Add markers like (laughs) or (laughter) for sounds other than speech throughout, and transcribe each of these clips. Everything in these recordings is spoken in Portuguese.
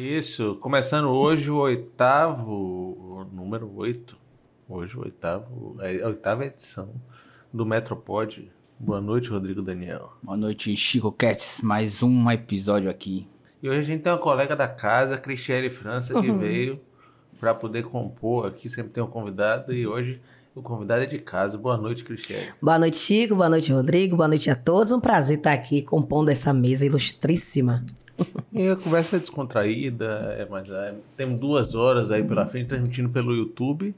Isso, começando hoje o oitavo, o número oito, hoje o oitavo, é a oitava edição do Metropod. Boa noite, Rodrigo Daniel. Boa noite, Chico Cats. Mais um episódio aqui. E hoje a gente tem uma colega da casa, Cristiane França, que veio para poder compor aqui. Sempre tem um convidado e hoje o convidado é de casa. Boa noite, Cristiane. Boa noite, Chico. Boa noite, Rodrigo. Boa noite a todos. Um prazer estar aqui compondo essa mesa ilustríssima. E (laughs) a conversa é descontraída, é, mas é, temos duas horas aí pela frente, transmitindo pelo YouTube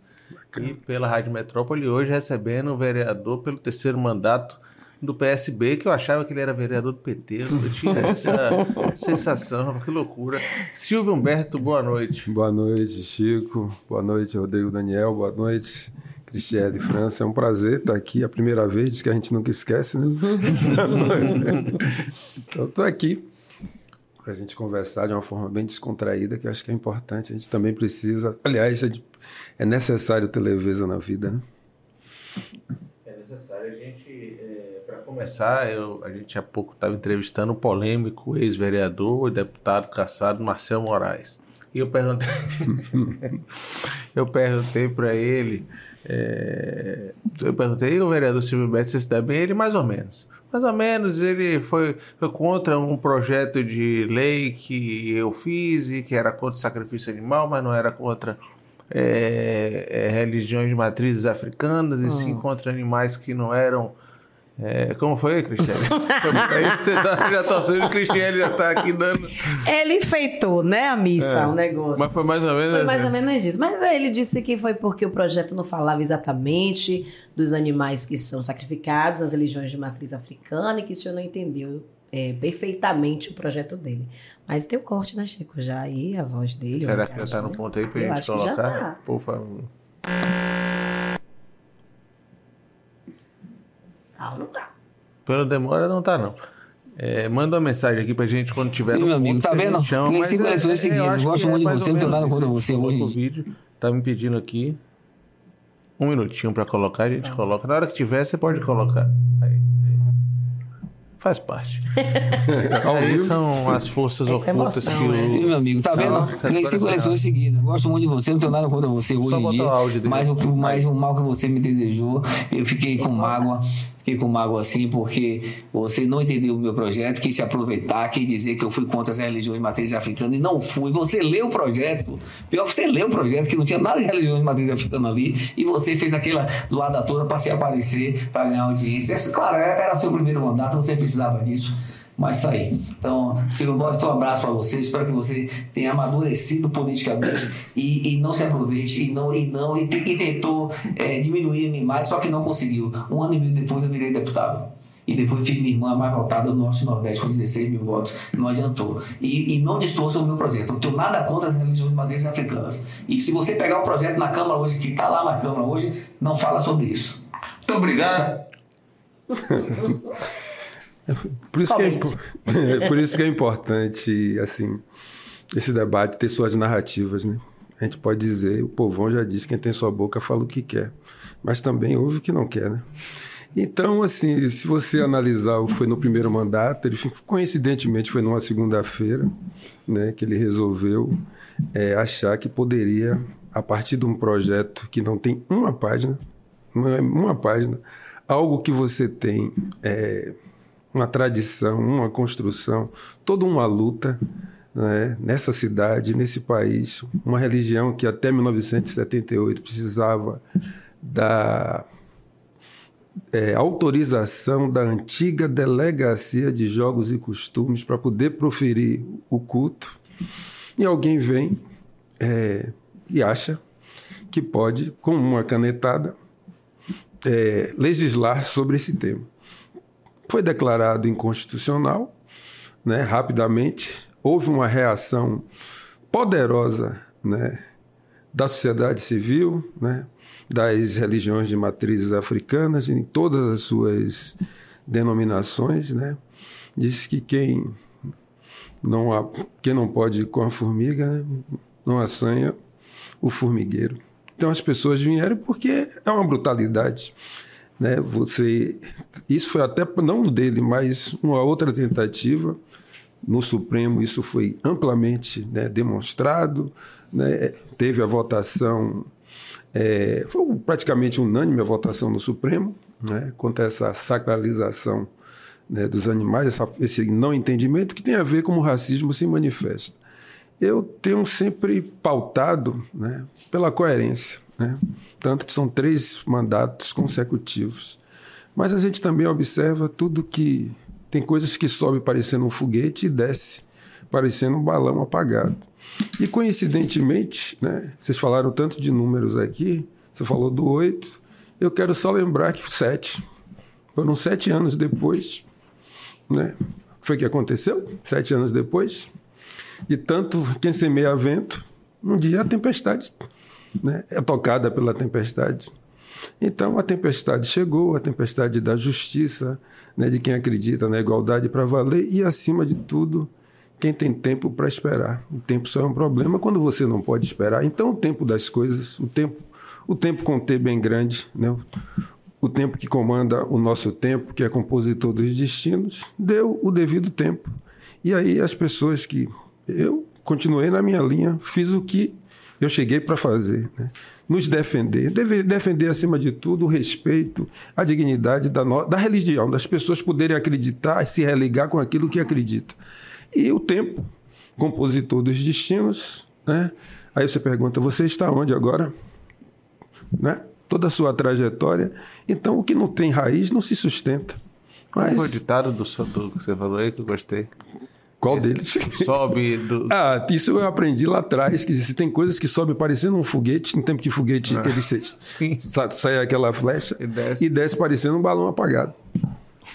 e pela Rádio Metrópole. Hoje recebendo o vereador pelo terceiro mandato do PSB, que eu achava que ele era vereador do PT. Eu (laughs) tinha essa sensação, que loucura. Silvio Humberto, boa noite. Boa noite, Chico. Boa noite, Rodrigo Daniel. Boa noite, Cristiane França. É um prazer estar aqui. A primeira vez, diz que a gente nunca esquece, né? (laughs) então, estou aqui para a gente conversar de uma forma bem descontraída, que eu acho que é importante. A gente também precisa. Aliás, é necessário ter leveza na vida, né? É necessário a gente. É, para começar, eu, a gente há pouco estava entrevistando o polêmico ex-vereador e deputado caçado Marcel Moraes. E eu perguntei. (laughs) eu perguntei para ele. É, eu perguntei, o vereador Silvio Beto, você se dá bem? Ele, mais ou menos mais ou menos ele foi, foi, contra um projeto de lei que eu fiz e que era contra o sacrifício animal, mas não era contra é, é, religiões de matrizes africanas, e sim hum. contra animais que não eram é, como foi, Cristiane? (laughs) Você tá, já tá sendo Cristiane já tá aqui dando. Ele enfeitou, né, a missa, é, o negócio. Mas foi mais ou menos. Foi mais ou menos isso. Mas ele disse que foi porque o projeto não falava exatamente dos animais que são sacrificados nas religiões de matriz africana e que o senhor não entendeu é, perfeitamente o projeto dele. Mas tem o corte, né, Chico? Já aí a voz dele. Será que já tá no ponto aí pra Eu gente colocar? Tá. Por favor. Ah, não tá. Pela demora, não tá, não. É, manda uma mensagem aqui pra gente quando tiver no Meu amigo, tá vendo? Chama, Nem cinco eleições é, seguidas. Gosto muito de você, não tenho nada contra você hoje. O vídeo tá me pedindo aqui um minutinho pra colocar, a gente tá. coloca. Na hora que tiver, você pode colocar. Aí. Faz parte. (laughs) Aí são as forças é ocultas emoção, que o. É. Meu amigo, tá vendo? Ganhei cinco eleições seguidas. Gosto muito de você, não tenho nada contra você hoje em dia. Mas o, mais o mal que você me desejou, eu fiquei com mágoa. Fiquei com mágoa assim porque você não entendeu o meu projeto, quis se aproveitar, quis dizer que eu fui contra as religiões de matriz africana e não fui. Você leu o projeto, pior que você leu o projeto, que não tinha nada de religião de matriz africana ali, e você fez aquela doada toda para se aparecer, para ganhar audiência. Claro, era seu primeiro mandato, você precisava disso mas tá aí. Então, Filho Bote, um abraço para você. Espero que você tenha amadurecido politicamente e, e não se aproveite e não e não e, e tentou é, diminuir a minha imagem, só que não conseguiu. Um ano e meio depois eu virei deputado. E depois fiz minha irmã mais votada do Norte e Nordeste com 16 mil votos. Não adiantou. E, e não distorça o meu projeto. Eu não tenho nada contra as religiões de matrizes africanas. E se você pegar o projeto na Câmara hoje, que está lá na Câmara hoje, não fala sobre isso. Muito obrigado. (laughs) Por isso, que é, (laughs) por isso que é importante, assim, esse debate ter suas narrativas, né? A gente pode dizer, o povão já disse, quem tem sua boca fala o que quer. Mas também ouve o que não quer, né? Então, assim, se você analisar, foi no primeiro mandato, ele coincidentemente foi numa segunda-feira, né, que ele resolveu é, achar que poderia, a partir de um projeto que não tem uma página, uma, uma página, algo que você tem é, uma tradição, uma construção, toda uma luta né, nessa cidade, nesse país, uma religião que até 1978 precisava da é, autorização da antiga delegacia de jogos e costumes para poder proferir o culto. E alguém vem é, e acha que pode, com uma canetada, é, legislar sobre esse tema. Foi declarado inconstitucional, né, rapidamente. Houve uma reação poderosa né, da sociedade civil, né, das religiões de matrizes africanas, em todas as suas denominações. Né, disse que quem não, há, quem não pode ir com a formiga né, não assanha o formigueiro. Então as pessoas vieram porque é uma brutalidade né? Você, isso foi até não dele, mas uma outra tentativa no Supremo isso foi amplamente né, demonstrado, né, teve a votação, é, foi praticamente unânime a votação no Supremo né, contra essa sacralização né, dos animais, essa, esse não entendimento que tem a ver como o racismo se manifesta. Eu tenho sempre pautado né, pela coerência, né, tanto que são três mandatos consecutivos. Mas a gente também observa tudo que tem coisas que sobe parecendo um foguete e desce parecendo um balão apagado. E coincidentemente, né, vocês falaram tanto de números aqui, você falou do oito, eu quero só lembrar que sete. Foram sete anos depois, né? Foi que aconteceu? Sete anos depois. E tanto quem semeia vento, um dia a tempestade né, é tocada pela tempestade. Então a tempestade chegou, a tempestade da justiça, né, de quem acredita na igualdade para valer e, acima de tudo, quem tem tempo para esperar. O tempo só é um problema quando você não pode esperar. Então o tempo das coisas, o tempo, o tempo com T bem grande, né, o tempo que comanda o nosso tempo, que é compositor dos destinos, deu o devido tempo. E aí as pessoas que eu continuei na minha linha, fiz o que eu cheguei para fazer. Né? nos defender. Deve defender, acima de tudo, o respeito, a dignidade da, no... da religião, das pessoas poderem acreditar e se religar com aquilo que acreditam. E o tempo, compositor dos destinos, né? Aí você pergunta, você está onde agora? Né? Toda a sua trajetória. Então, o que não tem raiz não se sustenta. Mas... Qual foi o ditado do, do que você falou aí que eu gostei? Qual Esse deles? Sobe. Do... (laughs) Ah, isso eu aprendi lá atrás, que se tem coisas que sobem parecendo um foguete, no tempo que foguete ah, que ele Sim. sai aquela flecha e desce. e desce parecendo um balão apagado.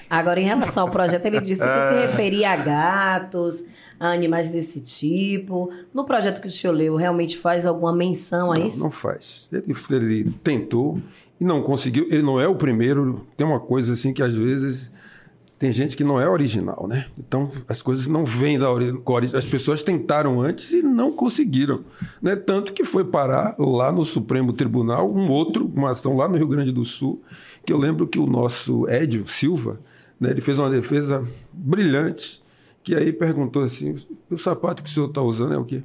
Agora, em relação ao projeto, ele disse que se ah. referia a gatos, a animais desse tipo. No projeto que o senhor leu, realmente faz alguma menção a não, isso? Não faz. Ele, ele tentou e não conseguiu. Ele não é o primeiro. Tem uma coisa assim que às vezes tem gente que não é original, né? Então as coisas não vêm da origem. As pessoas tentaram antes e não conseguiram, né? Tanto que foi parar lá no Supremo Tribunal um outro, uma ação lá no Rio Grande do Sul, que eu lembro que o nosso Édio Silva, né? Ele fez uma defesa brilhante, que aí perguntou assim: o sapato que o senhor está usando é o quê?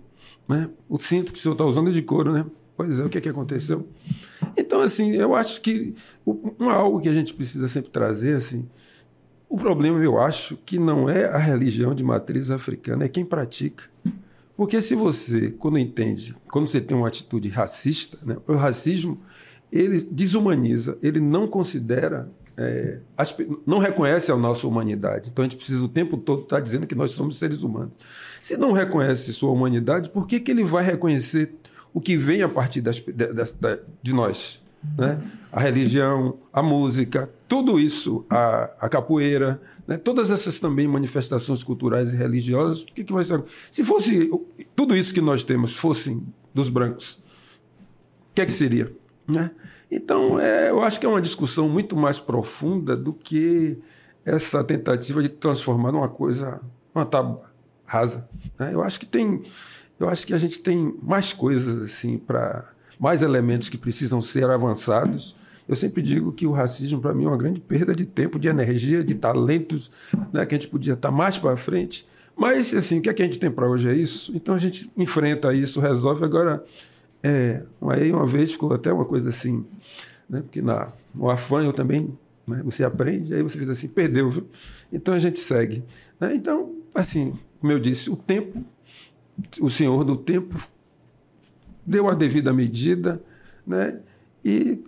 Né? O cinto que o senhor está usando é de couro, né? Pois é, o que, é que aconteceu? Então, assim, eu acho que algo que a gente precisa sempre trazer, assim, o problema, eu acho, que não é a religião de matriz africana, é quem pratica. Porque se você, quando entende, quando você tem uma atitude racista, né, o racismo, ele desumaniza, ele não considera, é, as, não reconhece a nossa humanidade. Então a gente precisa o tempo todo estar dizendo que nós somos seres humanos. Se não reconhece sua humanidade, por que, que ele vai reconhecer o que vem a partir das, de, nós? Né? A religião, a música, tudo isso, a, a capoeira, né? todas essas também manifestações culturais e religiosas, o que, que vai ser? Se fosse tudo isso que nós temos fossem dos brancos, o que é que seria? Né? Então, é, eu acho que é uma discussão muito mais profunda do que essa tentativa de transformar numa coisa, uma tábua rasa. Né? Eu acho que tem, eu acho que a gente tem mais coisas assim para mais elementos que precisam ser avançados. Eu sempre digo que o racismo, para mim, é uma grande perda de tempo, de energia, de talentos, né, que a gente podia estar mais para frente. Mas, assim, o que, é que a gente tem para hoje é isso. Então a gente enfrenta isso, resolve. Agora, é, aí uma vez ficou até uma coisa assim, né, porque na, no afã eu também, né, você aprende, aí você diz assim, perdeu, viu? Então a gente segue. Né? Então, assim, como eu disse, o tempo, o senhor do tempo deu a devida medida, né? E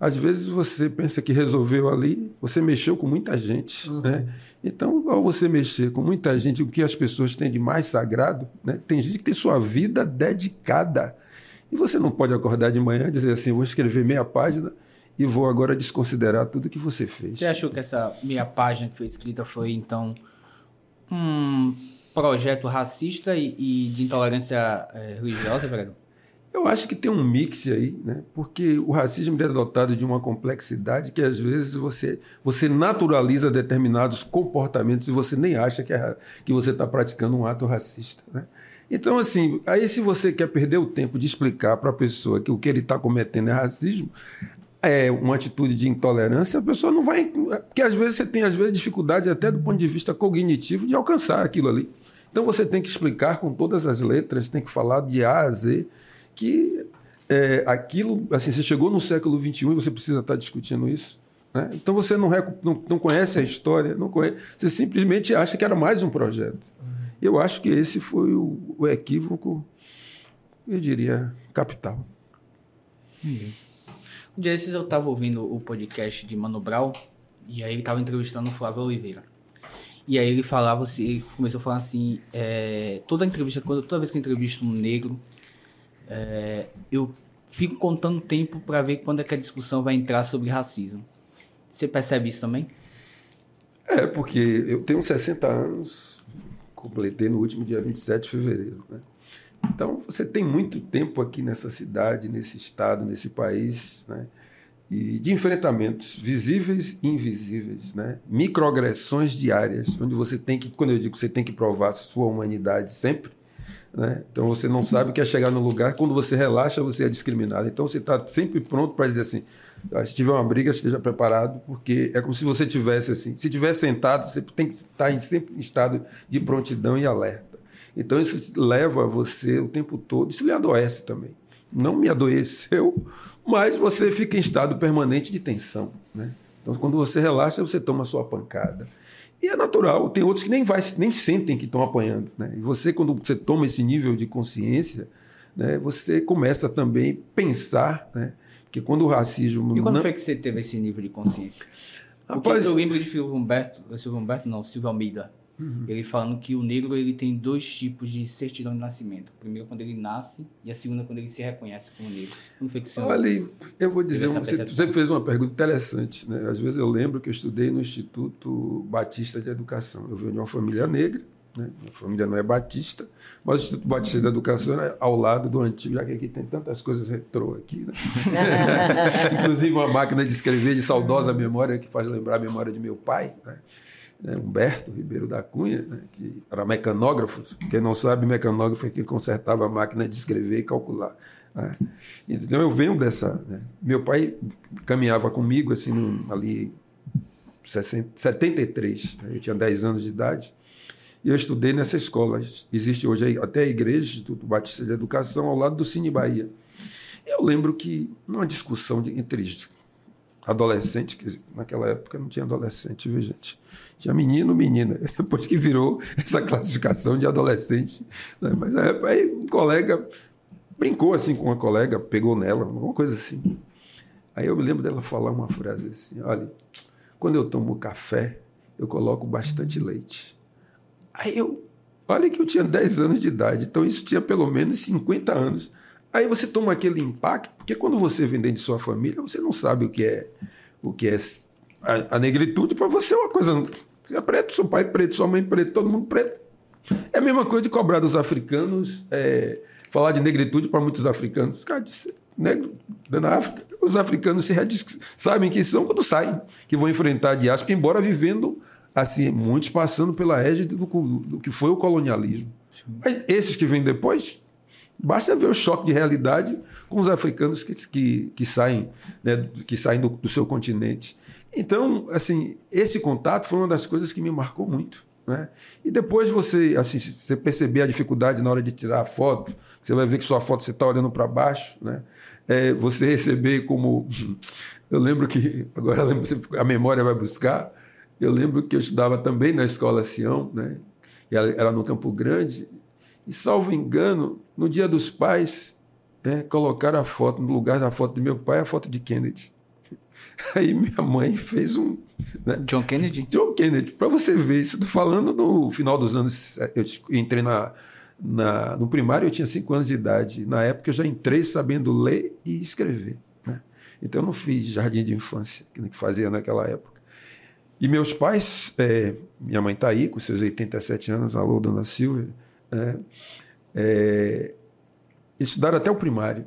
às vezes você pensa que resolveu ali, você mexeu com muita gente, uhum. né? Então, ao você mexer com muita gente, o que as pessoas têm de mais sagrado, né? Tem gente que tem sua vida dedicada. E você não pode acordar de manhã e dizer assim, vou escrever meia página e vou agora desconsiderar tudo que você fez. Você achou que essa meia página que foi escrita foi, então, um projeto racista e, e de intolerância é, religiosa, vereador? Eu acho que tem um mix aí, né? porque o racismo é dotado de uma complexidade que às vezes você, você naturaliza determinados comportamentos e você nem acha que, é, que você está praticando um ato racista. Né? Então, assim, aí se você quer perder o tempo de explicar para a pessoa que o que ele está cometendo é racismo, é uma atitude de intolerância, a pessoa não vai. Porque às vezes você tem às vezes dificuldade até do ponto de vista cognitivo de alcançar aquilo ali. Então você tem que explicar com todas as letras, tem que falar de A a Z que é, aquilo, assim, você chegou no século XXI e você precisa estar discutindo isso. Né? Então você não, não, não, conhece a história, não conhece, você simplesmente acha que era mais um projeto. Uhum. Eu acho que esse foi o, o equívoco, eu diria, capital. Um dia desses eu estava ouvindo o podcast de Mano Brown e aí ele estava entrevistando o Flávio Oliveira. E aí ele falava, assim, ele começou a falar assim, é, toda entrevista, toda vez que eu entrevisto um negro, é, eu fico contando tempo para ver quando é que a discussão vai entrar sobre racismo. Você percebe isso também? É, porque eu tenho 60 anos, completei no último dia 27 de fevereiro. Né? Então, você tem muito tempo aqui nessa cidade, nesse estado, nesse país, né? e de enfrentamentos visíveis e invisíveis, né? microagressões diárias, onde você tem que, quando eu digo que você tem que provar sua humanidade sempre, né? então você não sabe o que é chegar no lugar, quando você relaxa, você é discriminado. Então você está sempre pronto para dizer assim: ah, se tiver uma briga, esteja preparado, porque é como se você tivesse assim, se tiver sentado, você tem que estar em, sempre em estado de prontidão e alerta. Então isso leva você o tempo todo, isso lhe adoece também. Não me adoeceu, mas você fica em estado permanente de tensão. Né? Então quando você relaxa, você toma a sua pancada. E é natural, tem outros que nem, vai, nem sentem que estão apanhando. Né? E você, quando você toma esse nível de consciência, né, você começa também a pensar, né? Porque quando o racismo. E quando não... foi que você teve esse nível de consciência? Porque Rapaz... eu lembro de Silvio Humberto, Silvio Humberto não, Silvio Almeida, Uhum. Ele falando que o negro ele tem dois tipos de certidão de nascimento. A primeira quando ele nasce e a segunda quando ele se reconhece como negro. Como foi que você Olha, eu vou dizer, você, você fez uma pergunta interessante. Né? Às vezes eu lembro que eu estudei no Instituto Batista de Educação. Eu venho de uma família negra, né? minha família não é batista, mas o Instituto Batista de Educação é ao lado do antigo, já que aqui tem tantas coisas retrô aqui. Né? (laughs) Inclusive uma máquina de escrever de saudosa memória que faz lembrar a memória de meu pai. Né? Né, Humberto Ribeiro da Cunha, né, que era mecanógrafo. Quem não sabe, mecanógrafo é que consertava a máquina de escrever e calcular. Né? Então eu venho dessa. Né? Meu pai caminhava comigo assim, ali 60, 73, né? eu tinha 10 anos de idade. E eu estudei nessa escola. Existe hoje até a igreja, Instituto Batista de Educação, ao lado do Cine Bahia. Eu lembro que, numa discussão de, entre adolescente, que naquela época não tinha adolescente, viu, gente? Tinha menino, menina. (laughs) Depois que virou essa classificação de adolescente. Né? Mas aí um colega brincou assim com uma colega, pegou nela, alguma coisa assim. Aí eu me lembro dela falar uma frase assim: olha, quando eu tomo café, eu coloco bastante leite. Aí eu, olha que eu tinha 10 anos de idade, então isso tinha pelo menos 50 anos. Aí você toma aquele impacto, porque quando você vem dentro de sua família, você não sabe o que é o que é a, a negritude. Para você é uma coisa. Você é preto, seu pai é preto, sua mãe é preto, todo mundo preto. É a mesma coisa de cobrar dos africanos, é, falar de negritude para muitos africanos. Cara, negro na África, os africanos se sabem quem são quando saem, que vão enfrentar a diáspora, embora vivendo assim, muitos passando pela égide do, do que foi o colonialismo. Mas esses que vêm depois Basta ver o choque de realidade com os africanos que, que, que saem, né, que saem do, do, seu continente. Então, assim, esse contato foi uma das coisas que me marcou muito. Né? E depois você, assim, você perceber a dificuldade na hora de tirar a foto, você vai ver que sua foto você está olhando para baixo, né? É, você receber como. (laughs) Eu lembro que, agora a memória vai buscar, eu lembro que eu estudava também na escola Sião, né? Ela era no Campo Grande, e, salvo engano, no Dia dos Pais, é, colocaram a foto, no lugar da foto do meu pai, a foto de Kennedy. (laughs) Aí minha mãe fez um. Né? John Kennedy? John Kennedy. Para você ver, isso estou falando no final dos anos. Eu entrei na, na, no primário, eu tinha cinco anos de idade. Na época eu já entrei sabendo ler e escrever. Né? Então eu não fiz jardim de infância, que fazia naquela época. E meus pais, é, minha mãe está aí, com seus 87 anos, alô, dona Silvia é, é, estudaram até o primário.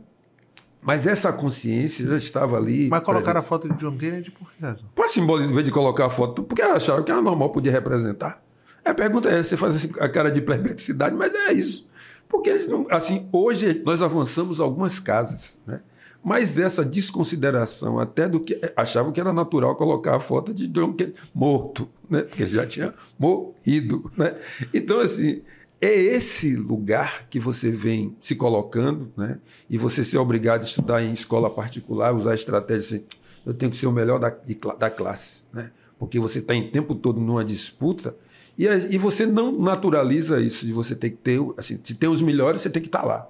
Mas essa consciência já estava ali. Mas colocaram presente. a foto de John Kennedy por que razão? Para simbolizar, em vez de colocar a foto, porque ela achava que era normal, podia representar. A pergunta é: você faz assim, a cara de perplexidade, mas é isso. Porque eles não. Assim, hoje nós avançamos algumas casas, né? Mas essa desconsideração até do que achavam que era natural colocar a foto de John Kennedy morto, né? Porque ele já tinha morrido, né? Então assim, é esse lugar que você vem se colocando, né? E você ser obrigado a estudar em escola particular, usar estratégias assim, eu tenho que ser o melhor da, da classe, né? Porque você está em tempo todo numa disputa e, e você não naturaliza isso de você ter que ter, assim, se tem os melhores, você tem que estar tá lá.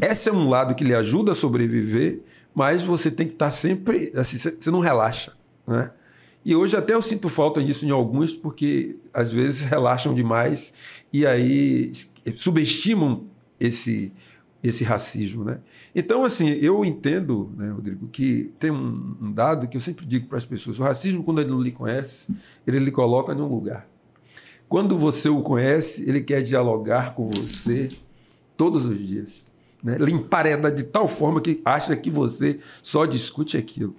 Esse é um lado que lhe ajuda a sobreviver, mas você tem que estar tá sempre, assim, você não relaxa, né? E hoje até eu sinto falta disso em alguns, porque às vezes (laughs) relaxam demais e aí subestimam esse, esse racismo. Né? Então, assim, eu entendo, né, Rodrigo, que tem um, um dado que eu sempre digo para as pessoas: o racismo, quando ele não lhe conhece, ele lhe coloca em um lugar. Quando você o conhece, ele quer dialogar com você todos os dias. Né? Ele de tal forma que acha que você só discute aquilo.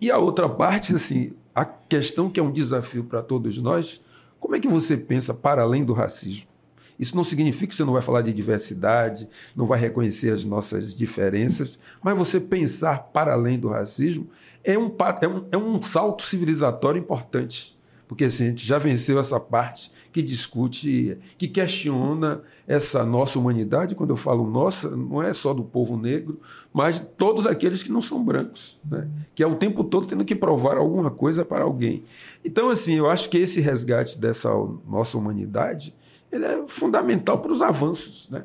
E a outra parte, assim, a questão que é um desafio para todos nós, como é que você pensa para além do racismo? Isso não significa que você não vai falar de diversidade, não vai reconhecer as nossas diferenças, mas você pensar para além do racismo é um, é um, é um salto civilizatório importante. Porque assim, a gente já venceu essa parte que discute, que questiona essa nossa humanidade. Quando eu falo nossa, não é só do povo negro, mas de todos aqueles que não são brancos, né? que é o tempo todo tendo que provar alguma coisa para alguém. Então, assim, eu acho que esse resgate dessa nossa humanidade ele é fundamental para os avanços. Né?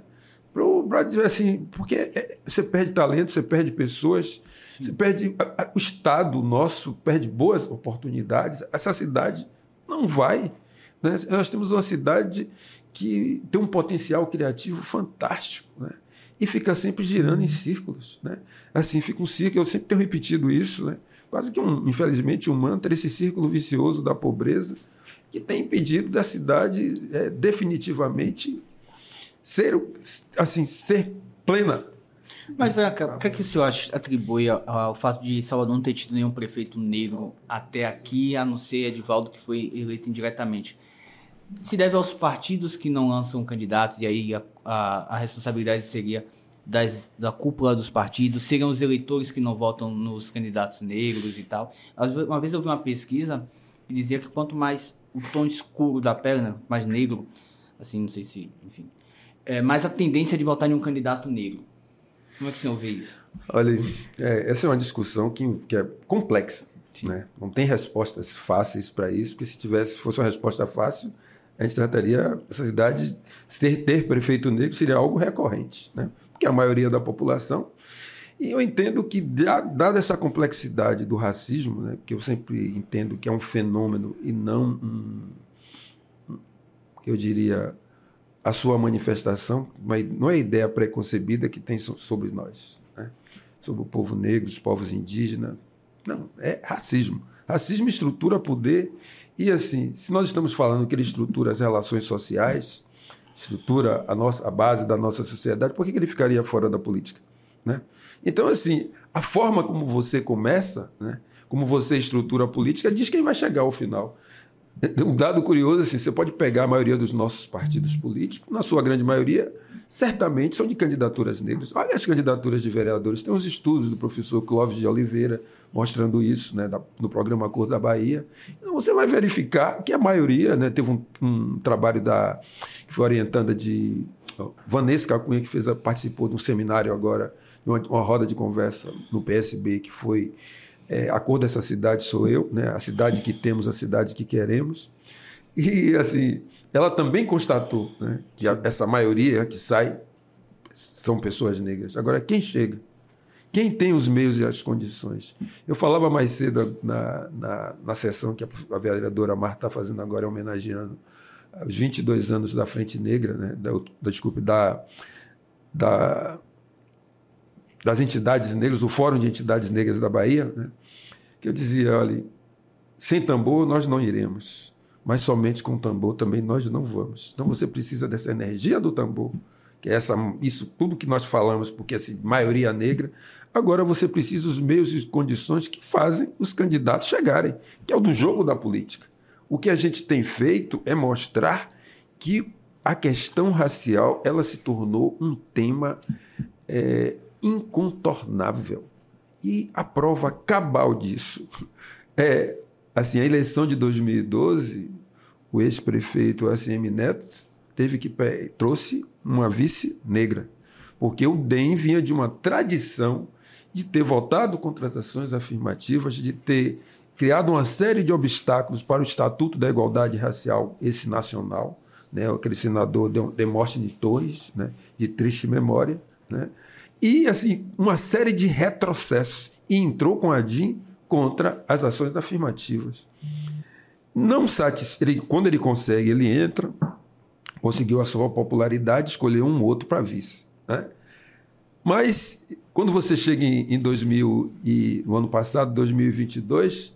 Para dizer assim, porque é, você perde talento, você perde pessoas, Sim. você perde. O Estado nosso perde boas oportunidades. Essa cidade não vai. Né? Nós temos uma cidade que tem um potencial criativo fantástico. Né? E fica sempre girando em círculos. Né? Assim, fica um círculo, eu sempre tenho repetido isso, né? quase que, um, infelizmente, um mantra, esse círculo vicioso da pobreza, que tem impedido da cidade é, definitivamente ser, assim, ser plena. Mas, Franca, o que, é que o senhor atribui ao fato de Salvador não ter tido nenhum prefeito negro até aqui, a não ser Edivaldo, que foi eleito indiretamente? Se deve aos partidos que não lançam candidatos, e aí a, a, a responsabilidade seria das, da cúpula dos partidos, seriam os eleitores que não votam nos candidatos negros e tal. Uma vez eu vi uma pesquisa que dizia que quanto mais o tom escuro da perna, mais negro, assim, não sei se, enfim, é, mais a tendência de votar em um candidato negro. Como é que o senhor vê isso? Olha, é, essa é uma discussão que, que é complexa. Né? Não tem respostas fáceis para isso, porque se tivesse fosse uma resposta fácil, a gente trataria essa cidade ter, ter prefeito negro seria algo recorrente, né? porque a maioria da população. E eu entendo que, dada essa complexidade do racismo, né, que eu sempre entendo que é um fenômeno e não um, eu diria, a sua manifestação, mas não é ideia preconcebida que tem sobre nós, né? sobre o povo negro, os povos indígenas. Não, é racismo. Racismo estrutura poder. E assim, se nós estamos falando que ele estrutura as relações sociais, estrutura a, nossa, a base da nossa sociedade, por que ele ficaria fora da política? Né? Então, assim, a forma como você começa, né, como você estrutura a política, diz quem vai chegar ao final. Um dado curioso, assim, você pode pegar a maioria dos nossos partidos políticos, na sua grande maioria, certamente são de candidaturas negras. Olha as candidaturas de vereadores. Tem uns estudos do professor Clóvis de Oliveira mostrando isso, né, no programa Cor da Bahia. Então, você vai verificar que a maioria, né, teve um, um trabalho da que foi orientada de Vanessa Cunha, que fez, participou de um seminário agora, uma, uma roda de conversa no PSB, que foi é, a cor dessa cidade sou eu, né? a cidade que temos, a cidade que queremos. E, assim, ela também constatou né, que a, essa maioria que sai são pessoas negras. Agora, quem chega? Quem tem os meios e as condições? Eu falava mais cedo na, na, na sessão que a, a vereadora Marta está fazendo agora, homenageando os 22 anos da Frente Negra, né, da, da desculpe, da, da das entidades negras, o Fórum de Entidades Negras da Bahia, né, que eu dizia, olha, sem tambor nós não iremos, mas somente com tambor também nós não vamos. Então você precisa dessa energia do tambor, que é essa, isso tudo que nós falamos, porque assim, maioria negra, agora você precisa dos meios e condições que fazem os candidatos chegarem, que é o do jogo da política. O que a gente tem feito é mostrar que a questão racial ela se tornou um tema é, incontornável. E a prova cabal disso (laughs) é assim, a eleição de 2012, o ex-prefeito ACM Neto teve que trouxe uma vice negra, porque o DEM vinha de uma tradição de ter votado contra as ações afirmativas, de ter criado uma série de obstáculos para o Estatuto da Igualdade Racial, esse nacional, né, aquele senador Demóstenes Torres, né, de triste memória, né, e assim uma série de retrocessos. E entrou com a DIN contra as ações afirmativas. Não satisfeito, quando ele consegue, ele entra, conseguiu a sua popularidade, escolheu um outro para vice. Né? Mas quando você chega em, em 2000 e no ano passado, 2022,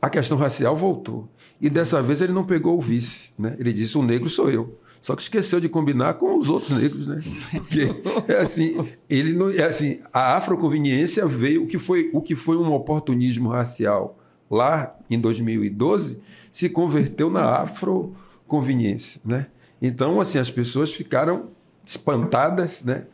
a questão racial voltou. E dessa vez ele não pegou o vice. Né? Ele disse: o negro sou eu. Só que esqueceu de combinar com os outros negros, né? Porque é assim, ele não, é assim, a afroconveniência veio o que foi o que foi um oportunismo racial lá em 2012 se converteu na afroconveniência, né? Então, assim, as pessoas ficaram espantadas, né?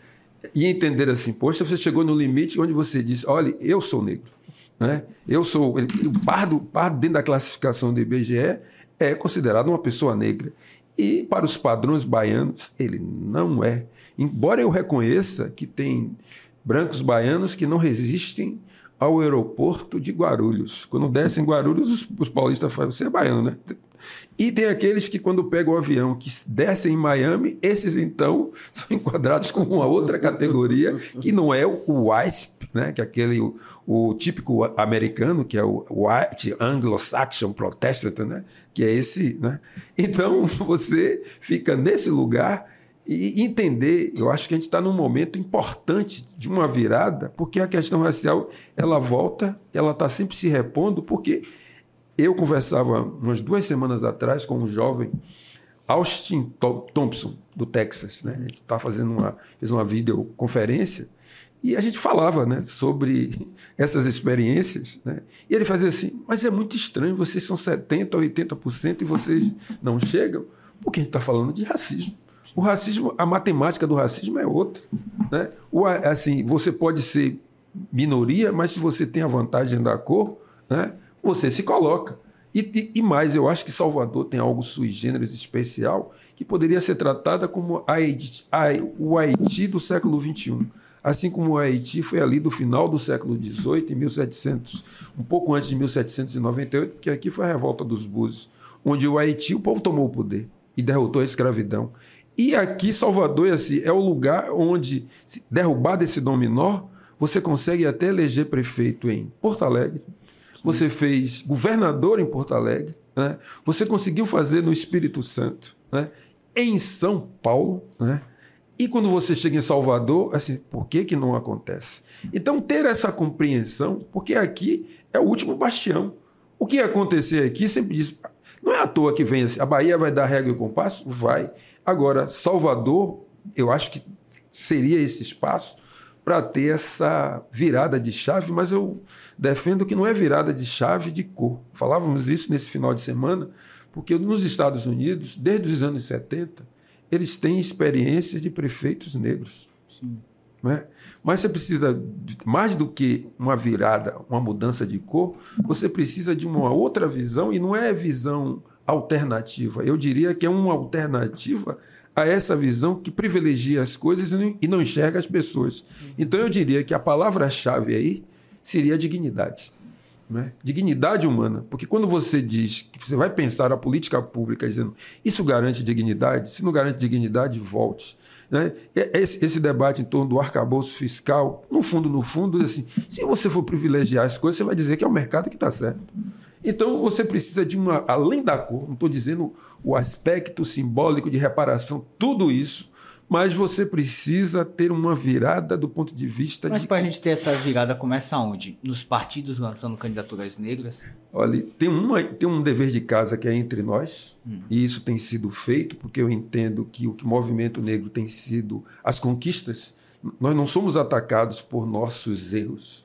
E entenderam assim, poxa, você chegou no limite onde você disse, olha, eu sou negro. Né? Eu sou. O pardo, pardo, dentro da classificação do IBGE, é considerado uma pessoa negra. E para os padrões baianos, ele não é. Embora eu reconheça que tem brancos baianos que não resistem ao aeroporto de Guarulhos. Quando descem em Guarulhos, os, os paulistas falam: você é baiano, né? E tem aqueles que, quando pegam o avião, que descem em Miami, esses então (laughs) são enquadrados com uma outra categoria, que não é o WISP, né? que é aquele, o, o típico americano, que é o White Anglo-Saxon Protestant, né? que é esse. Né? Então, (laughs) você fica nesse lugar e entender, eu acho que a gente está num momento importante de uma virada, porque a questão racial ela volta, ela está sempre se repondo, porque eu conversava umas duas semanas atrás com um jovem, Austin Thompson, do Texas. Né? A gente está fazendo uma, fez uma videoconferência e a gente falava né, sobre (laughs) essas experiências. Né? E ele fazia assim: Mas é muito estranho, vocês são 70%, 80% e vocês (laughs) não chegam, porque a gente está falando de racismo. O racismo, a matemática do racismo é outra. Né? O, assim, você pode ser minoria, mas se você tem a vantagem da cor, né, você se coloca. E, e, mais, eu acho que Salvador tem algo sui generis especial que poderia ser tratada como a a, o Haiti do século XXI. Assim como o Haiti foi ali do final do século XVIII, em 1700, um pouco antes de 1798, que aqui foi a revolta dos Búzios, onde o Haiti, o povo tomou o poder e derrotou a escravidão. E aqui, Salvador, assim, é o lugar onde, derrubado esse dominó, você consegue até eleger prefeito em Porto Alegre, você fez governador em Porto Alegre, né? você conseguiu fazer no Espírito Santo, né? em São Paulo, né? e quando você chega em Salvador, assim, por que, que não acontece? Então, ter essa compreensão, porque aqui é o último bastião. O que acontecer aqui sempre diz. Não é à toa que vem assim, a Bahia vai dar regra e compasso? Vai. Agora, Salvador, eu acho que seria esse espaço para ter essa virada de chave, mas eu defendo que não é virada de chave de cor. Falávamos isso nesse final de semana, porque nos Estados Unidos, desde os anos 70, eles têm experiências de prefeitos negros. Sim. É? Mas você precisa, mais do que uma virada, uma mudança de cor, você precisa de uma outra visão, e não é visão alternativa. Eu diria que é uma alternativa a essa visão que privilegia as coisas e não enxerga as pessoas. Então eu diria que a palavra-chave aí seria dignidade. Né? Dignidade humana. Porque quando você diz que você vai pensar a política pública dizendo isso garante dignidade, se não garante dignidade, volte. Né? Esse, esse, debate em torno do arcabouço fiscal, no fundo, no fundo, assim, se você for privilegiar as coisas, você vai dizer que é o mercado que está certo. Então você precisa de uma, além da cor, não estou dizendo o aspecto simbólico de reparação, tudo isso, mas você precisa ter uma virada do ponto de vista mas de. Mas para a gente ter essa virada, começa onde? Nos partidos lançando candidaturas negras? Olha, tem, uma, tem um dever de casa que é entre nós, hum. e isso tem sido feito, porque eu entendo que o que o movimento negro tem sido as conquistas. Nós não somos atacados por nossos erros.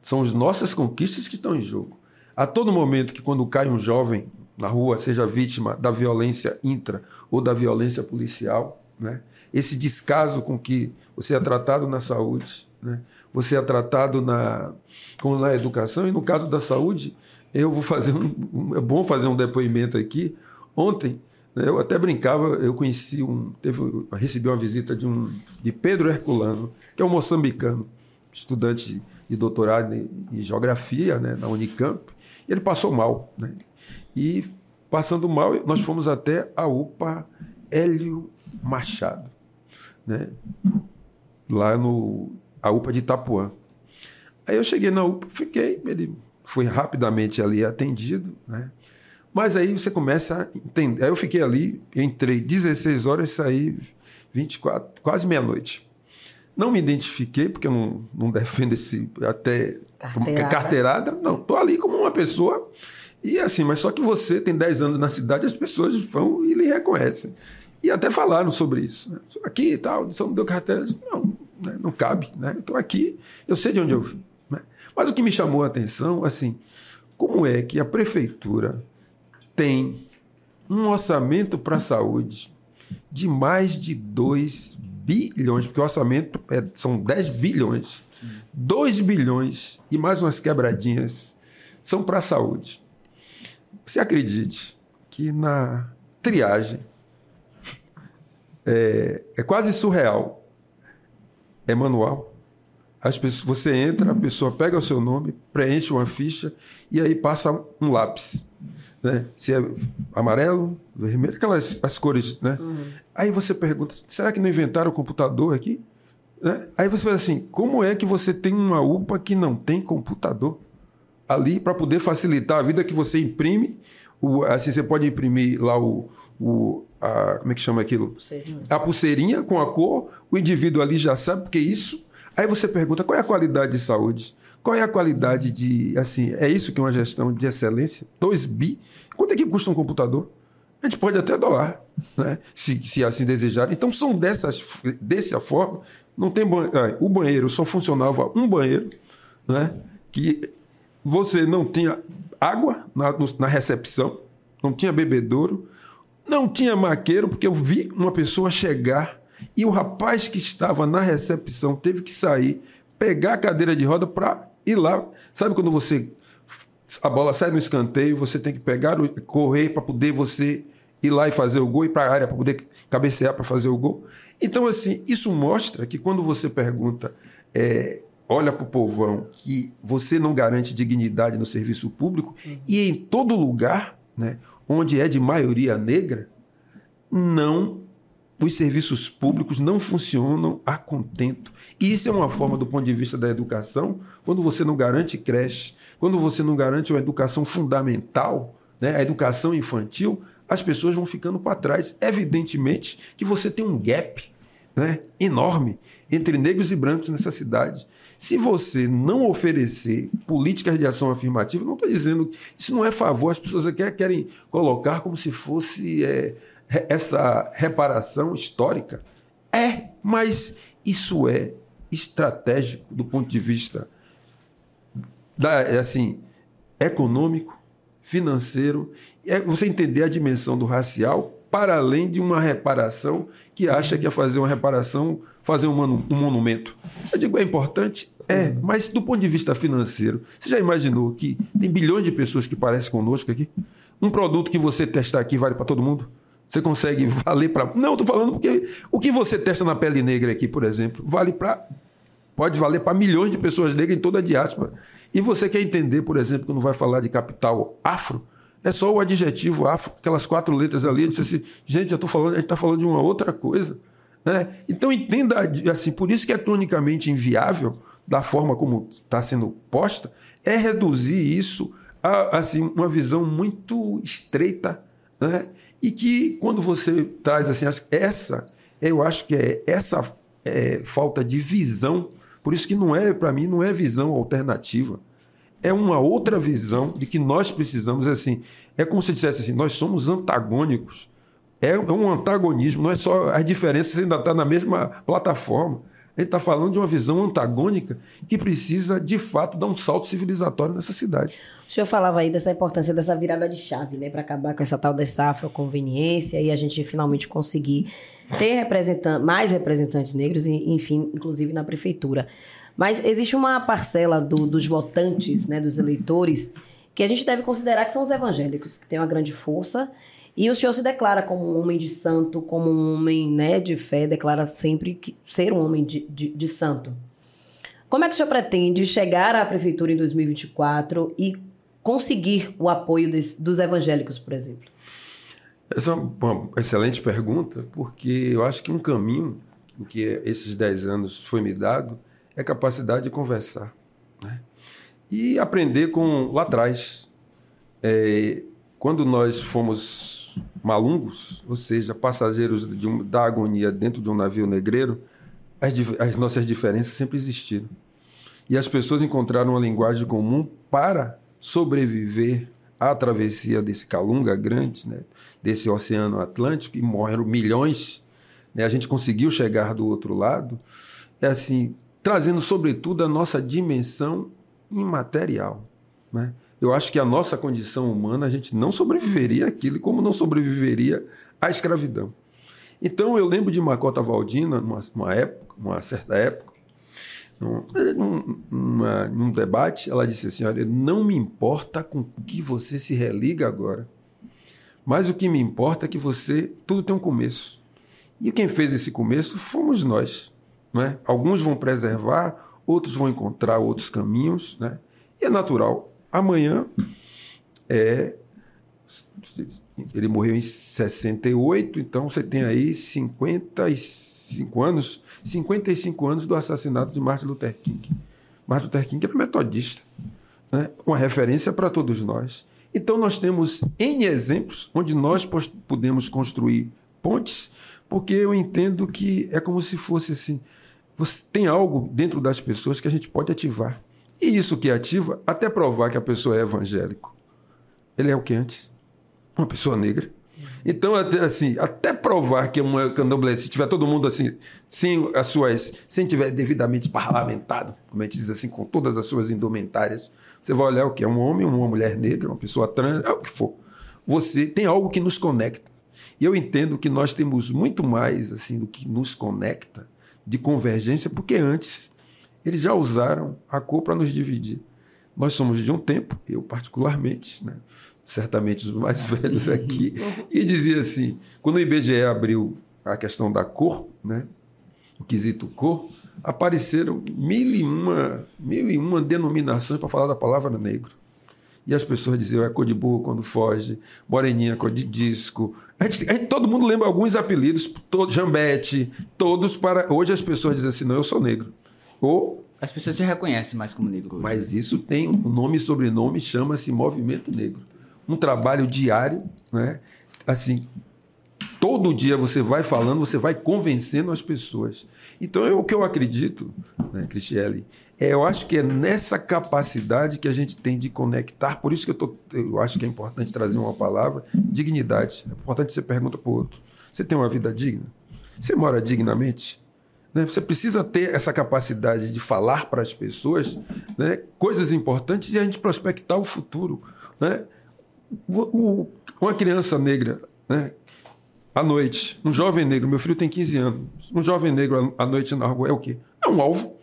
São as nossas conquistas que estão em jogo. A todo momento que quando cai um jovem na rua, seja vítima da violência intra ou da violência policial, né? esse descaso com que você é tratado na saúde, né? você é tratado na, como na educação, e no caso da saúde, eu vou fazer um. É bom fazer um depoimento aqui. Ontem, né, eu até brincava, eu conheci um. Teve, recebi uma visita de um de Pedro Herculano, que é um moçambicano, estudante de, de doutorado em, em geografia né, na Unicamp. Ele passou mal. Né? E passando mal, nós fomos até a UPA Hélio Machado, né? lá no a UPA de Itapuã. Aí eu cheguei na UPA, fiquei, ele foi rapidamente ali atendido, né? Mas aí você começa a entender. Aí eu fiquei ali, entrei 16 horas e saí 24, quase meia-noite. Não me identifiquei, porque eu não, não defendo esse até carteirada. carteirada. Não, tô ali como uma pessoa. E assim, mas só que você tem 10 anos na cidade, as pessoas vão e lhe reconhecem. E até falaram sobre isso. Né? Aqui e tal, só não deu carteira. Não, né? não cabe. Né? Estou aqui, eu sei de onde eu vim. Né? Mas o que me chamou a atenção, assim, como é que a prefeitura tem um orçamento para a saúde de mais de 2 bilhões, porque o orçamento é, são 10 bilhões. 2 bilhões e mais umas quebradinhas são para a saúde. Você acredite que na triagem (laughs) é, é quase surreal. É manual. As pessoas, você entra, a pessoa pega o seu nome, preenche uma ficha e aí passa um lápis. Né? Se é amarelo, vermelho, aquelas as cores. Né? Uhum. Aí você pergunta: será que não inventaram o computador aqui? Né? Aí você fala assim: como é que você tem uma UPA que não tem computador ali para poder facilitar a vida que você imprime? O, assim, você pode imprimir lá o, o, a, como é que chama aquilo? Pulseirinha. A pulseirinha com a cor, o indivíduo ali já sabe porque isso Aí você pergunta qual é a qualidade de saúde? Qual é a qualidade de. Assim, é isso que é uma gestão de excelência? 2 bi? Quanto é que custa um computador? A gente pode até doar, né? se, se assim desejar. Então, são dessas, dessa forma. Não tem banheiro. O banheiro só funcionava um banheiro, né? que você não tinha água na, na recepção, não tinha bebedouro, não tinha maqueiro, porque eu vi uma pessoa chegar e o rapaz que estava na recepção teve que sair, pegar a cadeira de roda para ir lá. Sabe quando você a bola sai no escanteio, você tem que pegar, correr para poder você ir lá e fazer o gol, ir para a área para poder cabecear para fazer o gol. Então, assim, isso mostra que quando você pergunta, é, olha para o povão, que você não garante dignidade no serviço público, uhum. e em todo lugar, né, onde é de maioria negra, não os serviços públicos não funcionam a contento. E isso é uma forma, do ponto de vista da educação, quando você não garante creche, quando você não garante uma educação fundamental, né, a educação infantil, as pessoas vão ficando para trás. Evidentemente que você tem um gap né, enorme entre negros e brancos nessa cidade. Se você não oferecer políticas de ação afirmativa, não estou dizendo que isso não é favor, as pessoas querem colocar como se fosse. É, essa reparação histórica? É, mas isso é estratégico do ponto de vista da, assim, econômico, financeiro, é você entender a dimensão do racial para além de uma reparação que acha que é fazer uma reparação, fazer um, um monumento. Eu digo, é importante? É, mas do ponto de vista financeiro, você já imaginou que tem bilhões de pessoas que parecem conosco aqui? Um produto que você testar aqui vale para todo mundo? Você consegue valer para. Não, estou falando porque o que você testa na pele negra aqui, por exemplo, vale para. Pode valer para milhões de pessoas negras em toda a diáspora. E você quer entender, por exemplo, quando vai falar de capital afro, é só o adjetivo afro, aquelas quatro letras ali. Disse assim, gente, eu tô falando, a gente está falando de uma outra coisa. Né? Então entenda, assim, por isso que é cronicamente inviável, da forma como está sendo posta, é reduzir isso a assim, uma visão muito estreita né? E que quando você traz assim, essa, eu acho que é essa é, falta de visão, por isso que não é, para mim, não é visão alternativa. É uma outra visão de que nós precisamos, assim, é como se dissesse assim, nós somos antagônicos. É, é um antagonismo, não é só as diferenças ainda está na mesma plataforma. A gente está falando de uma visão antagônica que precisa, de fato, dar um salto civilizatório nessa cidade. O senhor falava aí dessa importância dessa virada de chave, né? Para acabar com essa tal dessa afroconveniência e a gente finalmente conseguir ter representan mais representantes negros, enfim, inclusive na prefeitura. Mas existe uma parcela do, dos votantes, né, dos eleitores, que a gente deve considerar que são os evangélicos, que têm uma grande força e o senhor se declara como um homem de santo, como um homem né, de fé, declara sempre que, ser um homem de, de, de santo. Como é que o senhor pretende chegar à prefeitura em 2024 e conseguir o apoio des, dos evangélicos, por exemplo? Essa é uma excelente pergunta, porque eu acho que um caminho que esses 10 anos foi me dado é a capacidade de conversar. Né? E aprender com lá atrás. É, quando nós fomos malungos, ou seja, passageiros um, da agonia dentro de um navio negreiro, as, as nossas diferenças sempre existiram. E as pessoas encontraram uma linguagem comum para sobreviver à travessia desse calunga grande, né, desse oceano Atlântico, e morreram milhões. Né, a gente conseguiu chegar do outro lado, é assim, trazendo sobretudo a nossa dimensão imaterial. Né? Eu acho que a nossa condição humana, a gente não sobreviveria àquilo, como não sobreviveria à escravidão. Então eu lembro de Macota Valdina, numa, época, numa certa época, num, numa, num debate, ela disse assim: Olha, não me importa com que você se religa agora, mas o que me importa é que você, tudo tem um começo. E quem fez esse começo fomos nós. Né? Alguns vão preservar, outros vão encontrar outros caminhos, né? e é natural. Amanhã é. Ele morreu em 68, então você tem aí 55 anos, 55 anos do assassinato de Martin Luther King. Martin Luther King era metodista, né? uma referência para todos nós. Então nós temos N exemplos onde nós podemos construir pontes, porque eu entendo que é como se fosse assim: você tem algo dentro das pessoas que a gente pode ativar. E isso que ativa, até provar que a pessoa é evangélico. Ele é o que antes? Uma pessoa negra. Então, até, assim, até provar que uma candomblé, se tiver todo mundo assim, sem as suas, sem tiver devidamente parlamentado, como a gente diz assim, com todas as suas indumentárias, você vai olhar o que é um homem, uma mulher negra, uma pessoa trans, é o que for. Você tem algo que nos conecta. E eu entendo que nós temos muito mais assim do que nos conecta de convergência, porque antes eles já usaram a cor para nos dividir. Nós somos de um tempo, eu particularmente, né? certamente os mais velhos aqui, (laughs) e dizia assim: quando o IBGE abriu a questão da cor, né? o quesito cor, apareceram mil e uma, mil e uma denominações para falar da palavra negro. E as pessoas diziam, é cor de burro quando foge, moreninha, cor de disco. A gente, a gente, todo mundo lembra alguns apelidos, todo, jambete, todos para. Hoje as pessoas dizem assim, não, eu sou negro. Ou as pessoas se reconhecem mais como negro. Mas isso tem um nome e sobrenome, chama-se Movimento Negro. Um trabalho diário, né? Assim, todo dia você vai falando, você vai convencendo as pessoas. Então, eu, o que eu acredito, né, Cristiele, é, eu acho que é nessa capacidade que a gente tem de conectar, por isso que eu, tô, eu acho que é importante trazer uma palavra, dignidade. É importante você pergunta para o outro, você tem uma vida digna? Você mora dignamente? Né? Você precisa ter essa capacidade de falar para as pessoas né, coisas importantes e a gente prospectar o futuro. Né? O, uma criança negra, né, à noite, um jovem negro, meu filho tem 15 anos, um jovem negro à noite na rua é o quê? É um alvo,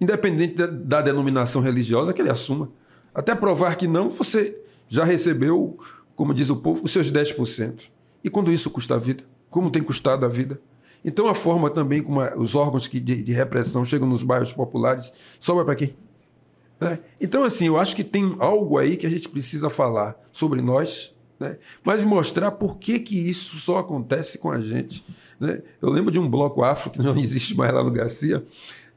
independente da, da denominação religiosa que ele assuma. Até provar que não, você já recebeu, como diz o povo, os seus 10%. E quando isso custa a vida? Como tem custado a vida? Então a forma também como os órgãos que de, de, repressão chegam nos bairros populares sobra para quem? É. Então, assim, eu acho que tem algo aí que a gente precisa falar sobre nós, né? mas mostrar por que, que isso só acontece com a gente. Né? Eu lembro de um bloco afro que não (laughs) existe mais lá no Garcia,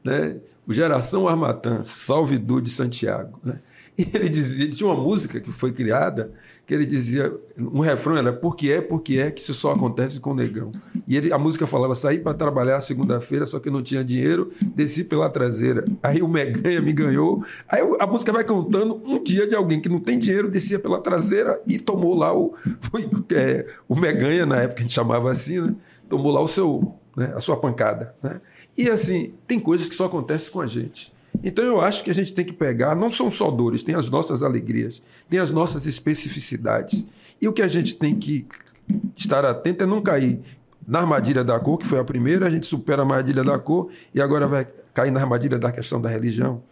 né? o Geração Armatã, Salve Du de Santiago. Né? E ele dizia, ele tinha uma música que foi criada que ele dizia, um refrão era porque é, porque é que isso só acontece com o negão. E ele, a música falava, saí para trabalhar segunda-feira, só que não tinha dinheiro, desci pela traseira. Aí o Meganha me ganhou. Aí a música vai contando um dia de alguém que não tem dinheiro, descia pela traseira e tomou lá o, (laughs) foi, é, o Meganha, na época a gente chamava assim, né? tomou lá o seu, né, a sua pancada. Né? E assim, tem coisas que só acontecem com a gente. Então eu acho que a gente tem que pegar, não são só dores, tem as nossas alegrias, tem as nossas especificidades. E o que a gente tem que estar atento é não cair na armadilha da cor, que foi a primeira, a gente supera a armadilha da cor e agora vai cair na armadilha da questão da religião.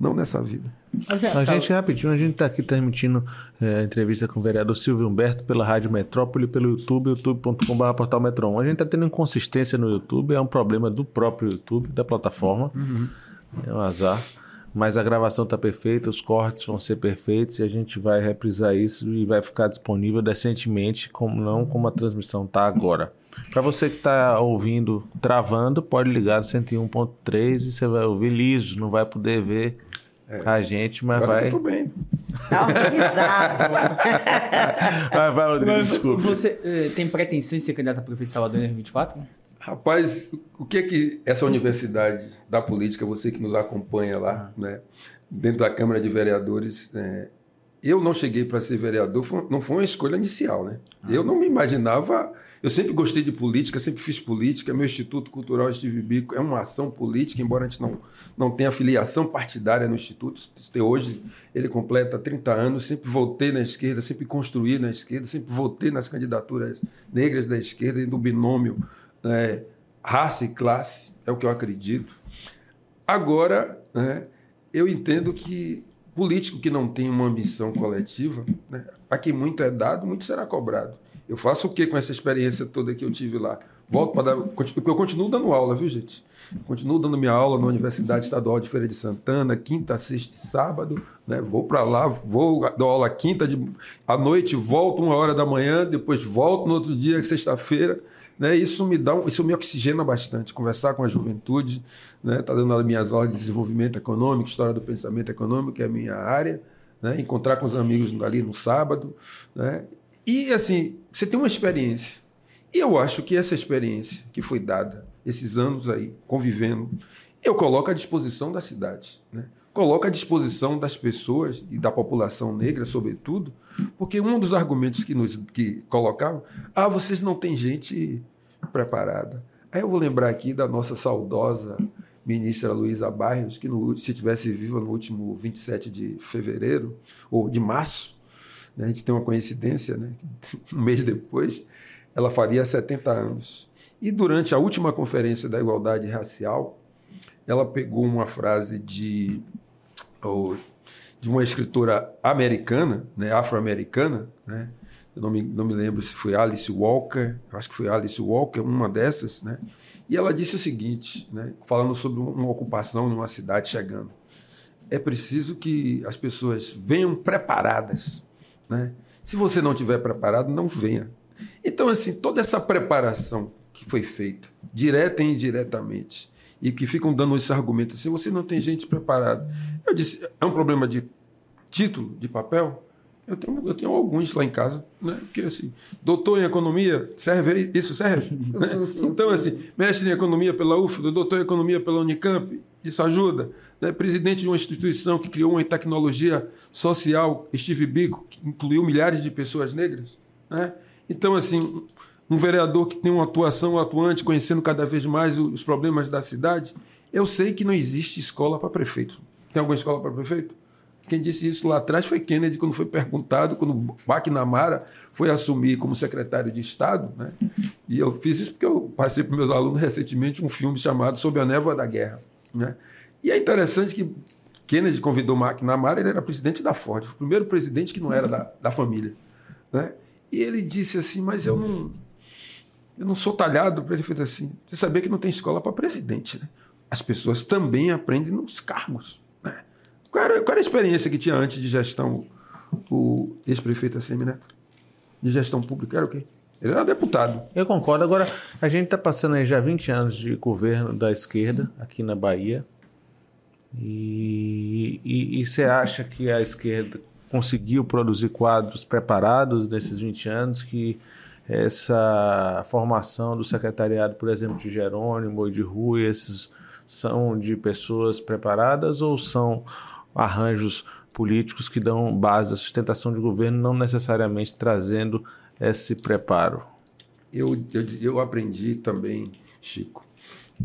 Não nessa vida. A gente, rapidinho, a gente está aqui transmitindo é, a entrevista com o vereador Silvio Humberto pela Rádio Metrópole, pelo YouTube, youtube.com.br portal Metro 1. A gente está tendo inconsistência no YouTube, é um problema do próprio YouTube, da plataforma. Uhum. É um azar. Mas a gravação está perfeita, os cortes vão ser perfeitos e a gente vai reprisar isso e vai ficar disponível decentemente, como não como a transmissão está agora. Para você que está ouvindo travando, pode ligar no 101.3 e você vai ouvir liso, não vai poder ver é. a gente, mas Agora vai. Tudo bem. Tá organizado. (laughs) vai, vai, Rodrigo, mas, desculpa. Você eh, tem pretensão de ser candidato a prefeito de Salvador em 2024? Rapaz, o que é que essa universidade da política, você que nos acompanha lá, ah. né, dentro da Câmara de Vereadores, é, eu não cheguei para ser vereador, foi, não foi uma escolha inicial, né? Ah. Eu não me imaginava eu sempre gostei de política, sempre fiz política. Meu Instituto Cultural Steve Bico é uma ação política, embora a gente não, não tenha filiação partidária no Instituto. Hoje ele completa 30 anos. Sempre votei na esquerda, sempre construí na esquerda, sempre votei nas candidaturas negras da esquerda e do binômio né, raça e classe, é o que eu acredito. Agora, né, eu entendo que político que não tem uma ambição coletiva, né, a quem muito é dado, muito será cobrado. Eu faço o que com essa experiência toda que eu tive lá? Volto para dar. Eu continuo dando aula, viu, gente? Continuo dando minha aula na Universidade Estadual de Feira de Santana, quinta, sexta e sábado. Né? Vou para lá, vou dar aula quinta de, à noite, volto uma hora da manhã, depois volto no outro dia, sexta-feira. Né? Isso me dá, isso me oxigena bastante. Conversar com a juventude, né? Tá dando as minhas aulas de desenvolvimento econômico, história do pensamento econômico, que é a minha área. Né? Encontrar com os amigos ali no sábado, né? E assim, você tem uma experiência. E eu acho que essa experiência que foi dada, esses anos aí, convivendo, eu coloco à disposição da cidade. Né? Coloco à disposição das pessoas e da população negra, sobretudo, porque um dos argumentos que nos que colocavam, ah, vocês não têm gente preparada. Aí eu vou lembrar aqui da nossa saudosa ministra Luísa Barros, que no, se tivesse viva no último 27 de fevereiro, ou de março, né? A gente tem uma coincidência, né? (laughs) um mês depois, ela faria 70 anos. E durante a última conferência da igualdade racial, ela pegou uma frase de, de uma escritora americana, né? afro-americana, né? Eu não me, não me lembro se foi Alice Walker, acho que foi Alice Walker, uma dessas, né? e ela disse o seguinte, né? falando sobre uma ocupação numa cidade chegando. É preciso que as pessoas venham preparadas né? Se você não tiver preparado, não venha. Então, assim, toda essa preparação que foi feita, direta e indiretamente, e que ficam dando esse argumento assim, você não tem gente preparada. Eu disse, é um problema de título, de papel? Eu tenho, eu tenho alguns lá em casa, né? Porque assim, doutor em economia, serve isso serve? né? (laughs) Então, assim, mestre em economia pela UFRA, doutor em economia pela Unicamp, isso ajuda né, presidente de uma instituição que criou uma tecnologia social, Steve Biko, que incluiu milhares de pessoas negras. Né? Então, assim, um vereador que tem uma atuação atuante, conhecendo cada vez mais os problemas da cidade, eu sei que não existe escola para prefeito. Tem alguma escola para prefeito? Quem disse isso lá atrás foi Kennedy, quando foi perguntado, quando McNamara foi assumir como secretário de Estado. Né? E eu fiz isso porque eu passei para meus alunos recentemente um filme chamado Sob a Névoa da Guerra. Né? E é interessante que Kennedy convidou McNamara, ele era presidente da Ford, o primeiro presidente que não era da, da família. Né? E ele disse assim: Mas eu não, eu não sou talhado para ele. Fez assim: Você sabia que não tem escola para presidente. Né? As pessoas também aprendem nos cargos. Né? Qual, era, qual era a experiência que tinha antes de gestão o ex-prefeito Assemineto? De gestão pública? Era o quê? Ele era deputado. Eu concordo. Agora, a gente está passando aí já 20 anos de governo da esquerda aqui na Bahia. E você acha que a esquerda conseguiu produzir quadros preparados nesses 20 anos, que essa formação do secretariado, por exemplo, de Jerônimo e de Rui, esses são de pessoas preparadas ou são arranjos políticos que dão base à sustentação de governo, não necessariamente trazendo esse preparo? Eu, eu, eu aprendi também, Chico.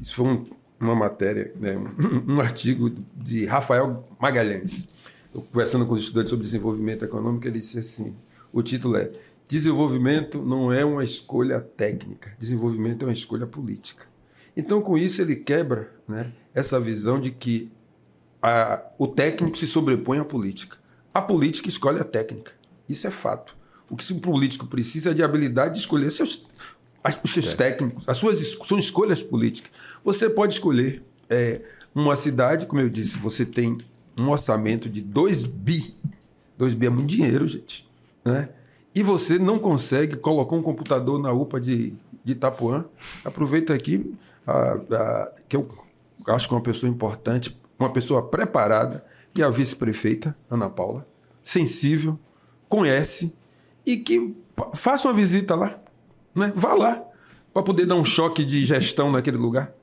Isso foi um, uma matéria, né, um, (laughs) um artigo de Rafael Magalhães. Eu, conversando com os estudantes sobre desenvolvimento econômico, ele disse assim: o título é Desenvolvimento não é uma escolha técnica, desenvolvimento é uma escolha política. Então, com isso, ele quebra né, essa visão de que a, o técnico se sobrepõe à política. A política escolhe a técnica. Isso é fato. O que o político precisa é de habilidade de escolher seus, os seus técnicos, as suas são escolhas políticas. Você pode escolher é, uma cidade, como eu disse, você tem um orçamento de 2 bi. 2 bi é muito dinheiro, gente. Né? e você não consegue colocar um computador na UPA de, de Itapuã, aproveito aqui a, a, que eu acho que é uma pessoa importante, uma pessoa preparada, que é a vice-prefeita, Ana Paula, sensível, conhece e que faça uma visita lá. Né? Vá lá para poder dar um choque de gestão naquele lugar,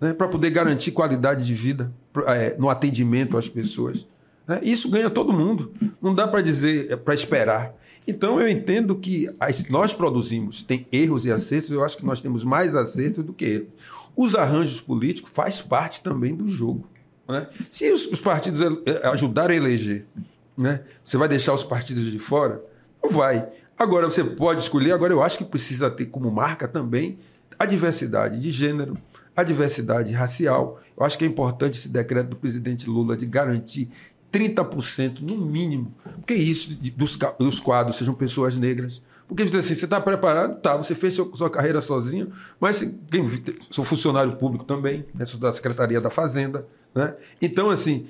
né? para poder garantir qualidade de vida é, no atendimento às pessoas. Né? Isso ganha todo mundo. Não dá para dizer, é para esperar. Então eu entendo que as, nós produzimos, tem erros e acertos, eu acho que nós temos mais acertos do que erros. Os arranjos políticos faz parte também do jogo. Né? Se os, os partidos ajudarem a eleger, né? você vai deixar os partidos de fora? Não vai. Agora você pode escolher, agora eu acho que precisa ter como marca também a diversidade de gênero, a diversidade racial. Eu acho que é importante esse decreto do presidente Lula de garantir 30% no mínimo. Porque isso dos, dos quadros sejam pessoas negras. Porque assim, você está preparado? Tá, você fez sua, sua carreira sozinho, mas quem, sou funcionário público também, né, sou da Secretaria da Fazenda. Né? Então, assim,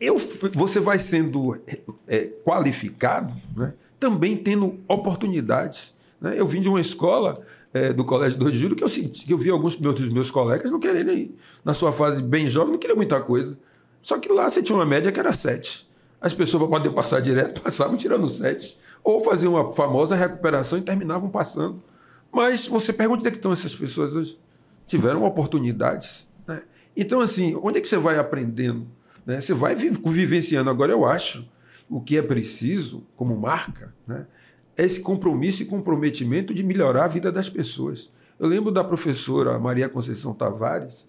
eu, você vai sendo é, qualificado, né, também tendo oportunidades. Né? Eu vim de uma escola é, do Colégio 2 de Julho que eu senti, que eu vi alguns dos meus colegas não querendo, na sua fase bem jovem, não queriam muita coisa. Só que lá você tinha uma média que era 7. As pessoas, para poder passar direto, (laughs) passavam tirando 7. Ou faziam uma famosa recuperação e terminavam passando. Mas você pergunta onde é que estão essas pessoas hoje? Tiveram oportunidades. Né? Então, assim, onde é que você vai aprendendo? Né? Você vai vivenciando. Agora, eu acho o que é preciso, como marca, né? é esse compromisso e comprometimento de melhorar a vida das pessoas. Eu lembro da professora Maria Conceição Tavares,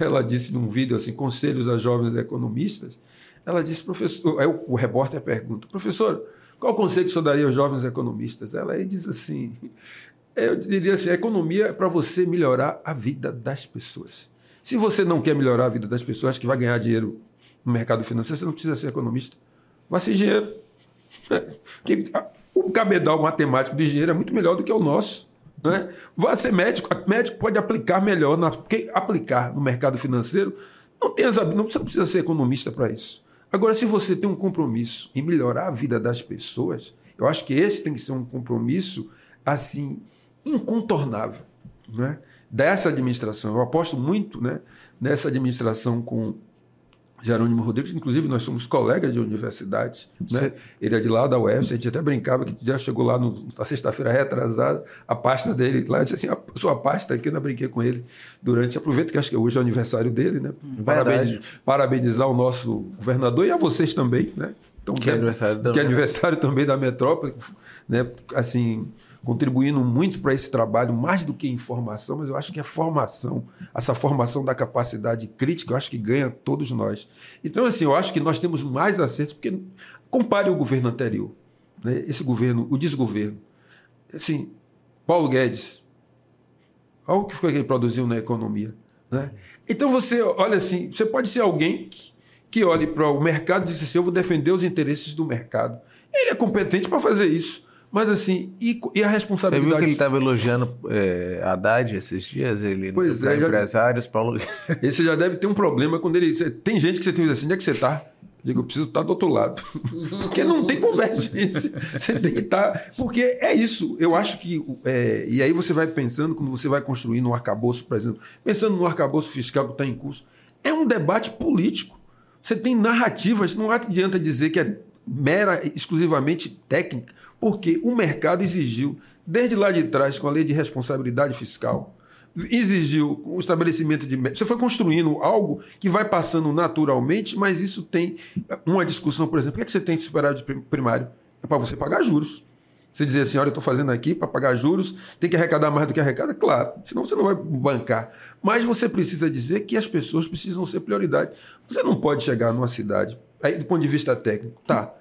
ela disse num vídeo assim, conselhos a jovens economistas, ela disse, professor, aí o, o repórter pergunta, professor, qual conselho que o senhor daria aos jovens economistas? Ela aí diz assim, eu diria assim, a economia é para você melhorar a vida das pessoas. Se você não quer melhorar a vida das pessoas, que vai ganhar dinheiro no mercado financeiro, você não precisa ser economista. Vai ser engenheiro. (laughs) O cabedal matemático de engenheiro é muito melhor do que o nosso. Né? Vai ser médico, médico pode aplicar melhor, na, porque aplicar no mercado financeiro não, tem as, você não precisa ser economista para isso. Agora, se você tem um compromisso em melhorar a vida das pessoas, eu acho que esse tem que ser um compromisso assim incontornável, né? dessa administração. Eu aposto muito, né, nessa administração com Jerônimo Rodrigues, inclusive nós somos colegas de universidade, né? ele é de lá da UF, a gente até brincava que já chegou lá no, na sexta-feira retrasada, a pasta dele, lá eu disse assim, a sua pasta aqui, eu não brinquei com ele durante, aproveito que acho que hoje é o aniversário dele, né? Parabeniz, parabenizar o nosso governador e a vocês também, né? Então, que, é aniversário, que é aniversário também da metrópole, né? Assim, contribuindo muito para esse trabalho, mais do que informação, mas eu acho que é formação, essa formação da capacidade crítica, eu acho que ganha todos nós. Então, assim, eu acho que nós temos mais acertos, porque compare o governo anterior, né? esse governo, o desgoverno. Assim, Paulo Guedes, olha o que foi que ele produziu na economia. Né? Então, você olha assim, você pode ser alguém que, que olhe para o mercado e diz assim, eu vou defender os interesses do mercado. Ele é competente para fazer isso. Mas assim, e, e a responsabilidade. Você viu que ele estava elogiando é, Haddad esses dias? Ele pois é, empresários, Paulo. (laughs) Esse já deve ter um problema quando ele. Tem gente que você tem assim, onde é que você está? Digo, eu preciso estar do outro lado. (laughs) porque não tem convergência. Você tem que estar. Porque é isso. Eu acho que. É, e aí você vai pensando, quando você vai construindo um arcabouço, por exemplo, pensando no arcabouço fiscal que está em curso, é um debate político. Você tem narrativas, não adianta dizer que é mera, exclusivamente técnica, porque o mercado exigiu, desde lá de trás, com a lei de responsabilidade fiscal, exigiu o estabelecimento de. Você foi construindo algo que vai passando naturalmente, mas isso tem uma discussão, por exemplo, por que, é que você tem superávit primário? É para você pagar juros. Você dizer assim, olha, eu estou fazendo aqui para pagar juros, tem que arrecadar mais do que arrecada, claro, senão você não vai bancar. Mas você precisa dizer que as pessoas precisam ser prioridade. Você não pode chegar numa cidade, aí do ponto de vista técnico, tá,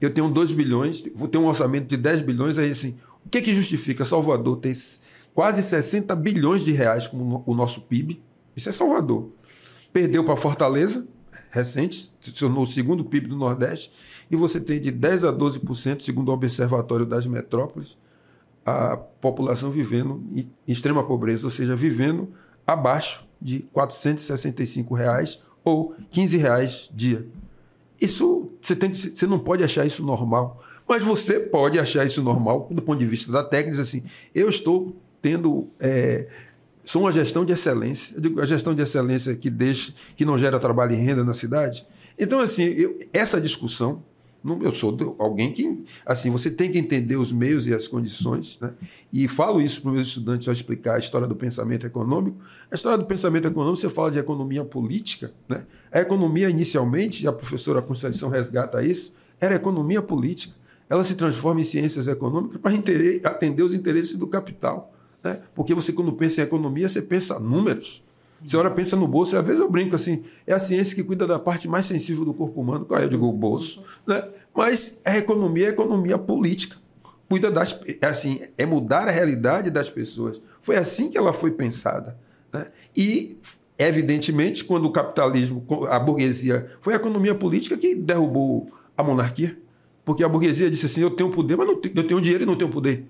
eu tenho 2 bilhões, vou ter um orçamento de 10 bilhões, aí assim, o que, que justifica Salvador ter quase 60 bilhões de reais como o nosso PIB? Isso é Salvador. Perdeu para Fortaleza, recente, se tornou o segundo PIB do Nordeste, e você tem de 10 a 12%, segundo o Observatório das Metrópoles, a população vivendo em extrema pobreza, ou seja, vivendo abaixo de 465 reais ou 15 reais dia. Isso você, tem você não pode achar isso normal, mas você pode achar isso normal do ponto de vista da técnica. Assim, eu estou tendo é, são uma gestão de excelência. Eu digo, a gestão de excelência que deixa, que não gera trabalho e renda na cidade. Então, assim, eu, essa discussão, eu sou alguém que, assim, você tem que entender os meios e as condições, né? E falo isso para os meus estudantes ao explicar a história do pensamento econômico. A história do pensamento econômico, você fala de economia política, né? A economia, inicialmente, a professora Conceição resgata isso, era economia política. Ela se transforma em ciências econômicas para atender os interesses do capital. Né? Porque você, quando pensa em economia, você pensa números. Você ora pensa no bolso, e às vezes eu brinco assim, é a ciência que cuida da parte mais sensível do corpo humano, qual é? Eu digo o bolso. Né? Mas a economia é a economia política. Cuida das. É assim, é mudar a realidade das pessoas. Foi assim que ela foi pensada. Né? E, evidentemente, quando o capitalismo, a burguesia, foi a economia política que derrubou a monarquia. Porque a burguesia disse assim: eu tenho poder, mas não tenho, eu tenho dinheiro e não tenho poder.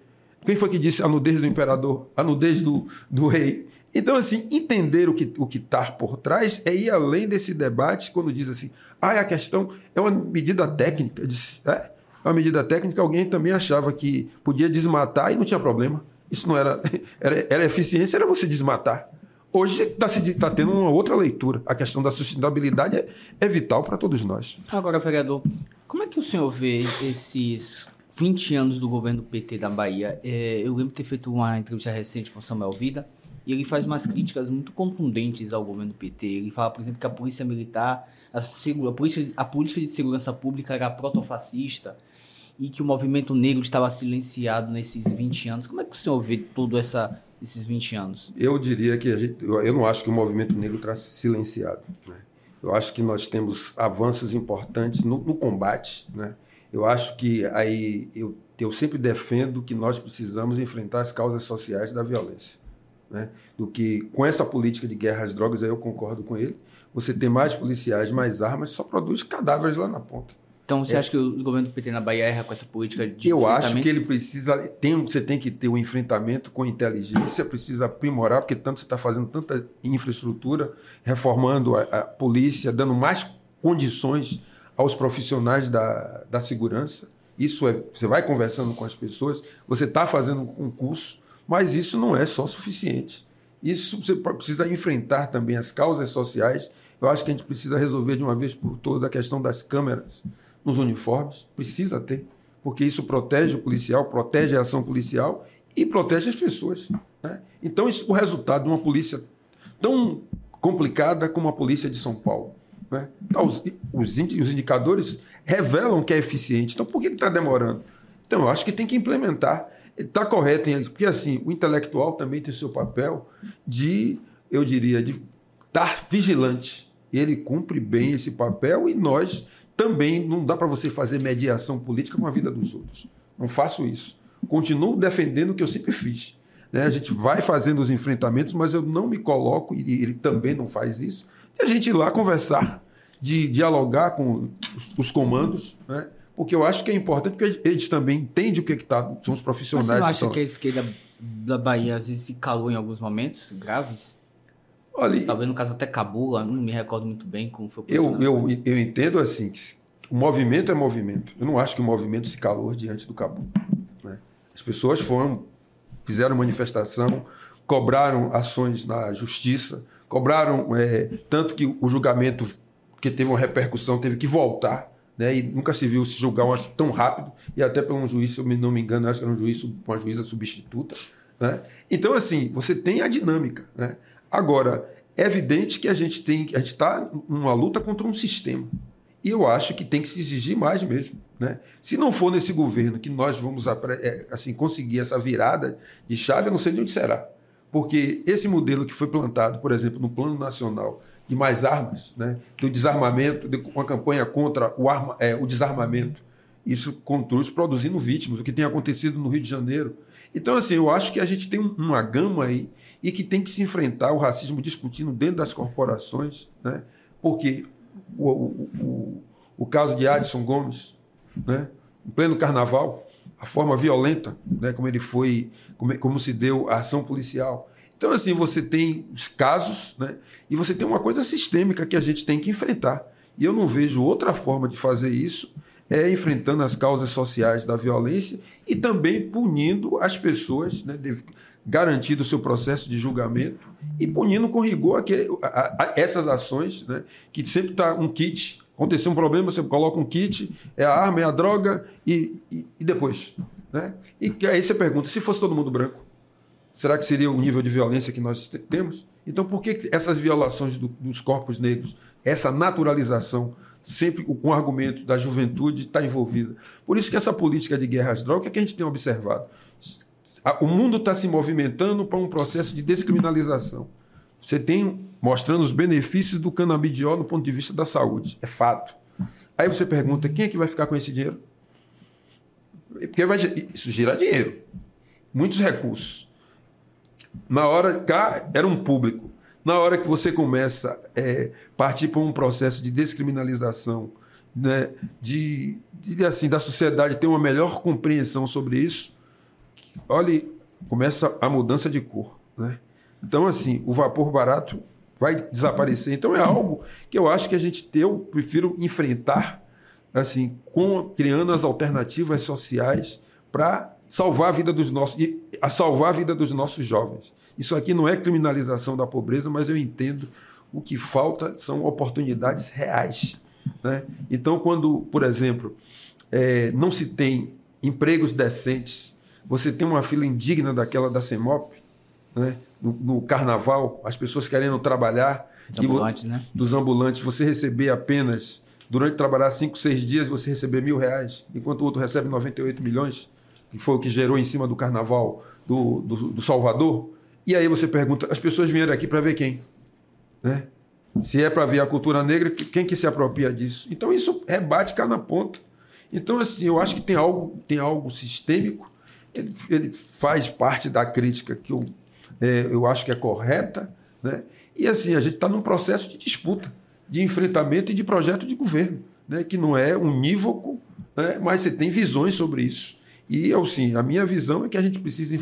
Quem foi que disse a nudez do imperador, a nudez do, do rei? Então, assim, entender o que o está por trás é ir além desse debate quando diz assim, ah, a questão é uma medida técnica. Disse, é, é uma medida técnica, alguém também achava que podia desmatar e não tinha problema. Isso não era, (laughs) era, era eficiência, era você desmatar. Hoje está tá tendo uma outra leitura. A questão da sustentabilidade é, é vital para todos nós. Agora, vereador, como é que o senhor vê esses 20 anos do governo PT da Bahia. É, eu lembro de ter feito uma entrevista recente com o Samuel Vida e ele faz umas críticas muito contundentes ao governo PT. Ele fala, por exemplo, que a polícia militar, a, a, polícia, a política de segurança pública era protofascista e que o movimento negro estava silenciado nesses 20 anos. Como é que o senhor vê tudo essa, esses 20 anos? Eu diria que a gente, eu não acho que o movimento negro está silenciado. Né? Eu acho que nós temos avanços importantes no, no combate, né? Eu acho que aí eu, eu sempre defendo que nós precisamos enfrentar as causas sociais da violência. Né? Do que com essa política de guerra às drogas, aí eu concordo com ele. Você ter mais policiais, mais armas, só produz cadáveres lá na ponta. Então você é. acha que o governo do PT na Bahia erra com essa política de Eu acho que ele precisa. Tem, você tem que ter o um enfrentamento com inteligência, precisa aprimorar, porque tanto você está fazendo tanta infraestrutura, reformando a, a polícia, dando mais condições aos profissionais da, da segurança. Isso é, você vai conversando com as pessoas, você está fazendo um concurso, mas isso não é só suficiente. Isso você precisa enfrentar também as causas sociais. Eu acho que a gente precisa resolver de uma vez por todas a questão das câmeras nos uniformes. Precisa ter, porque isso protege o policial, protege a ação policial e protege as pessoas. Né? Então, isso, o resultado de uma polícia tão complicada como a polícia de São Paulo né? Então, os, os, indicadores revelam que é eficiente. Então, por que está demorando? Então, eu acho que tem que implementar. Está correto, porque assim, o intelectual também tem seu papel de, eu diria, de estar vigilante. Ele cumpre bem esse papel e nós também não dá para você fazer mediação política com a vida dos outros. Não faço isso. Continuo defendendo o que eu sempre fiz. Né? A gente vai fazendo os enfrentamentos, mas eu não me coloco, e ele também não faz isso, e a gente ir lá conversar, de dialogar com os comandos, né? Porque eu acho que é importante, porque eles também entendem o que, é que tá, são os profissionais. Mas você não acha que, que a esquerda da Bahia às vezes se calou em alguns momentos graves? Olha, Talvez no caso até Cabula, não me recordo muito bem como foi o eu, eu, eu entendo assim, que o movimento é movimento. Eu não acho que o movimento se calou diante do Cabula. Né? As pessoas foram, fizeram manifestação, cobraram ações na justiça, cobraram é, tanto que o julgamento que teve uma repercussão teve que voltar né, e nunca se viu se julgar um tão rápido e até por um juiz se eu não me engano acho que era um juiz uma juíza substituta né? então assim você tem a dinâmica né? agora é evidente que a gente tem a gente está numa luta contra um sistema E eu acho que tem que se exigir mais mesmo. Né? Se não for nesse governo que nós vamos é, assim conseguir essa virada de chave, eu não sei de onde será. Porque esse modelo que foi plantado, por exemplo, no Plano Nacional de mais armas, né? do desarmamento, de uma campanha contra o, arma, é, o desarmamento, isso conduz produzindo vítimas, o que tem acontecido no Rio de Janeiro. Então, assim, eu acho que a gente tem uma gama aí e que tem que se enfrentar o racismo discutindo dentro das corporações, né? porque o, o, o, o caso de Adson Gomes, né? em pleno carnaval, a forma violenta, né? como ele foi, como, como se deu a ação policial. Então, assim, você tem os casos, né? E você tem uma coisa sistêmica que a gente tem que enfrentar. E eu não vejo outra forma de fazer isso é enfrentando as causas sociais da violência e também punindo as pessoas, né, garantindo o seu processo de julgamento e punindo com rigor aquele, a, a, essas ações, né, que sempre está um kit. Aconteceu um problema, você coloca um kit, é a arma, é a droga e, e, e depois. Né? E aí você pergunta: se fosse todo mundo branco? Será que seria o nível de violência que nós temos? Então, por que essas violações do, dos corpos negros, essa naturalização, sempre com o argumento da juventude está envolvida? Por isso que essa política de guerra às drogas, é que a gente tem observado? O mundo está se movimentando para um processo de descriminalização. Você tem mostrando os benefícios do canabidiol do ponto de vista da saúde. É fato. Aí você pergunta, quem é que vai ficar com esse dinheiro? Porque vai, isso gira dinheiro. Muitos recursos. Na hora cá era um público. Na hora que você começa a é, partir para um processo de descriminalização, né, de, de, assim da sociedade ter uma melhor compreensão sobre isso, olhe, começa a mudança de cor, né? Então assim, o vapor barato vai desaparecer. Então é algo que eu acho que a gente eu prefiro enfrentar assim, com criando as alternativas sociais para salvar a vida dos nossos e a salvar a vida dos nossos jovens. Isso aqui não é criminalização da pobreza, mas eu entendo o que falta são oportunidades reais. Né? Então, quando, por exemplo, é, não se tem empregos decentes, você tem uma fila indigna daquela da CEMOP, né? no, no carnaval, as pessoas querendo trabalhar. Dos ambulantes, né? Dos ambulantes, você receber apenas, durante trabalhar cinco, seis dias, você receber mil reais, enquanto o outro recebe 98 milhões que foi o que gerou em cima do carnaval do, do, do Salvador. E aí você pergunta, as pessoas vieram aqui para ver quem? Né? Se é para ver a cultura negra, quem que se apropria disso? Então isso rebate cá na ponta. Então, assim, eu acho que tem algo, tem algo sistêmico. Ele, ele faz parte da crítica que eu, é, eu acho que é correta. Né? E assim, a gente está num processo de disputa, de enfrentamento e de projeto de governo, né? que não é unívoco, né? mas você tem visões sobre isso. E eu sim, a minha visão é que a gente precisa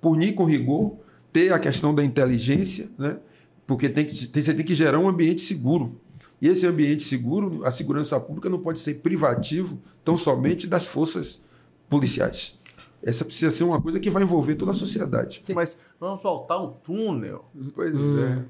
punir com rigor, ter a questão da inteligência, né? porque tem que, tem, você tem que gerar um ambiente seguro. E esse ambiente seguro, a segurança pública não pode ser privativo tão somente das forças policiais. Essa precisa ser uma coisa que vai envolver toda a sociedade. Sim, mas vamos voltar o túnel. Pois hum. é.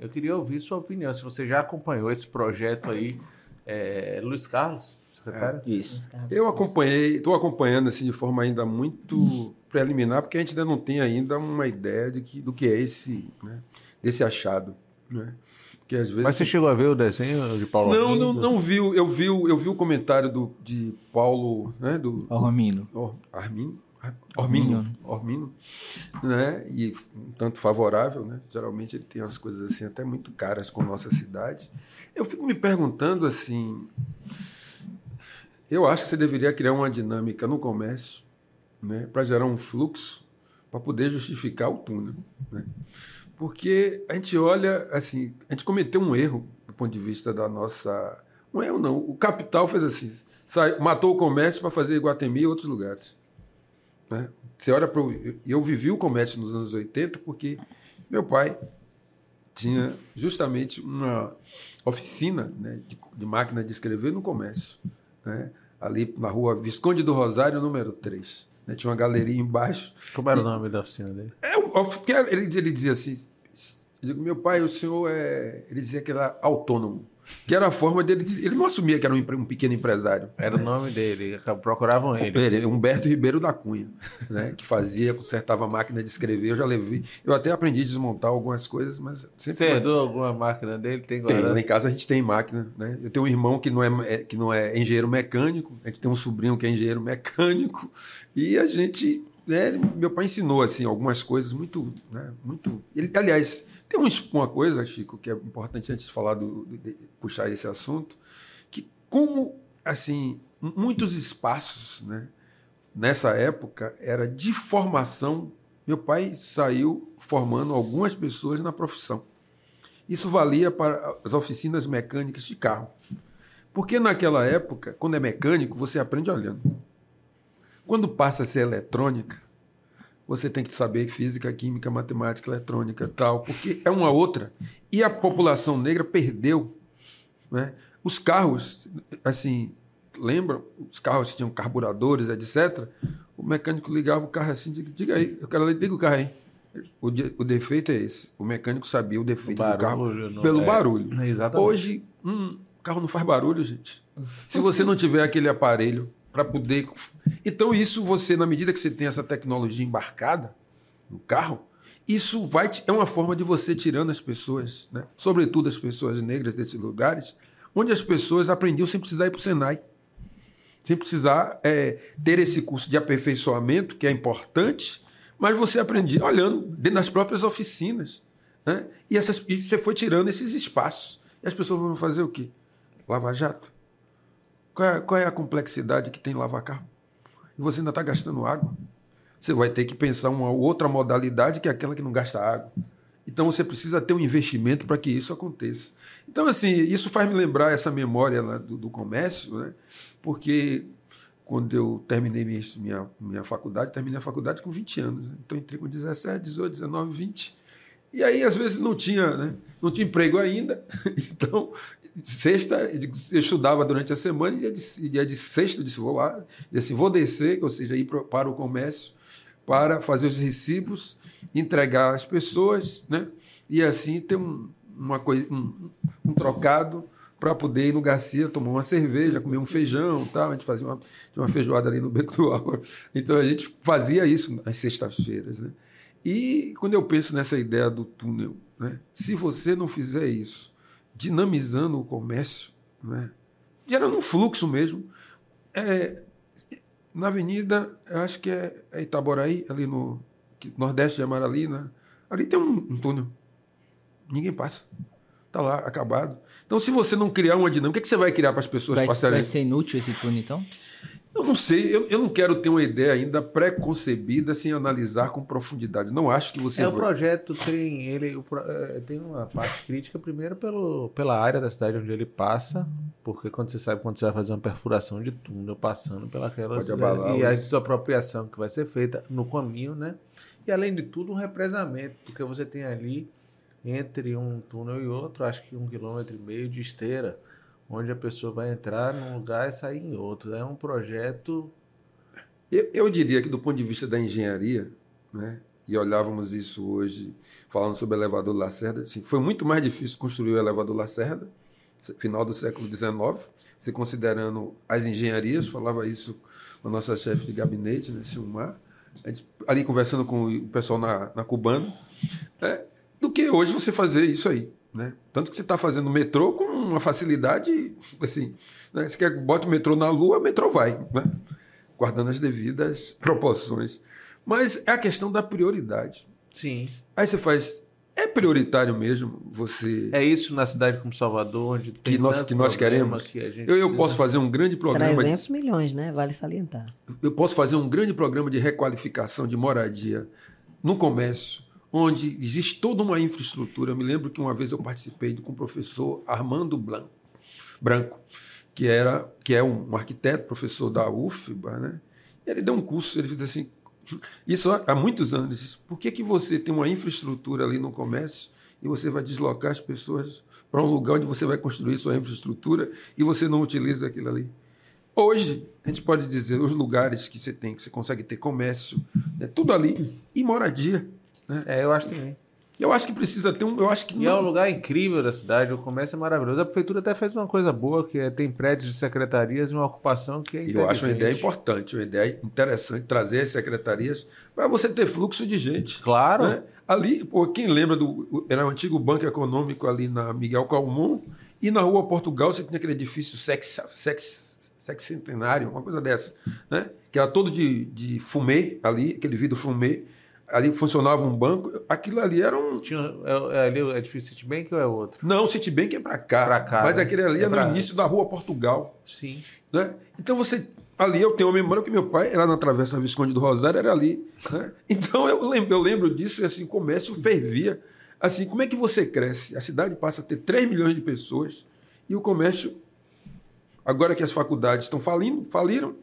Eu queria ouvir sua opinião. Se você já acompanhou esse projeto aí, é, Luiz Carlos? É, isso. Eu acompanhei, estou acompanhando assim de forma ainda muito (laughs) preliminar, porque a gente ainda não tem ainda uma ideia de que, do que é esse, né, desse achado, né? Porque às vezes Mas você chegou a ver o desenho de Paulo Não, Armindo? não, não viu. Eu vi, eu vi o comentário do, de Paulo, né, do Armino. Or, Armino. Ormino, Ormino, né? E um tanto favorável, né? Geralmente ele tem umas coisas assim até muito caras com nossa cidade. Eu fico me perguntando assim, eu acho que você deveria criar uma dinâmica no comércio né, para gerar um fluxo para poder justificar o túnel. Né? Porque a gente olha, assim, a gente cometeu um erro do ponto de vista da nossa. Um erro não. O capital fez assim: sai, matou o comércio para fazer Iguatemi e outros lugares. Né? Você olha para. Eu vivi o comércio nos anos 80 porque meu pai tinha justamente uma oficina né, de, de máquina de escrever no comércio né? ali na rua Visconde do Rosário, número 3. Né? Tinha uma galeria embaixo. Como era e, o nome da oficina dele? É, ele, ele dizia assim: eu digo, meu pai, o senhor é. Ele dizia que era autônomo. Que era a forma dele. Ele não assumia que era um, um pequeno empresário. Era né? o nome dele, procuravam ele. Ele, Humberto Ribeiro da Cunha, né? que fazia, consertava a máquina de escrever. Eu já levei. Eu até aprendi a desmontar algumas coisas, mas sempre. Você herdou alguma máquina dele? Tem, tem lá em casa a gente tem máquina. Né? Eu tenho um irmão que não, é, é, que não é engenheiro mecânico, a gente tem um sobrinho que é engenheiro mecânico, e a gente. Né, meu pai ensinou assim algumas coisas muito. Né, muito ele, aliás, tem uma coisa, Chico, que é importante antes de falar do, de puxar esse assunto, que como assim muitos espaços, né, nessa época era de formação. Meu pai saiu formando algumas pessoas na profissão. Isso valia para as oficinas mecânicas de carro. Porque naquela época, quando é mecânico, você aprende olhando. Quando passa a ser eletrônica, você tem que saber física, química, matemática, eletrônica tal, porque é uma outra. E a população negra perdeu. Né? Os carros, assim, lembram? Os carros tinham carburadores, etc. O mecânico ligava o carro assim, diga, aí, eu quero liga o carro aí. O, de, o defeito é esse. O mecânico sabia o defeito o barulho, do carro pelo é, barulho. Exatamente. Hoje, hum, o carro não faz barulho, gente. Se você não tiver aquele aparelho para poder. Então, isso você, na medida que você tem essa tecnologia embarcada no carro, isso vai é uma forma de você tirando as pessoas, né? sobretudo as pessoas negras desses lugares, onde as pessoas aprendiam sem precisar ir para o Senai, sem precisar é, ter esse curso de aperfeiçoamento, que é importante, mas você aprendia olhando dentro das próprias oficinas. Né? E, essas, e você foi tirando esses espaços. E as pessoas vão fazer o quê? Lava Jato. Qual é, qual é a complexidade que tem lavar carro? E você ainda está gastando água. Você vai ter que pensar uma outra modalidade que é aquela que não gasta água. Então você precisa ter um investimento para que isso aconteça. Então, assim, isso faz me lembrar essa memória do, do, comércio, né? porque quando eu terminei minha, minha, minha faculdade, terminei a faculdade com 20 anos. Né? Então entrei com 17, 18, 19, 20. E aí, às vezes, não tinha, né? não tinha emprego ainda. (laughs) Então, sexta, eu estudava durante a semana e dia de, dia de sexta eu disse, vou lá, disse, vou descer, ou seja, ir para o comércio para fazer os recibos, entregar às pessoas, né? E assim ter um, uma coisa, um, um trocado para poder ir no Garcia tomar uma cerveja, comer um feijão, tal. A gente fazia uma, uma feijoada ali no Beco do Álvaro. Então a gente fazia isso nas sextas-feiras, né? E quando eu penso nessa ideia do túnel, né? Se você não fizer isso, dinamizando o comércio, né? gerando um fluxo mesmo. É, na avenida, eu acho que é, é Itaboraí, ali no nordeste de Amaralina, ali tem um, um túnel. Ninguém passa. Está lá, acabado. Então, se você não criar uma dinâmica, o que, é que você vai criar para as pessoas vai, passarem? Vai ser inútil esse túnel, então? Eu não sei, eu, eu não quero ter uma ideia ainda pré-concebida sem analisar com profundidade. Não acho que você. É, vai... o projeto tem, ele, o, é, tem uma parte crítica, primeiro, pelo, pela área da cidade onde ele passa, porque quando você sabe quando você vai fazer uma perfuração de túnel passando pelaquela cidade, e a desapropriação que vai ser feita no caminho, né? E além de tudo, um represamento, porque você tem ali entre um túnel e outro, acho que um quilômetro e meio de esteira onde a pessoa vai entrar num lugar e sair em outro. É um projeto. Eu, eu diria que, do ponto de vista da engenharia, né, e olhávamos isso hoje, falando sobre o elevador Lacerda, assim, foi muito mais difícil construir o elevador Lacerda, final do século XIX, se considerando as engenharias, falava isso com a nossa chefe de gabinete, né, Silmar, ali conversando com o pessoal na, na Cubana, né, do que hoje você fazer isso aí. Né? Tanto que você está fazendo metrô com uma facilidade, assim, né? você quer que bote o metrô na lua, o metrô vai, né? guardando as devidas (laughs) proporções. Mas é a questão da prioridade. Sim. Aí você faz, é prioritário mesmo você. É isso na cidade como Salvador, onde tem que nós que nós queremos. Que eu, eu posso fazer um grande programa. 300 de... milhões, né? Vale salientar. Eu posso fazer um grande programa de requalificação de moradia no comércio, onde existe toda uma infraestrutura. Eu me lembro que uma vez eu participei com o professor Armando Blanco, Branco, que, era, que é um arquiteto, professor da UFBA, né? E ele deu um curso, ele disse assim, (laughs) isso há muitos anos, por que, que você tem uma infraestrutura ali no comércio e você vai deslocar as pessoas para um lugar onde você vai construir sua infraestrutura e você não utiliza aquilo ali? Hoje, a gente pode dizer, os lugares que você tem, que você consegue ter comércio, né, tudo ali, e moradia. Né? É, eu acho também. Eu acho que precisa ter um. Eu acho que e não... é um lugar incrível da cidade, o comércio é maravilhoso. A prefeitura até fez uma coisa boa, que é, tem prédios de secretarias e uma ocupação que é Eu acho uma ideia importante, uma ideia interessante, trazer as secretarias para você ter fluxo de gente. Claro. Né? Ali, pô, quem lembra do. Era o antigo Banco Econômico ali na Miguel Calmon, e na rua Portugal você tinha aquele edifício sex, sex, sexcentenário, uma coisa dessa, né? que era todo de, de fumê ali, aquele vidro fumê ali funcionava um banco, aquilo ali era um. Tinha, é, é, ali é difícil Citibank ou é outro? Não, o Citibank é para cá. Pra cá. Mas né? aquele ali é, é pra... no início da rua Portugal. Sim. Né? Então você. Ali eu tenho uma memória que meu pai era na Travessa Visconde do Rosário, era ali. Né? Então eu lembro, eu lembro disso, e assim, o comércio fervia. Assim, como é que você cresce? A cidade passa a ter 3 milhões de pessoas e o comércio, agora que as faculdades estão falindo, faliram,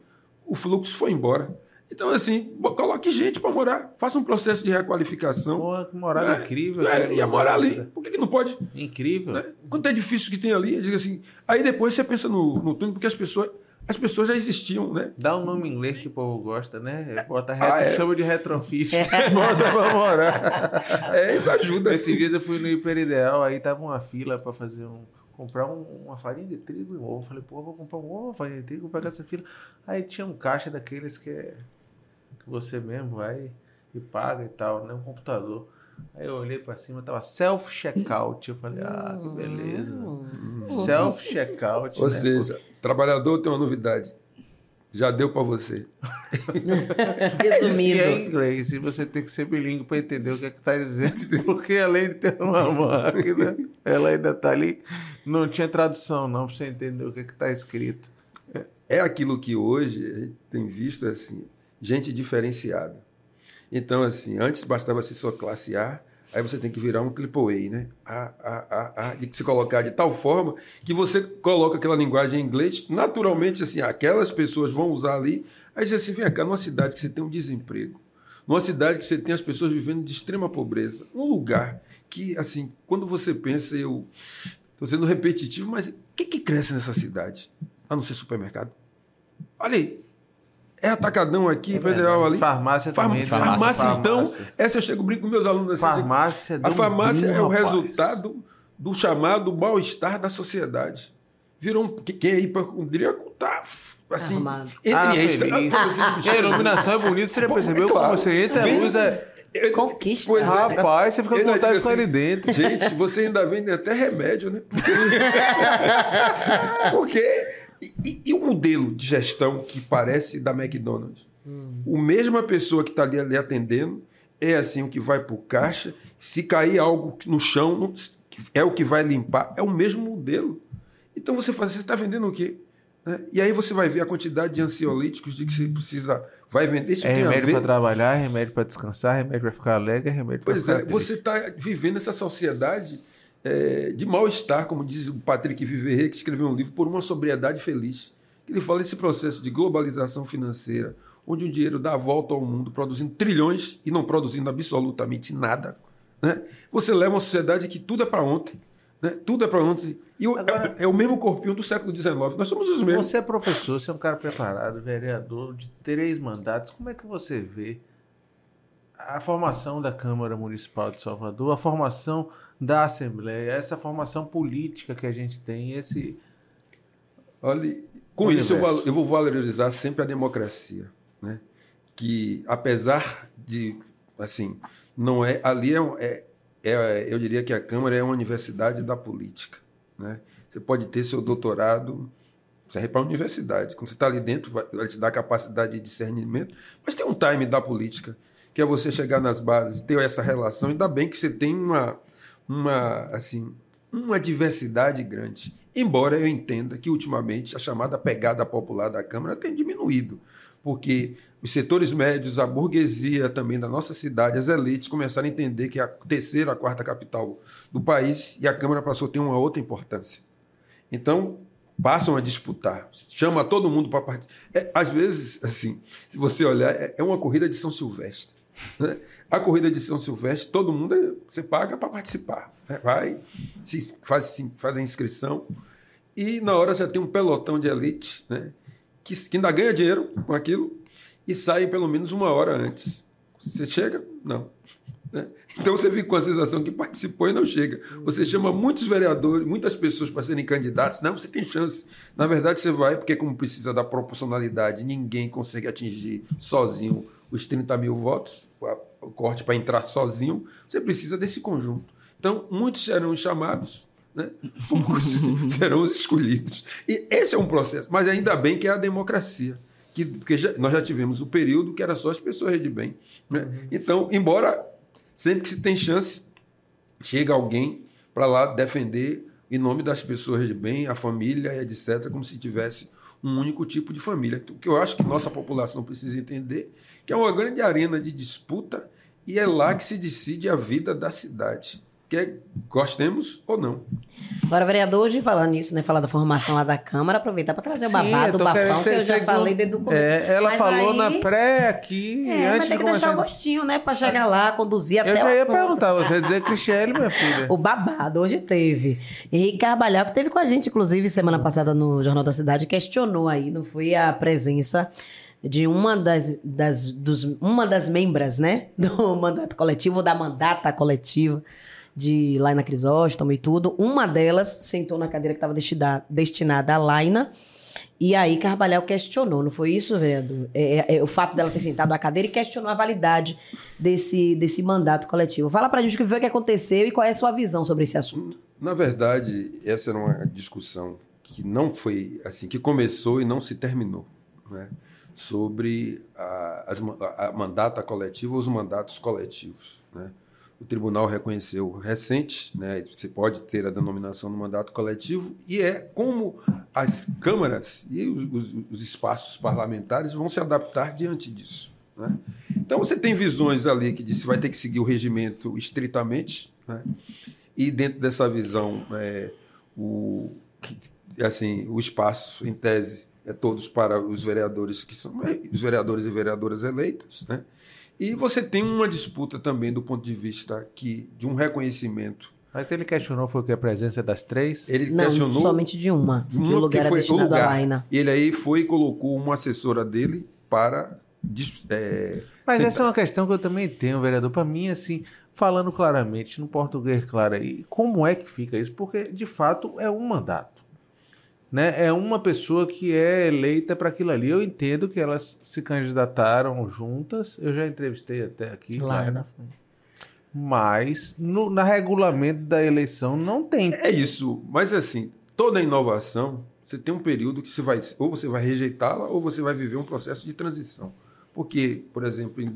o fluxo foi embora. Então, assim, coloque gente para morar, faça um processo de requalificação. Porra, que morada é, incrível. É, ia morar ali. Por que, que não pode? Incrível. Né? Quanto é difícil que tem ali, diga assim. Aí depois você pensa no, no túnel, porque as pessoas. As pessoas já existiam, né? Dá um nome em inglês que o povo gosta, né? Bota retro, ah, é. chama de retrofício. (laughs) Bota pra morar. É, isso ajuda. Esse dia eu fui no Hiperideal, aí tava uma fila para fazer um, comprar um, uma farinha de trigo e um ovo. Falei, pô, vou comprar um ovo, uma farinha de trigo, vou pegar essa fila. Aí tinha um caixa daqueles que é que você mesmo vai e paga e tal, né? Um computador. Aí eu olhei para cima, tava self-checkout. Eu falei, ah, que beleza. Hum. Self-checkout. Ou né? seja, trabalhador tem uma novidade. Já deu para você. Resumindo. é inglês, e você tem que ser bilíngue para entender o que é que está dizendo, (laughs) porque além de ter uma máquina, ela ainda está ali. Não tinha tradução, não, para você entender o que é que está escrito. É aquilo que hoje a gente tem visto assim gente diferenciada. Então, assim, antes bastava ser só classe A, aí você tem que virar um triple né? A, A, A, A, de se colocar de tal forma que você coloca aquela linguagem em inglês, naturalmente, assim, aquelas pessoas vão usar ali. Aí diz assim, vem cá, numa cidade que você tem um desemprego, numa cidade que você tem as pessoas vivendo de extrema pobreza, um lugar que, assim, quando você pensa, eu estou sendo repetitivo, mas o que, que cresce nessa cidade? A não ser supermercado. Olha aí, é atacadão aqui, é federal ali. Farmácia também. Farmácia, farmácia, farmácia, então. Essa eu chego brinco com meus alunos assim. Farmácia A farmácia é o rapaz. resultado do chamado mal-estar da sociedade. Virou um. Quem é hipocondríaco tá assim. Armado. Entre ah, extra, assim, (laughs) a iluminação é bonita, você já percebeu claro. como você entra, a luz é. Conquista. Pois é. Rapaz, você fica com vontade de ficar assim, ali dentro. Gente, você ainda vende até remédio, né? (laughs) Porque, (laughs) Porque e, e, o modelo de gestão que parece da McDonald's? Hum. O mesma pessoa que está ali, ali, atendendo é assim o que vai para o caixa. Se cair algo no chão, é o que vai limpar. É o mesmo modelo. Então você faz, você está vendendo o quê? Né? E aí você vai ver a quantidade de ansiolíticos de que você precisa. Vai vender isso é remédio para trabalhar, remédio para descansar, remédio para ficar alegre, remédio para Pois é, você está vivendo essa sociedade é, de mal-estar, como diz o Patrick Viverret, que escreveu um livro, por uma sobriedade feliz. Ele fala desse processo de globalização financeira, onde o dinheiro dá a volta ao mundo, produzindo trilhões e não produzindo absolutamente nada. Né? Você leva uma sociedade que tudo é para ontem. Né? Tudo é para ontem. E Agora, é, é, o mesmo corpinho do século XIX. Nós somos os mesmos. Você é professor, você é um cara preparado, vereador de três mandatos. Como é que você vê a formação da Câmara Municipal de Salvador, a formação da Assembleia, essa formação política que a gente tem, esse. Olha, com universo. isso eu, eu vou valorizar sempre a democracia, né? Que apesar de, assim, não é ali é, é, é eu diria que a Câmara é uma universidade da política, né? Você pode ter seu doutorado, você vai para a universidade. Quando você está ali dentro, vai, vai te dar capacidade de discernimento, mas tem um time da política, que é você chegar nas bases, ter essa relação. Ainda bem que você tem uma, uma, assim, uma diversidade grande. Embora eu entenda que, ultimamente, a chamada pegada popular da Câmara tem diminuído, porque os setores médios, a burguesia também da nossa cidade, as elites começaram a entender que a terceira, a quarta capital do país e a Câmara passou a ter uma outra importância. Então, passam a disputar, chama todo mundo para participar. É, às vezes, assim, se você olhar, é, é uma corrida de São Silvestre. Né? A corrida de São Silvestre, todo mundo você paga para participar. Né? Vai, se, faz, faz a inscrição e na hora já tem um pelotão de elite né? que, que ainda ganha dinheiro com aquilo e sai pelo menos uma hora antes. Você chega? Não. Né? Então você fica com a sensação que participou e não chega. Você chama muitos vereadores, muitas pessoas para serem candidatos, não, você tem chance. Na verdade, você vai, porque como precisa da proporcionalidade, ninguém consegue atingir sozinho os 30 mil votos, o corte para entrar sozinho, você precisa desse conjunto. Então, muitos serão chamados, né? (laughs) poucos (laughs) serão os escolhidos. E esse é um processo, mas ainda bem que é a democracia. Que, porque já, nós já tivemos o período que era só as pessoas de bem. Né? Então, embora sempre que se tem chance, chega alguém para lá defender em nome das pessoas de bem, a família, etc., como se tivesse um único tipo de família. O que eu acho que nossa população precisa entender que é uma grande arena de disputa e é lá que se decide a vida da cidade quer gostemos ou não. Agora, vereador, hoje falando nisso, né? Falar da formação lá da Câmara, aproveitar para trazer o babado, o bafão, que eu já falei desde o começo. É, ela mas falou aí, na pré aqui. É, antes mas tem que deixar o gostinho, né? Para chegar lá, conduzir até o. Eu já ia assunto. perguntar, você ia dizer Cristiane, minha filha. o babado, hoje teve. Henrique Carvalhal, que teve com a gente, inclusive, semana passada no Jornal da Cidade, questionou aí, não foi a presença de uma das, das, dos, uma das membras, né? (laughs) Do mandato coletivo, da mandata coletiva de Laina Crisóstomo e tudo. Uma delas sentou na cadeira que estava destinada, destinada a Laina. E aí Carvalhal questionou, não foi isso, vereador? É, é, é, o fato dela ter sentado na cadeira e questionou a validade desse, desse mandato coletivo. Fala pra gente o que foi que aconteceu e qual é a sua visão sobre esse assunto. Na verdade, essa era uma discussão que não foi assim, que começou e não se terminou, né? Sobre a, a, a mandata coletiva os mandatos coletivos, né? o tribunal reconheceu recente, né, você pode ter a denominação do mandato coletivo, e é como as câmaras e os, os, os espaços parlamentares vão se adaptar diante disso. Né? Então você tem visões ali que diz que vai ter que seguir o regimento estritamente, né? e dentro dessa visão, é, o, assim, o espaço, em tese, é todos para os vereadores que são os vereadores e vereadoras eleitas, né? E você tem uma disputa também do ponto de vista que, de um reconhecimento. Mas ele questionou foi que a presença das três? Ele Não, questionou somente de uma. De uma, o lugar que foi o lugar. Laina. Ele aí foi e colocou uma assessora dele para é, Mas sentar. essa é uma questão que eu também tenho, vereador. Para mim, assim, falando claramente, no português claro aí, como é que fica isso? Porque, de fato, é um mandato né, é uma pessoa que é eleita para aquilo ali. Eu entendo que elas se candidataram juntas. Eu já entrevistei até aqui. Lá né? Mas no, na regulamento da eleição não tem. É isso. Mas assim, toda inovação, você tem um período que você vai ou você vai rejeitá-la ou você vai viver um processo de transição. Porque, por exemplo, em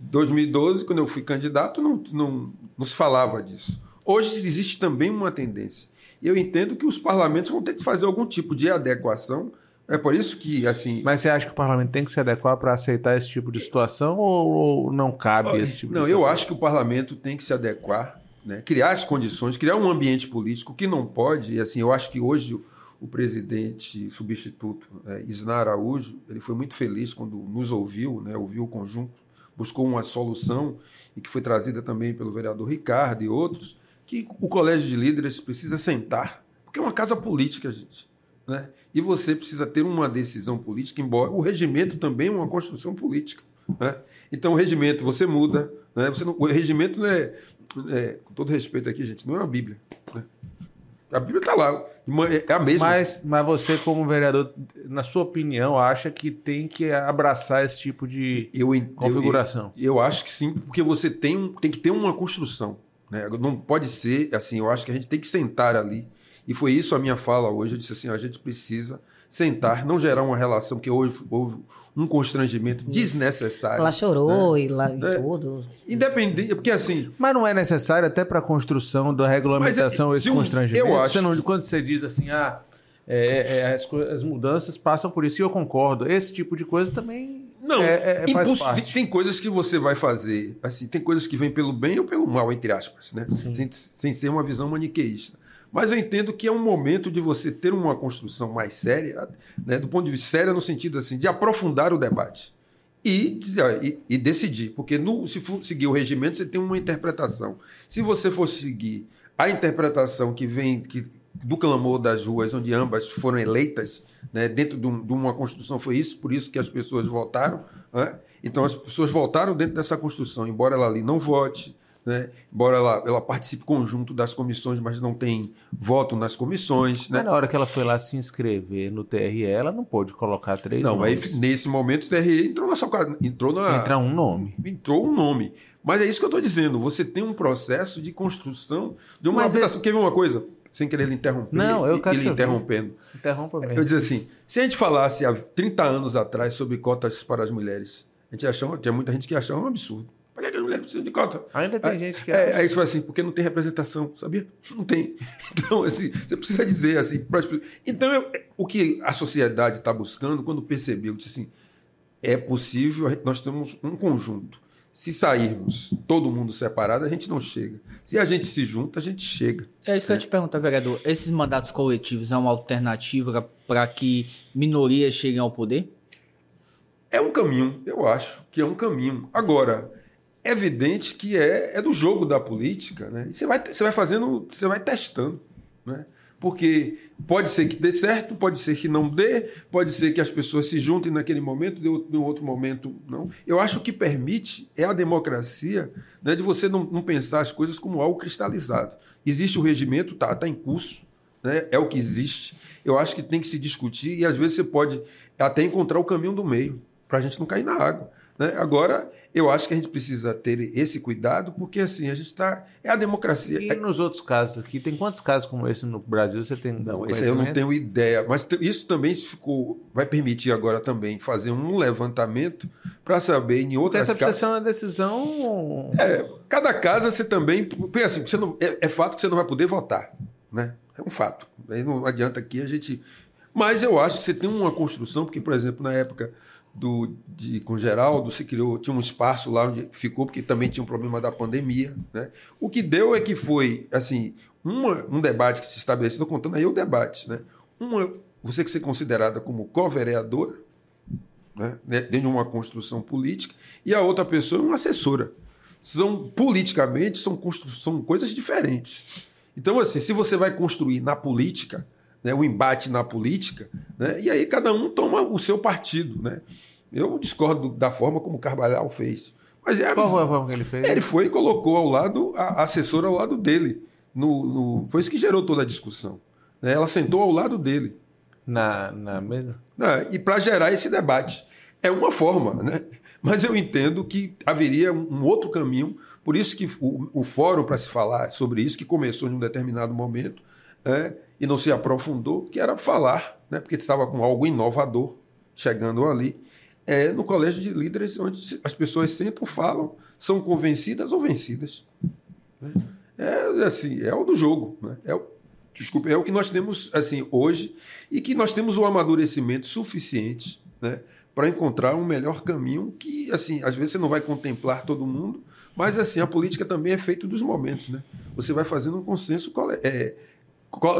2012, quando eu fui candidato, não, não, não se falava disso. Hoje existe também uma tendência e eu entendo que os parlamentos vão ter que fazer algum tipo de adequação. É por isso que, assim. Mas você acha que o parlamento tem que se adequar para aceitar esse tipo de situação ou, ou não cabe esse tipo não, de situação? Não, eu acho que o parlamento tem que se adequar, né? criar as condições, criar um ambiente político que não pode. E, assim, eu acho que hoje o presidente substituto, é, Isnar Araújo, ele foi muito feliz quando nos ouviu, né? ouviu o conjunto, buscou uma solução e que foi trazida também pelo vereador Ricardo e outros que o colégio de líderes precisa sentar, porque é uma casa política, gente. Né? E você precisa ter uma decisão política, embora o regimento também é uma construção política. Né? Então, o regimento você muda. Né? Você não, o regimento não é, é, com todo respeito aqui, gente, não é uma Bíblia. Né? A Bíblia está lá, é a mesma. Mas, mas você, como vereador, na sua opinião, acha que tem que abraçar esse tipo de eu, configuração? Eu, eu, eu acho que sim, porque você tem, tem que ter uma construção. Né? Não pode ser assim, eu acho que a gente tem que sentar ali. E foi isso a minha fala hoje. Eu disse assim: a gente precisa sentar, não gerar uma relação, porque houve, houve um constrangimento Isso. desnecessário. Ela chorou né? e, lá, e é, tudo. Independente, porque assim. Mas não é necessário até para a construção da regulamentação é, esse um, constrangimento. Eu acho. Você não, quando você diz assim, ah, é, é, as, as mudanças passam por isso, e eu concordo. Esse tipo de coisa também não, é, é, faz parte. tem coisas que você vai fazer, assim, tem coisas que vêm pelo bem ou pelo mal, entre aspas, né? Sem, sem, ser uma visão maniqueísta. Mas eu entendo que é um momento de você ter uma construção mais séria, né, do ponto de vista séria no sentido assim, de aprofundar o debate. E, e, e decidir, porque no, se for seguir o regimento, você tem uma interpretação. Se você for seguir a interpretação que vem que, do clamor das ruas, onde ambas foram eleitas, né, dentro de, um, de, uma Constituição, foi isso, por isso que as pessoas votaram. Né? Então, as pessoas votaram dentro dessa Constituição, embora ela ali não vote, né? embora ela, ela participe conjunto das comissões, mas não tem voto nas comissões. Né? Mas na hora que ela foi lá se inscrever no TRE, ela não pôde colocar três não, nomes. Não, aí nesse momento o TRE entrou na sua entrou na entra um nome. Entrou um nome. Mas é isso que eu estou dizendo. Você tem um processo de construção de uma mas habitação. É... Quer ver uma coisa? Sem querer ele interromper. Não, eu quero ele interrompendo. Interrompa mesmo. Eu dizer assim: se a gente falasse há 30 anos atrás sobre cotas para as mulheres, a gente achava, tinha muita gente que achava um absurdo. Por que as mulheres precisam de cota? Ainda tem gente que. É, aí você fala assim, porque não tem representação, sabia? Não tem. (laughs) Então, assim, você precisa dizer assim. Então, eu, o que a sociedade está buscando, quando percebeu, disse assim: é possível, nós temos um conjunto. Se sairmos todo mundo separado, a gente não chega. Se a gente se junta, a gente chega. É isso que eu te pergunto, vereador. Esses mandatos coletivos é uma alternativa para que minorias cheguem ao poder? É um caminho, eu acho que é um caminho. Agora, é evidente que é, é do jogo da política, né? E você vai, você vai fazendo, você vai testando, né? Porque pode ser que dê certo, pode ser que não dê, pode ser que as pessoas se juntem naquele momento, de outro momento não. Eu acho que permite é a democracia né, de você não, não pensar as coisas como algo cristalizado. Existe o regimento, tá, tá em curso, né, é o que existe. Eu acho que tem que se discutir e às vezes você pode até encontrar o caminho do meio para a gente não cair na água. Né? Agora, eu acho que a gente precisa ter esse cuidado, porque assim, a gente está. É a democracia. E nos outros casos aqui, tem quantos casos como esse no Brasil você tem? Não, esse eu não tenho ideia. Mas isso também ficou. Vai permitir agora também fazer um levantamento para saber em outras casas. Essa precisa ser uma decisão. É, cada casa você também. Porque assim, você não, é, é fato que você não vai poder votar. Né? É um fato. Aí não adianta aqui a gente. Mas eu acho que você tem uma construção, porque, por exemplo, na época do, de, com Geraldo, se criou, tinha um espaço lá onde ficou, porque também tinha um problema da pandemia. Né? O que deu é que foi assim uma, um debate que se estabeleceu, estou contando aí o debate. Né? Uma, você que ser considerada como co-vereadora, né? dentro de uma construção política, e a outra pessoa é uma assessora. São, politicamente, são, são coisas diferentes. Então, assim, se você vai construir na política, né, o embate na política, né, e aí cada um toma o seu partido. Né? Eu discordo da forma como Carvalhal fez. Mas é Qual foi a forma que ele fez? Ele foi e colocou ao lado a assessora ao lado dele. No, no, foi isso que gerou toda a discussão. Né? Ela sentou ao lado dele. Na, na mesa? e para gerar esse debate. É uma forma, né? Mas eu entendo que haveria um outro caminho, por isso que o, o fórum para se falar sobre isso, que começou em um determinado momento, é, e não se aprofundou, que era falar, né, porque estava com algo inovador chegando ali, é no colégio de líderes, onde as pessoas sentam, falam, são convencidas ou vencidas. Né? É assim, é o do jogo. Né? É o, desculpa, é o que nós temos assim hoje e que nós temos o amadurecimento suficiente né, para encontrar um melhor caminho que, assim, às vezes você não vai contemplar todo mundo, mas assim, a política também é feita dos momentos. Né? Você vai fazendo um consenso é,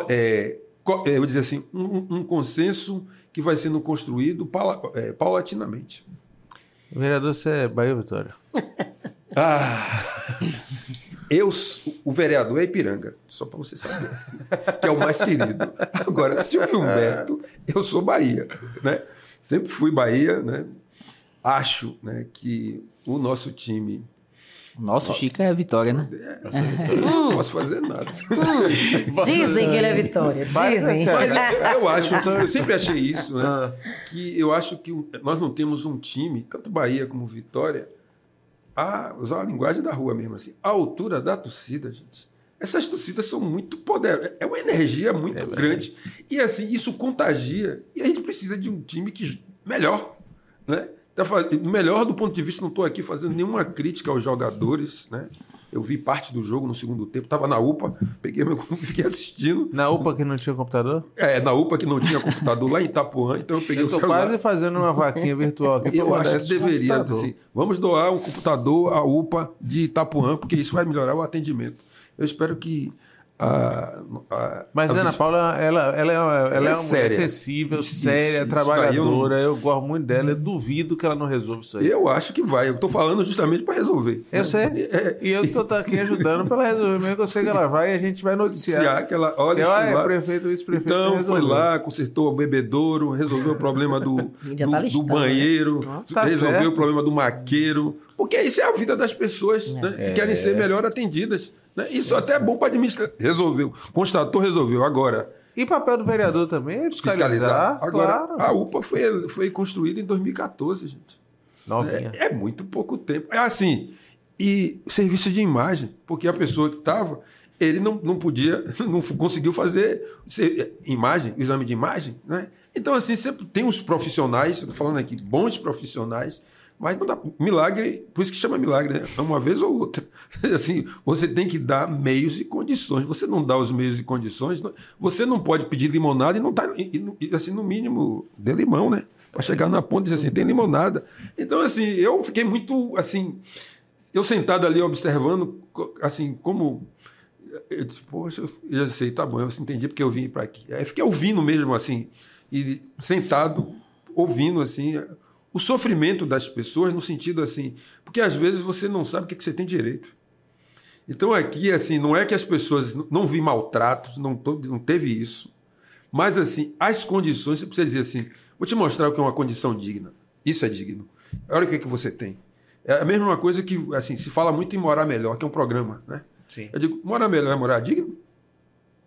é, é, eu vou dizer assim, um, um, consenso que vai sendo construído paula, é, paulatinamente. vereador, você é Bahia Vitória? (laughs) ah, eu, o vereador é Ipiranga, só para você saber, que é o mais querido. Agora, Silvio Humberto, eu sou Bahia, né? Sempre fui Bahia, né? Acho né, que o nosso time nosso Nossa. Chico é Vitória, né? É. Não posso fazer nada. Hum. Dizem que ele é Vitória. Dizem. Mas eu, eu acho, eu sempre achei isso, né? Ah. Que eu acho que nós não temos um time, tanto Bahia como Vitória, a usar a linguagem da rua mesmo assim, a altura da torcida, gente. Essas torcidas são muito poderosas. É uma energia muito é grande. E assim, isso contagia. E a gente precisa de um time que melhor, né? Melhor do ponto de vista, não estou aqui fazendo nenhuma crítica aos jogadores, né? Eu vi parte do jogo no segundo tempo, estava na UPA, peguei meu (laughs) fiquei assistindo. Na UPA que não tinha computador? É, na UPA que não tinha computador, lá em Itapuã, então eu peguei eu o celular. quase fazendo uma vaquinha virtual aqui. (laughs) Eu acho que deveria, assim, vamos doar um computador à UPA de Itapuã, porque isso vai melhorar o atendimento. Eu espero que a, a, Mas a Ana vice... Paula, ela, ela, é, ela é, é uma séria. acessível, isso, séria, isso, trabalhadora. Eu, eu, gosto muito dela. Eu duvido que ela não resolva isso aí. Eu acho que vai. Eu estou falando justamente para resolver. Eu sei. É, e eu estou aqui ajudando para ela resolver. Mesmo que eu sei que ela vai e a gente vai noticiar. Que ela olha. Ela é lá. prefeito, vice-prefeito. Então foi lá, consertou o bebedouro, resolveu o problema do, (laughs) do, tá do, né? banheiro, né? tá resolveu certo. o problema do maqueiro. Porque isso é a vida das pessoas né, que querem ser melhor atendidas. Né? Isso até é bom para administrar. Resolveu. Constatou, resolveu. Agora. E papel do vereador também é fiscalizar. fiscalizar. Agora, claro. a UPA foi, foi construída em 2014, gente. Novinha. É, é muito pouco tempo. É assim. E serviço de imagem, porque a pessoa que estava, ele não, não podia, (laughs) não conseguiu fazer imagem, exame de imagem, né? Então, assim, sempre tem uns profissionais, estou falando aqui, bons profissionais, mas não dá. Milagre, por isso que chama milagre, né? É uma vez ou outra. (laughs) Assim, você tem que dar meios e condições. Você não dá os meios e condições, você não pode pedir limonada e não tá. Assim, no mínimo, dê limão, né? Para chegar na ponta e dizer assim, tem limonada. Então, assim, eu fiquei muito assim. Eu sentado ali observando, assim, como. Eu disse, poxa, eu já sei, tá bom, eu entendi porque eu vim para aqui. Aí fiquei ouvindo mesmo, assim, e sentado, ouvindo, assim o sofrimento das pessoas no sentido assim, porque às vezes você não sabe o que, é que você tem direito. Então aqui assim, não é que as pessoas não vi maltratos, não, não teve isso, mas assim, as condições, você precisa dizer assim, vou te mostrar o que é uma condição digna. Isso é digno. Olha o que, é que você tem. É a mesma coisa que assim, se fala muito em morar melhor, que é um programa, né? Sim. Eu digo, morar melhor é morar digno?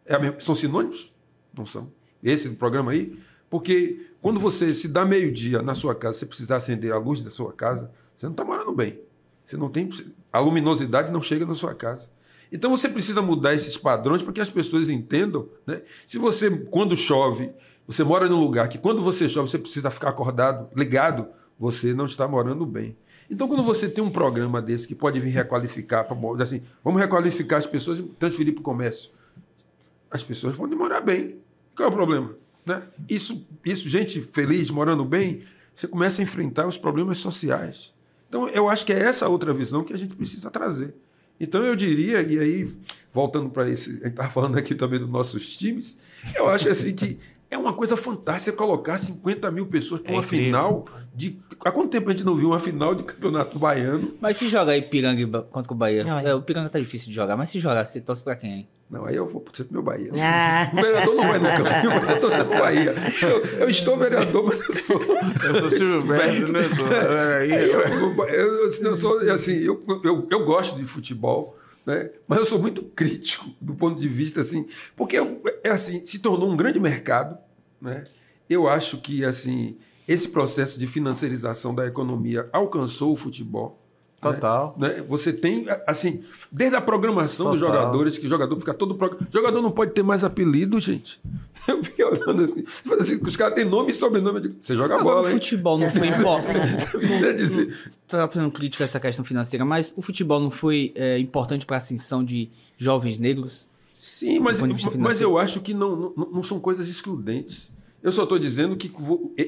É mesma, são sinônimos? Não são. Esse programa aí, porque quando você se dá meio-dia na sua casa, você precisar acender a luz da sua casa, você não está morando bem. Você não tem. A luminosidade não chega na sua casa. Então você precisa mudar esses padrões para que as pessoas entendam. Né? Se você, quando chove, você mora num lugar que quando você chove, você precisa ficar acordado, ligado, você não está morando bem. Então, quando você tem um programa desse que pode vir requalificar, assim, vamos requalificar as pessoas e transferir para o comércio. As pessoas vão demorar bem. Qual é o problema? Né? Isso, isso, gente feliz, morando bem, você começa a enfrentar os problemas sociais. Então, eu acho que é essa outra visão que a gente precisa trazer. Então, eu diria, e aí, voltando para esse, a gente estava falando aqui também dos nossos times, eu acho assim que é uma coisa fantástica colocar 50 mil pessoas para é uma incrível. final de. Há quanto tempo a gente não viu uma final de campeonato baiano? Mas se jogar Ipiranga contra o Bahia. Não, é. o Ipiranga tá difícil de jogar, mas se jogar, você torce para quem? Não, aí eu vou ser pro meu Bahia. Ah. (laughs) O vereador não vai no campo, eu tô sendo Bahia. Eu, eu, estou vereador, mas eu sou. Eu sou Silvio Berto, né? Eu, eu, sou, assim, eu, eu, eu gosto de futebol, né? mas eu sou muito crítico do ponto de vista assim, porque é assim, se tornou um grande mercado. Né? Eu acho que assim esse processo de financiarização da economia alcançou o futebol. Total. Né? Você tem, assim, desde a programação Total. dos jogadores, que o jogador fica todo. Pro... O jogador não pode ter mais apelido, gente. (laughs) Eu vi olhando assim, assim os caras têm nome e sobrenome. Você joga Agora, bola. O futebol hein? não foi importante. (laughs) Você estava fazendo crítica a essa questão financeira, mas o futebol não foi é, importante para a ascensão de jovens negros? Sim, mas, mas eu acho que não, não, não são coisas excludentes. Eu só estou dizendo que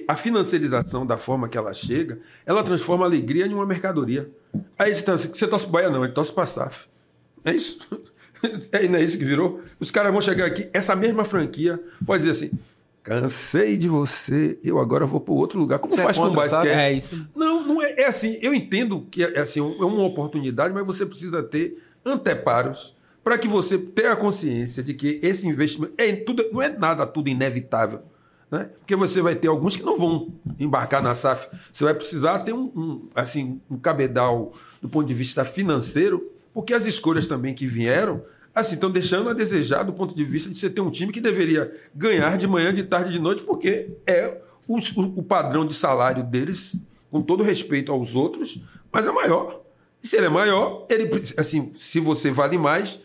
a financiarização da forma que ela chega, ela transforma a alegria em uma mercadoria. Aí você, tá, você torce Bahia, não, ele torce para SAF. É isso? (laughs) É, não é isso que virou? Os caras vão chegar aqui, essa mesma franquia pode dizer assim: cansei de você, eu agora vou para outro lugar. Como você é faz é com o basquete? É isso. Não, não é, é assim. Eu entendo que é, assim, é uma oportunidade, mas você precisa ter anteparos para que você tenha a consciência de que esse investimento é tudo, não é nada tudo inevitável. Né? Porque você vai ter alguns que não vão embarcar na SAF. Você vai precisar ter um, um, assim, um cabedal do ponto de vista financeiro, porque as escolhas também que vieram assim estão deixando a desejar do ponto de vista de você ter um time que deveria ganhar de manhã, de tarde, de noite, porque é o, o padrão de salário deles, com todo respeito aos outros, mas é maior. E se ele é maior, ele assim, se você vale mais,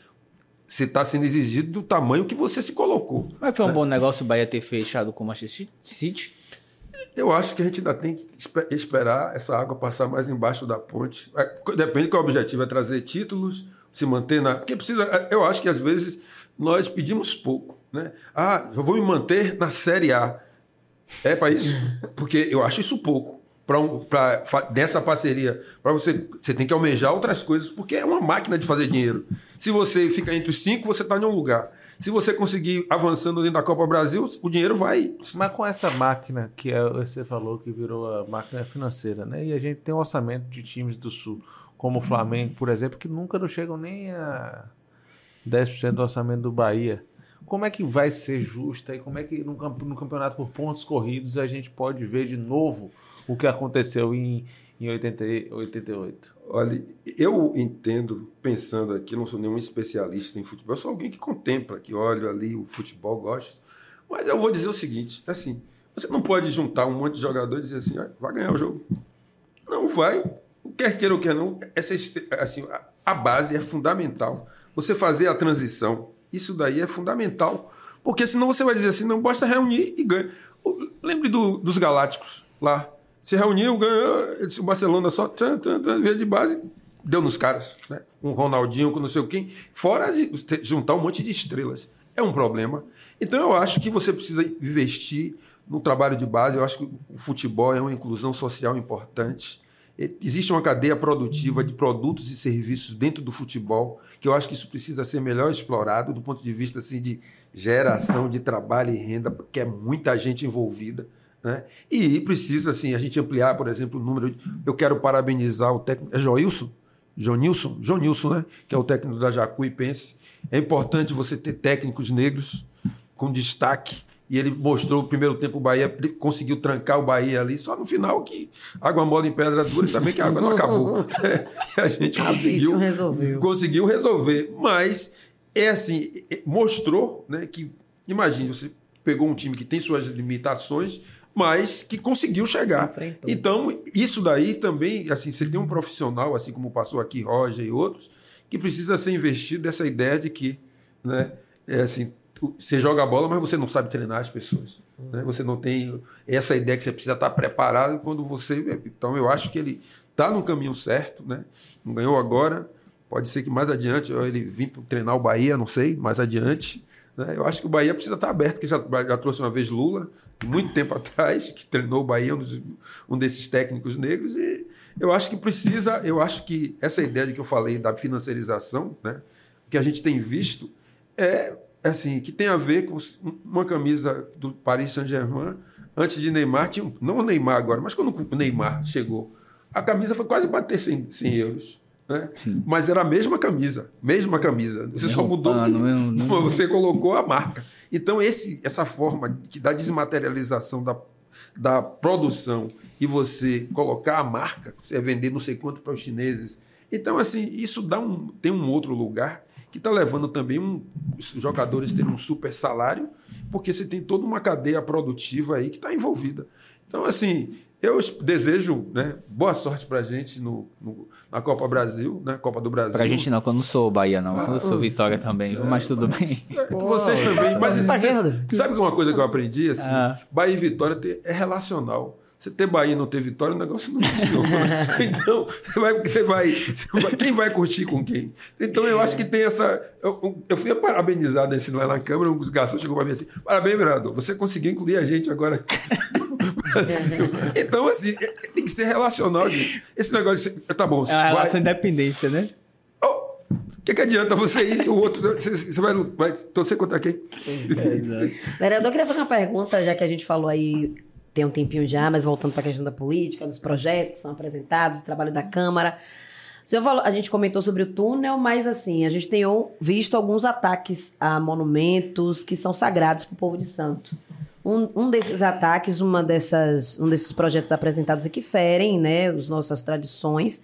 você está sendo exigido do tamanho que você se colocou. Mas foi um né? bom negócio o Bahia ter fechado com o Manchester City? Eu acho que a gente ainda tem que esperar essa água passar mais embaixo da ponte. É, depende qual o objetivo, é trazer títulos, se manter na. Porque precisa. É, eu acho que às vezes nós pedimos pouco. Né? Ah, eu vou me manter na Série A. É para isso? (laughs) Porque eu acho isso pouco para um, dessa parceria, para você, você tem que almejar outras coisas, porque é uma máquina de fazer dinheiro. Se você fica entre os cinco, você está em um lugar. Se você conseguir avançando dentro da Copa Brasil, o dinheiro vai. Mas com essa máquina que é, você falou que virou a máquina financeira, né? E a gente tem um orçamento de times do Sul, como o Flamengo, por exemplo, que nunca não chegam nem a 10% do orçamento do Bahia. Como é que vai ser justa e como é que no campeonato por pontos corridos a gente pode ver de novo o que aconteceu em, em 80, 88? Olha, eu entendo, pensando aqui, não sou nenhum especialista em futebol, sou alguém que contempla, que olha ali o futebol, gosto. Mas eu vou dizer o seguinte, assim, você não pode juntar um monte de jogadores e dizer assim, ah, vai ganhar o jogo. Não vai. Quer queira ou quer não, essa, assim, a base é fundamental. Você fazer a transição, isso daí é fundamental. Porque senão você vai dizer assim, não basta reunir e ganha. Lembre do, dos Galácticos lá se reuniu, ganhou. O Barcelona só tchan, tchan, tchan, veio de base, deu nos caras. Né? Um Ronaldinho com não sei o quem. Fora juntar um monte de estrelas. É um problema. Então eu acho que você precisa investir no trabalho de base. Eu acho que o futebol é uma inclusão social importante. Existe uma cadeia produtiva de produtos e serviços dentro do futebol, que eu acho que isso precisa ser melhor explorado do ponto de vista assim, de geração de trabalho e renda, porque é muita gente envolvida. Né? E precisa, assim, a gente ampliar, por exemplo, o número. Eu quero parabenizar o técnico. É Joilson? Jonilson? Jonilson, né? Que é o técnico da Jacuipense. É importante você ter técnicos negros com destaque. E ele mostrou o primeiro tempo o Bahia, conseguiu trancar o Bahia ali, só no final que água mole em pedra dura e também que a água não acabou. (laughs) É, a gente conseguiu, resolveu. conseguiu resolver. Mas é assim, é, mostrou né, que, imagine, você pegou um time que tem suas limitações, mas que conseguiu chegar. Então, isso daí também, assim, você tem um profissional, assim como passou aqui Roger e outros, que precisa ser investido dessa ideia de que, né, é assim, você joga a bola, mas você não sabe treinar as pessoas. Né? Você não tem essa ideia que você precisa estar preparado quando você. Então, eu acho que ele está no caminho certo, né? Não ganhou agora, pode ser que mais adiante ele vim treinar o Bahia, não sei, mais adiante. Né? Eu acho que o Bahia precisa estar aberto, que já, já trouxe uma vez Lula, muito tempo atrás, que treinou o Bahia, um, dos, um desses técnicos negros, e eu acho que precisa, eu acho que essa ideia de que eu falei da financiarização, né, que a gente tem visto, é assim, que tem a ver com uma camisa do Paris Saint-Germain, antes de Neymar, tinha, não o Neymar agora, mas quando o Neymar chegou, a camisa foi quase bater 100, 100 euros. Né? Mas era a mesma camisa, mesma camisa. Você só mudou, pano, que, (laughs) você colocou a marca. Então, esse, essa forma que da desmaterialização da, da produção e você colocar a marca, você vender não sei quanto para os chineses. Então, assim, isso dá um, tem um outro lugar que está levando também um, os jogadores a terem um super salário, porque você tem toda uma cadeia produtiva aí que está envolvida. Então, assim, eu desejo né, boa sorte para a gente no, no, na Copa Brasil, né? Copa do Brasil. Para a gente não, quando eu não sou Bahia, não. eu sou Vitória também, é, mas tudo mas, bem. Vocês também. Mas sabe uma coisa que eu aprendi? Assim, ah. Bahia e Vitória é relacional. Você ter Bahia e não ter Vitória, o negócio não funciona. (laughs) então, você vai, você vai, você vai, quem vai curtir com quem? Então, eu acho que tem essa. Eu, eu fui parabenizado assim, lá na Câmara, um garçom chegou para mim assim: parabéns, vereador, você conseguiu incluir a gente agora. (laughs) então, assim, tem que ser relacional. Gente. Esse negócio de. Tá bom. É uma relação independência, né? O que, que adianta você isso, o outro. Você, você vai, vai torcer contra quem? É, Vereador, eu queria fazer uma pergunta, já que a gente falou aí tem um tempinho já, mas voltando para a questão da política, dos projetos que são apresentados, do trabalho da Câmara. O senhor falou, a gente comentou sobre o túnel, mas assim, a gente tem visto alguns ataques a monumentos que são sagrados para o povo de Santo. Um, um desses ataques, uma dessas, um desses projetos apresentados e que ferem né, as nossas tradições,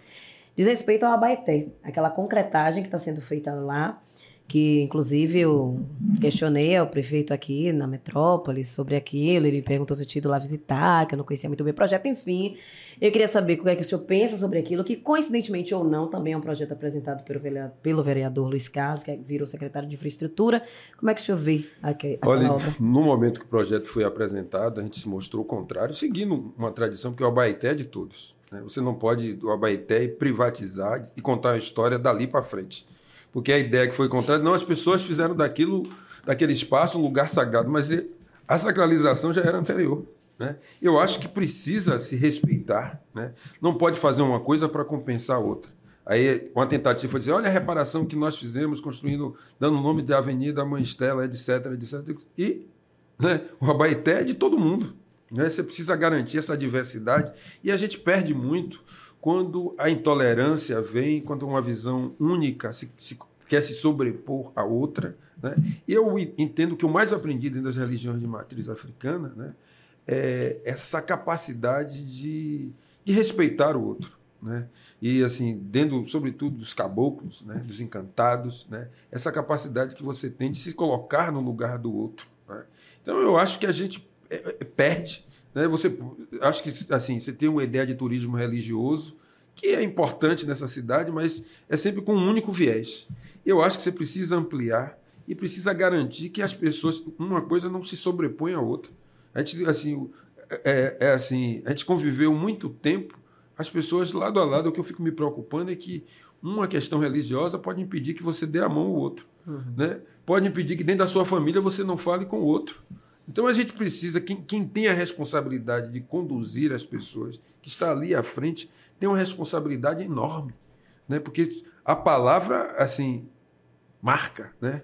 diz respeito ao Abaeté, aquela concretagem que está sendo feita lá, que inclusive eu questionei ao prefeito aqui na metrópole sobre aquilo, ele perguntou se eu tinha ido lá visitar, que eu não conhecia muito bem o projeto, enfim. Eu queria saber o que é que o senhor pensa sobre aquilo, que coincidentemente ou não, também é um projeto apresentado pelo vereador, pelo vereador Luiz Carlos, que virou secretário de infraestrutura. Como é que o senhor vê aquela Olha, obra? no momento que o projeto foi apresentado, a gente se mostrou o contrário, seguindo uma tradição que o Abaeté é de todos. Né? Você não pode, o Abaeté, privatizar e contar a história dali para frente. Porque a ideia que foi contada, não, as pessoas fizeram daquilo, daquele espaço um lugar sagrado, mas a sacralização já era anterior. Né? Eu acho que precisa se respeitar. Né? Não pode fazer uma coisa para compensar a outra. Aí uma tentativa foi dizer, olha a reparação que nós fizemos, construindo, dando o nome da Avenida Mãe Estela, etc, etc. E né, o Abaeté é de todo mundo. Né? Você precisa garantir essa diversidade. E a gente perde muito quando a intolerância vem, quando uma visão única se, se quer se sobrepor à outra. Né? E eu entendo que o mais aprendido das religiões de matriz africana né, é essa capacidade de, de respeitar o outro. Né? E assim, dentro, sobretudo, dos caboclos, né? dos encantados, né? essa capacidade que você tem de se colocar no lugar do outro. Né? Então, eu acho que a gente é, é, perde. Né? Você, acho que assim, você tem uma ideia de turismo religioso que é importante nessa cidade, mas é sempre com um único viés. Eu acho que você precisa ampliar e precisa garantir que as pessoas, uma coisa não se sobrepõe à outra. A gente, assim, é, é assim, a gente conviveu muito tempo, as pessoas lado a lado, o que eu fico me preocupando é que uma questão religiosa pode impedir que você dê a mão ao outro. Uhum. Né? Pode impedir que dentro da sua família você não fale com o outro. Então a gente precisa, quem, quem tem a responsabilidade de conduzir as pessoas, que está ali à frente, tem uma responsabilidade enorme. Né? Porque a palavra, assim, marca, né?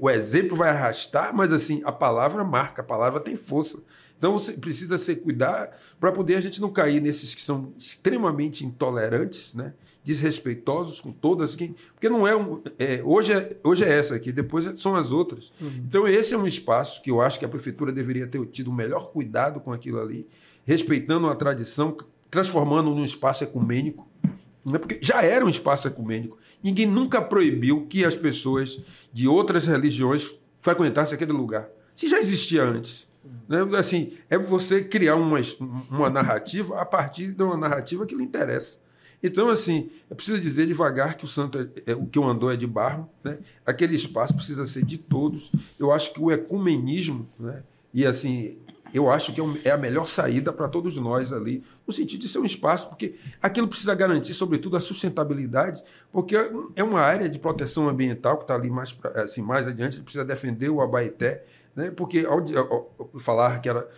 O, exemplo vai arrastar, mas assim, a palavra marca, a palavra tem força. Então você precisa se cuidar para poder a gente não cair nesses que são extremamente intolerantes, né? Desrespeitosos com todas, quem, porque não é, um, é, hoje é hoje é essa aqui, depois são as outras. Uhum. Então esse é um espaço que eu acho que a prefeitura deveria ter tido o melhor cuidado com aquilo ali, respeitando a tradição, transformando num espaço ecumênico, né? porque já era um espaço ecumênico. Ninguém nunca proibiu que as pessoas de outras religiões frequentassem aquele lugar. Se já existia antes. Né? Assim, é você criar uma, uma narrativa a partir de uma narrativa que lhe interessa. Então, assim, é preciso dizer devagar que o santo é, é, o que o andou é de barro, né? Aquele espaço precisa ser de todos. Eu acho que o ecumenismo, né? E assim, eu acho que é, é a melhor saída para todos nós ali, no sentido de ser um espaço, porque aquilo precisa garantir, sobretudo, a sustentabilidade, porque é uma área de proteção ambiental que está ali mais, assim, mais adiante, precisa defender o Abaeté, né? porque ao, ao, ao falar que era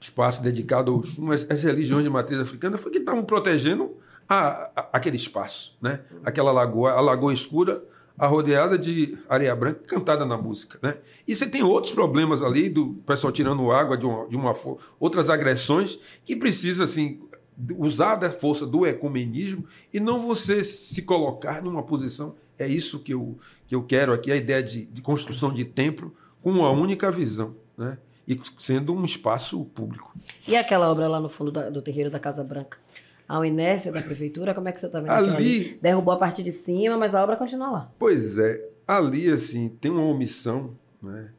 espaço dedicado aos, às religiões de matriz africana, foi que estavam protegendo a, a, aquele espaço, né? aquela lagoa, a Lagoa Escura, a rodeada de areia branca cantada na música. Né? E você tem outros problemas ali, do pessoal tirando água de uma, de uma outras agressões, que precisa assim, usar da força do ecumenismo e não você se colocar numa posição. É isso que eu, que eu quero aqui, a ideia de, de construção de templo com uma única visão. Né? E sendo um espaço público. E aquela obra lá no fundo da, do terreiro da Casa Branca? A inércia da prefeitura? Como é que você está vendo ali, ali? Derrubou a parte de cima, mas a obra continua lá. Pois é. Ali, assim, tem uma omissão, né?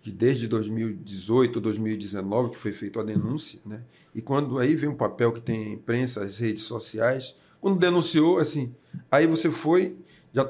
Que desde 2018, 2019, que foi feita a denúncia, né? E quando aí vem um papel que tem imprensa, as redes sociais, quando denunciou, assim, aí você foi, já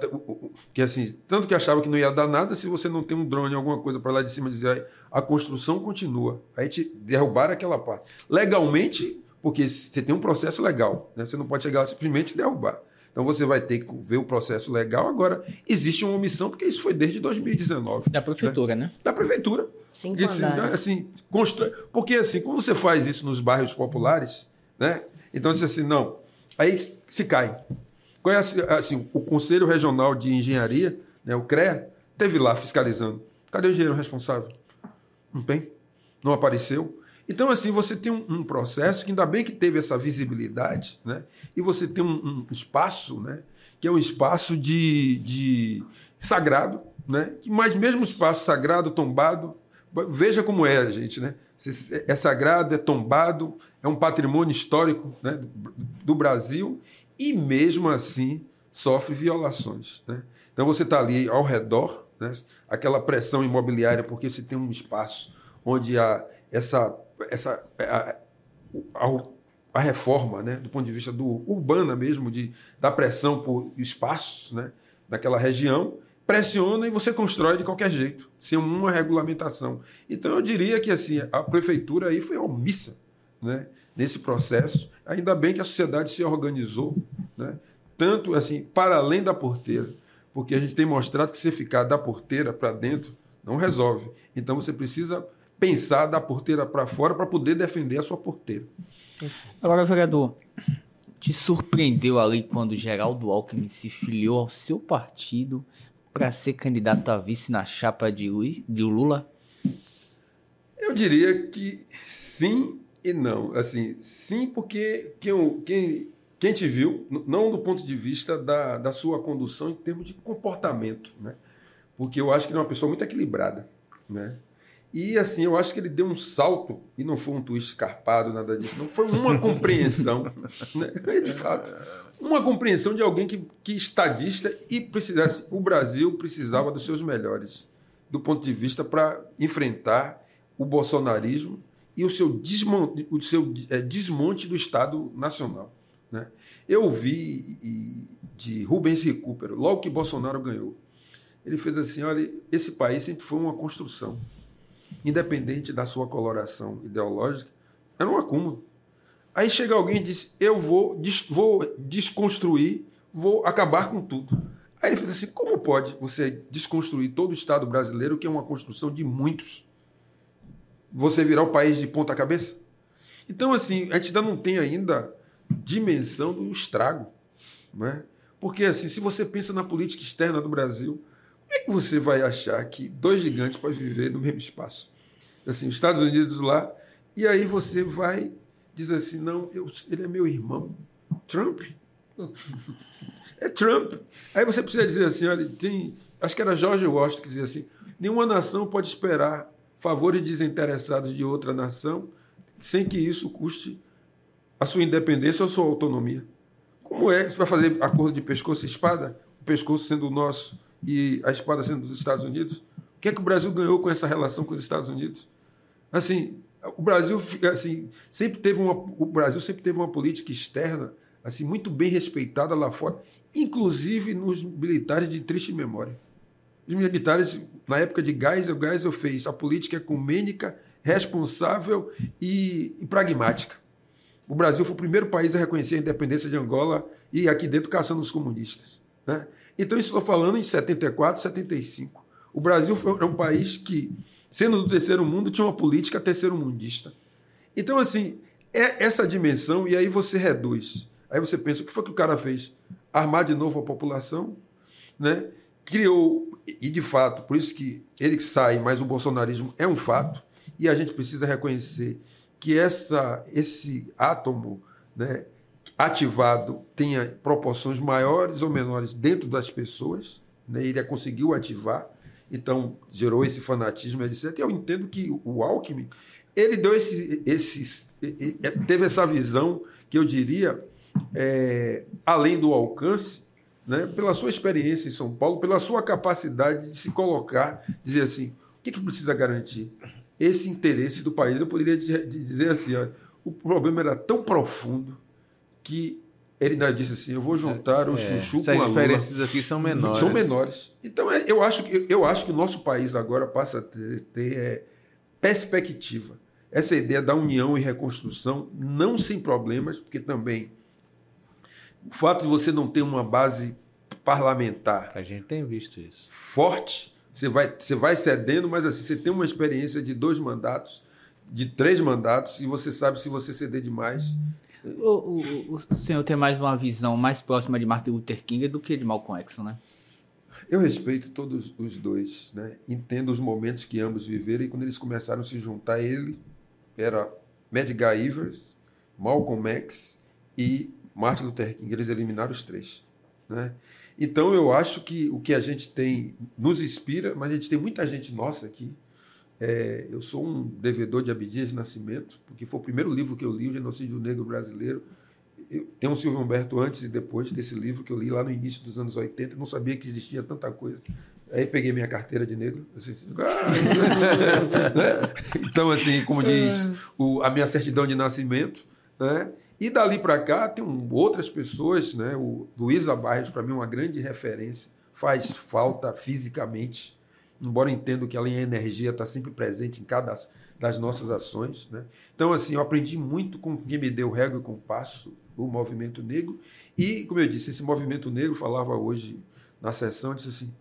que assim, tanto que achava que não ia dar nada se você não tem um drone, alguma coisa para lá de cima dizer, a construção continua. Aí te derrubaram aquela parte. Legalmente, porque você tem um processo legal, né? você não pode chegar lá simplesmente e derrubar. Então você vai ter que ver o processo legal. Agora, existe uma omissão, porque isso foi desde 2019. Da prefeitura, né? né? Da prefeitura. Cinco assim, assim, constrói, Porque assim, quando você faz isso nos bairros populares, né? Então diz assim, não. Aí se cai. É assim, o Conselho Regional de Engenharia, né, o CREA, teve lá fiscalizando. Cadê o engenheiro responsável? Não tem. Não apareceu. Então, assim, você tem um, um, processo que ainda bem que teve essa visibilidade, né? E você tem um, um espaço, né? Que é um espaço de, de sagrado, né? Mas mesmo espaço sagrado, tombado, veja como é, gente, né? É sagrado, é tombado, é um patrimônio histórico né? do, do Brasil e mesmo assim sofre violações, né? Então você está ali ao redor, né? aquela pressão imobiliária porque você tem um espaço onde há essa essa a, a, a, reforma, né, do ponto de vista do urbana mesmo, de, da pressão por espaços né, naquela região, pressiona e você constrói de qualquer jeito, sem uma regulamentação. Então eu diria que assim a prefeitura aí foi omissa né, nesse processo. Ainda bem que a sociedade se organizou, né, tanto assim para além da porteira, porque a gente tem mostrado que se ficar da porteira para dentro não resolve. Então você precisa pensar da porteira para fora para poder defender a sua porteira. Agora, vereador, te surpreendeu ali quando Geraldo Alckmin se filiou ao seu partido para ser candidato a vice na chapa de, Luiz, de Lula? Eu diria que sim e não. Assim, sim, porque quem, quem, quem te viu, não do ponto de vista da, da sua condução em termos de comportamento, né? Porque eu acho que ele é uma pessoa muito equilibrada, né? E assim, eu acho que ele deu um salto, e não foi um twist escarpado, nada disso, não. Foi uma compreensão, (laughs) né? de fato. Uma compreensão de alguém que, que estadista e precisasse. O Brasil precisava dos seus melhores, do ponto de vista para enfrentar o bolsonarismo e o seu desmonte, o seu, é, desmonte do Estado Nacional. Né? Eu ouvi de Rubens Recupero, logo que Bolsonaro ganhou. Ele fez assim: olha, esse país sempre foi uma construção independente da sua coloração ideológica, era um acúmulo. Aí chega alguém e diz: Eu vou, des vou desconstruir, vou acabar com tudo. Aí ele fala assim: Como pode você desconstruir todo o Estado brasileiro, que é uma construção de muitos? Você virar o país de ponta cabeça? Então, assim, a gente ainda não tem ainda dimensão do estrago. Não é? Porque, assim, se você pensa na política externa do Brasil, como é que você vai achar que dois gigantes podem viver no mesmo espaço? Assim, os Estados Unidos lá, e aí você vai dizer assim, não, eu, ele é meu irmão. Trump? (laughs) é Trump. Aí você precisa dizer assim, olha, tem, acho que era George Washington que dizia assim, nenhuma nação pode esperar favores desinteressados de outra nação sem que isso custe a sua independência ou sua autonomia. Como é? Você vai fazer acordo de pescoço e espada? O pescoço sendo o nosso e a espada sendo dos Estados Unidos? O que é que o Brasil ganhou com essa relação com os Estados Unidos? Assim, o Brasil assim, sempre teve uma, o Brasil sempre teve uma política externa assim muito bem respeitada lá fora, inclusive nos militares de triste memória. Os militares, na época de Geisel, Geisel fez a política ecumênica, responsável e, e pragmática. O Brasil foi o primeiro país a reconhecer a independência de Angola e aqui dentro caçando os comunistas. Né? Então, isso estou falando em 74, 75. O Brasil foi, é um país que, sendo do terceiro mundo, tinha uma política terceiro-mundista. Então, assim, é essa dimensão, e aí você reduz. Aí você pensa, o que foi que o cara fez? Armar de novo a população, né? criou, e de fato, por isso que ele sai, mas o bolsonarismo é um fato, e a gente precisa reconhecer que essa, esse átomo né, ativado tenha proporções maiores ou menores dentro das pessoas, né, ele conseguiu ativar, então gerou esse fanatismo, etc. E eu entendo que o Alckmin ele deu esse, esse, teve essa visão que eu diria, é, além do alcance, né, pela sua experiência em São Paulo, pela sua capacidade de se colocar, dizer assim, o que, que precisa garantir? Esse interesse do país. Eu poderia dizer assim, olha, o problema era tão profundo que ele ainda disse assim: eu vou juntar o é, chuchu com a As diferenças aqui são menores. São menores. Então, é, eu acho que, eu acho que o nosso país agora passa a ter, ter é, perspectiva. Essa ideia da união e reconstrução, não sem problemas, porque também o fato de você não ter uma base parlamentar. A gente tem visto isso. Forte, você vai, você vai cedendo, mas assim, você tem uma experiência de dois mandatos, de três mandatos, e você sabe se você ceder demais. O, o, o senhor tem mais uma visão mais próxima de Martin Luther King do que de Malcolm X, né? Eu respeito todos os dois, né? Entendo os momentos que ambos viveram e quando eles começaram a se juntar, ele era Medgar Evers, Malcolm X e Martin Luther King. Eles eliminaram os três, né? Então eu acho que o que a gente tem nos inspira, mas a gente tem muita gente nossa aqui é, eu sou um devedor de Abdias de Nascimento, porque foi o primeiro livro que eu li, O Genocídio Negro Brasileiro. Eu, tem um Silvio Humberto antes e depois desse livro que eu li lá no início dos anos 80, não sabia que existia tanta coisa. Aí peguei minha carteira de negro. Assim, ah, (laughs) né? Então, assim, como diz o, a minha certidão de nascimento. Né? E dali para cá tem um, outras pessoas, né? o Luísa Barros, para mim, uma grande referência, faz falta fisicamente embora entendo que a linha energia está sempre presente em cada das nossas ações. Né? Então, assim, eu aprendi muito com quem me deu régua e compasso, o movimento negro. E, como eu disse, esse movimento negro, falava hoje na sessão, disse assim,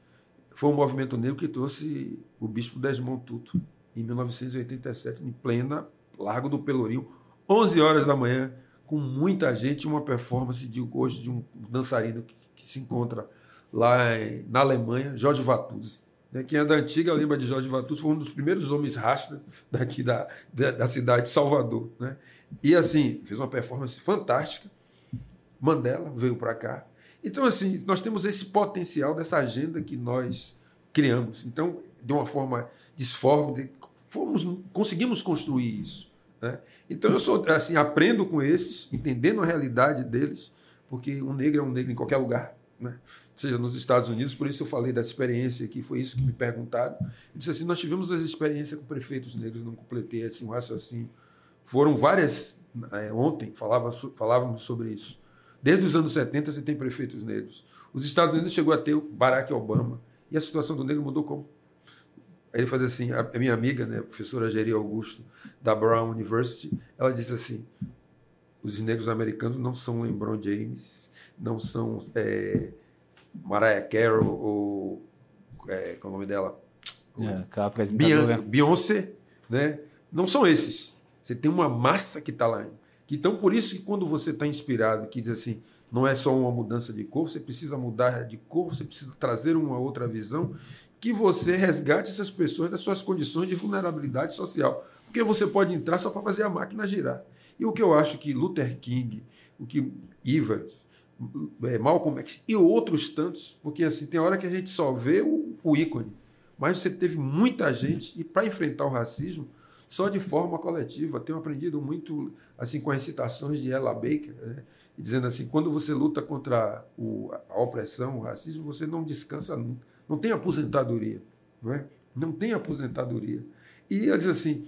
foi um movimento negro que trouxe o bispo Desmond Tutu. em 1987, em plena Largo do Pelourinho, 11 horas da manhã, com muita gente, uma performance de hoje de um dançarino que, que se encontra lá em, na Alemanha, Jorge Vatuzzi. Né? Quem é da antiga lembra de Jorge Vatuzzi, foi um dos primeiros homens rasta daqui da, da, da cidade de Salvador. Né? E assim, fez uma performance fantástica. Mandela veio para cá. Então, assim, nós temos esse potencial dessa agenda que nós criamos. Então, de uma forma disforme, fomos, conseguimos construir isso. Né? Então, eu sou assim, aprendo com esses, entendendo a realidade deles, porque um negro é um negro em qualquer lugar. Né? Seja nos Estados Unidos, por isso eu falei da experiência aqui, foi isso que me perguntaram. Eu disse assim: nós tivemos as experiências com prefeitos negros, não completei assim, um raciocínio. Foram várias, é, ontem falava, falávamos sobre isso. Desde os anos 70 você tem prefeitos negros. Os Estados Unidos chegou a ter o Barack Obama. E a situação do negro mudou como? Ele faz assim, a minha amiga, né, a professora Geri Augusto, da Brown University, ela disse assim, os negros americanos não são LeBron James, não são é, Mariah Carey ou... É, qual é o nome dela? É, Beyoncé, né? Não são esses. Você tem uma massa que está lá. Então, por isso que quando você está inspirado, que diz assim, não é só uma mudança de cor, você precisa mudar de cor, você precisa trazer uma outra visão, que você resgate essas pessoas das suas condições de vulnerabilidade social. Porque você pode entrar só para fazer a máquina girar. E o que eu acho que Luther King, o que Ivers, é, Malcolm X e outros tantos, porque assim tem hora que a gente só vê o, o ícone, mas você teve muita gente, e para enfrentar o racismo, só de forma coletiva. Tenho aprendido muito assim com as citações de Ella Baker, né? dizendo assim, quando você luta contra o, a opressão, o racismo, você não descansa nunca. Não tem aposentadoria. Não, é? não tem aposentadoria. E ela diz assim,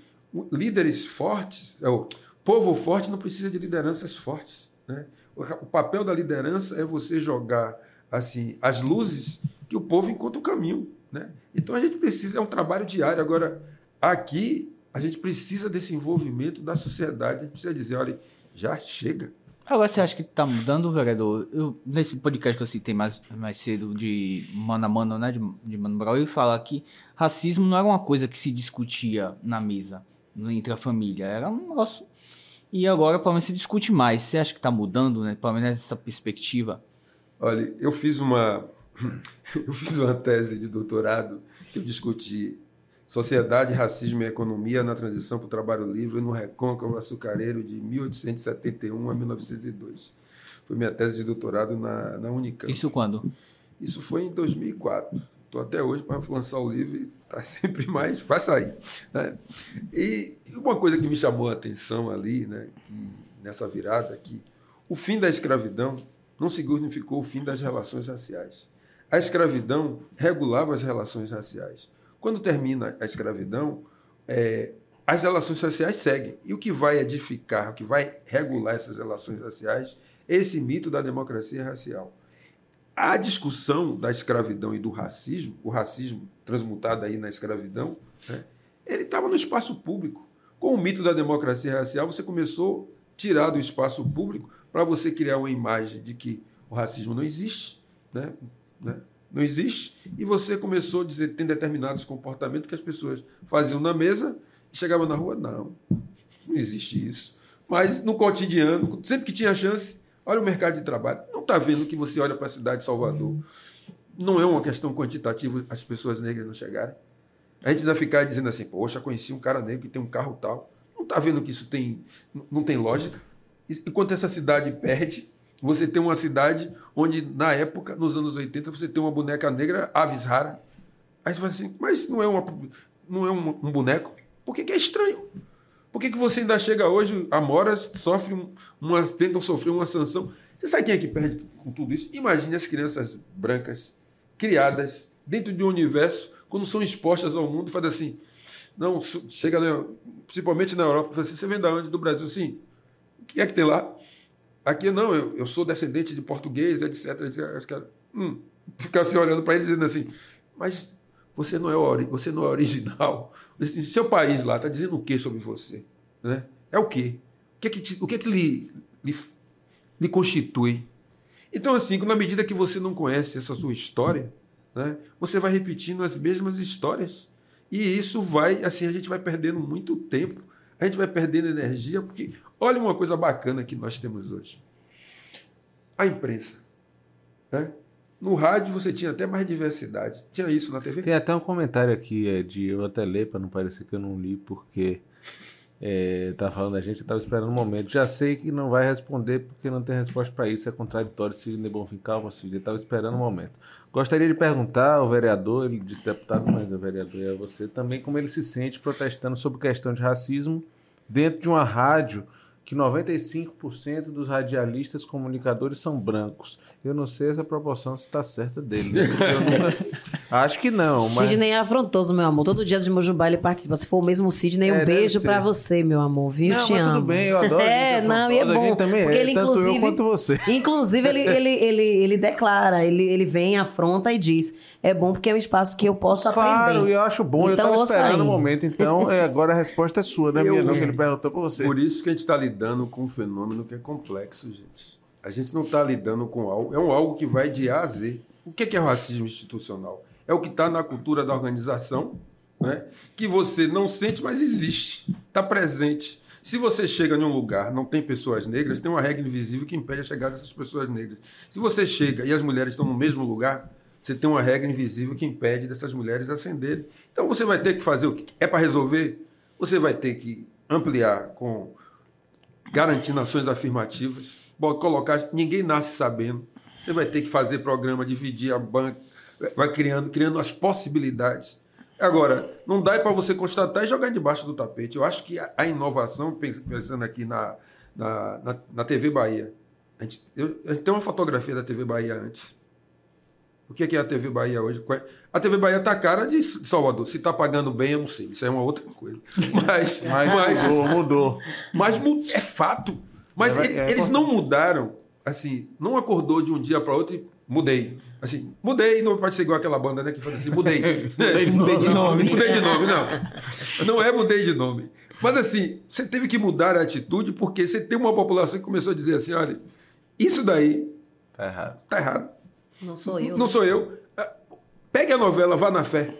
líderes fortes, é, o povo forte não precisa de lideranças fortes. Né? O papel da liderança é você jogar assim as luzes que o povo encontra o caminho. Né? Então a gente precisa, é um trabalho diário. Agora, aqui a gente precisa desse envolvimento da sociedade. A gente precisa dizer, olha, já chega. Agora você acha que está mudando, vereador? Eu, nesse podcast que eu citei mais, mais cedo de Mano a Mano, né, de, de Mano Brown, ele fala que racismo não era uma coisa que se discutia na mesa, entre a família. Era um negócio... E agora, pelo menos, se discute mais. Você acha que está mudando, né? Pelo menos essa perspectiva? Olha, eu fiz uma... (laughs) eu fiz uma tese de doutorado que eu discuti Sociedade, Racismo e Economia na Transição para o Trabalho Livre no Recôncavo Açucareiro de 1871 a 1902. Foi minha tese de doutorado na, na Unicamp. Isso quando? Isso foi em 2004. Estou até hoje para lançar o livro e está (laughs) sempre mais. Vai sair. Né? E uma coisa que me chamou a atenção ali, né, que, nessa virada, que o fim da escravidão não significou o fim das relações raciais. A escravidão regulava as relações raciais. Quando termina a escravidão, é, as relações sociais seguem. E o que vai edificar, o que vai regular essas relações raciais é esse mito da democracia racial. A discussão da escravidão e do racismo, o racismo transmutado aí na escravidão, né, ele estava no espaço público. Com o mito da democracia racial, você começou a tirar do espaço público para você criar uma imagem de que o racismo não existe. Né? né? não existe, e você começou a dizer tem determinados comportamentos que as pessoas faziam na mesa e chegavam na rua, não, não existe isso. Mas no cotidiano, sempre que tinha chance, olha o mercado de trabalho. Não está vendo que você olha para a cidade de Salvador. Não é uma questão quantitativa as pessoas negras não chegarem. A gente ainda ficar dizendo assim, poxa, conheci um cara negro que tem um carro tal. Não está vendo que isso tem, não tem lógica? E quanto essa cidade perde, você tem uma cidade onde, na época, nos anos 80, você tem uma boneca negra, aves rara. Aí você fala assim, mas não é, uma, não é um, um boneco? Por que, que, é estranho? Por que, que você ainda chega hoje, a Mora sofre uma, tentam sofrer uma sanção? Você sabe quem é que perde com tudo isso? Imagine as crianças brancas, criadas dentro de um universo, quando são expostas ao mundo, faz assim, não, chega, na, principalmente na Europa, fala assim, você vem da onde? Do Brasil, sim. O que é que tem lá? Aqui não, eu, eu sou descendente de português, etc. etc. Caras hum, ficam se olhando para ele dizendo assim, mas você não é, você não é original. (laughs) Seu país lá está dizendo o que sobre você? Né? É o quê? O que, é que, te, o que, é que lhe, lhe, lhe constitui? Então, assim, na medida que você não conhece essa sua história, né, você vai repetindo as mesmas histórias. E isso vai, assim, a gente vai perdendo muito tempo, a gente vai perdendo energia, porque olha uma coisa bacana que nós temos hoje. A imprensa. Né? No rádio você tinha até mais diversidade. Tinha isso na TV? Tem até um comentário aqui é, de eu até ler para não parecer que eu não li, porque é, tá falando a gente, eu estava esperando um momento. Já sei que não vai responder porque não tem resposta para isso, é contraditório. Sidney Bonfim, calma, Sidney, estava esperando um momento. Gostaria de perguntar ao vereador, ele disse deputado, mas o vereador é você, também como ele se sente protestando sobre questão de racismo dentro de uma rádio que 95% dos radialistas comunicadores são brancos. Eu não sei essa proporção se está certa dele. Né? Nunca... (laughs) Acho que não. Mas... Sidney é afrontoso, meu amor. Todo dia de Mojubá ele participa. Se for o mesmo Sidney, um é, beijo para você, meu amor. Viu? Não, Te amo. Tudo bem, eu adoro. (laughs) É, não, e é bom. Também porque é, ele, tanto eu quanto você. Inclusive, ele, ele, ele, ele declara, ele, ele vem, afronta e diz é bom porque é um espaço que eu posso claro, aprender. Claro, eu acho bom. Então, eu estava esperando o um momento, então é, agora a resposta é sua, não é minha, não, que ele perguntou para você. Por isso que a gente está lidando com um fenômeno que é complexo, gente. A gente não está lidando com algo, é um algo que vai de A a Z. O que é, o racismo institucional? É o que está na cultura da organização, né? que você não sente, mas existe, está presente. Se você chega em um lugar, não tem pessoas negras, tem uma regra invisível que impede a chegada dessas pessoas negras. Se você chega e as mulheres estão no mesmo lugar, você tem uma regra invisível que impede dessas mulheres ascenderem. Então você vai ter que fazer o que é para resolver. Você vai ter que ampliar com garantir ações afirmativas, colocar. Ninguém nasce sabendo. Você vai ter que fazer programa, dividir a banca, vai criando, criando as possibilidades. Agora, não dá para você constatar e jogar debaixo do tapete. Eu acho que a, inovação, pensando aqui na, na, na, na TV Bahia, a gente, eu, a gente tem uma fotografia da TV Bahia antes. O que é a TV Bahia hoje? É? A TV Bahia está cara de Salvador. Se está pagando bem, eu não sei. Isso é uma outra coisa. (laughs) Mas, mas, mas mudou, mudou. Mas é fato. Mas é, eles, é, eles não mudaram. Assim, não acordou de um dia para outro e mudei. Assim, mudei, não pode ser igual aquela banda, né? Que fala assim, mudei. mudei, (laughs) mudei de (laughs) nome. Mudei de nome, não. (laughs) Não é mudei de nome. Mas assim, você teve que mudar a atitude porque você tem uma população que começou a dizer assim, olha, isso daí tá errado. Tá errado. Não sou eu. Não sou eu. É, pegue a novela, vá na fé.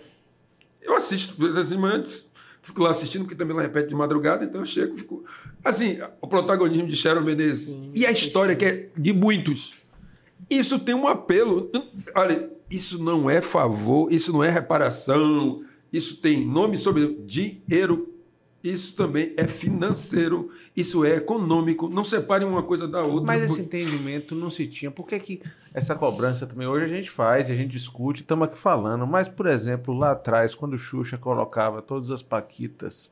Eu assisto, assim, antes, fico lá assistindo, porque também ela repete de madrugada, então eu chego, fico. Assim, o protagonismo de Sharon Menezes. Sim, e a história que é de muitos. Isso tem um apelo. Olha, isso não é favor, isso não é reparação, isso tem nome sobre dinheiro isso também é financeiro, isso é econômico. Não separem uma coisa da outra. Mas esse entendimento não se tinha. Por que, que essa cobrança também hoje a gente faz, a gente discute, estamos aqui falando. Mas, por exemplo, lá atrás, quando o Xuxa colocava todas as paquitas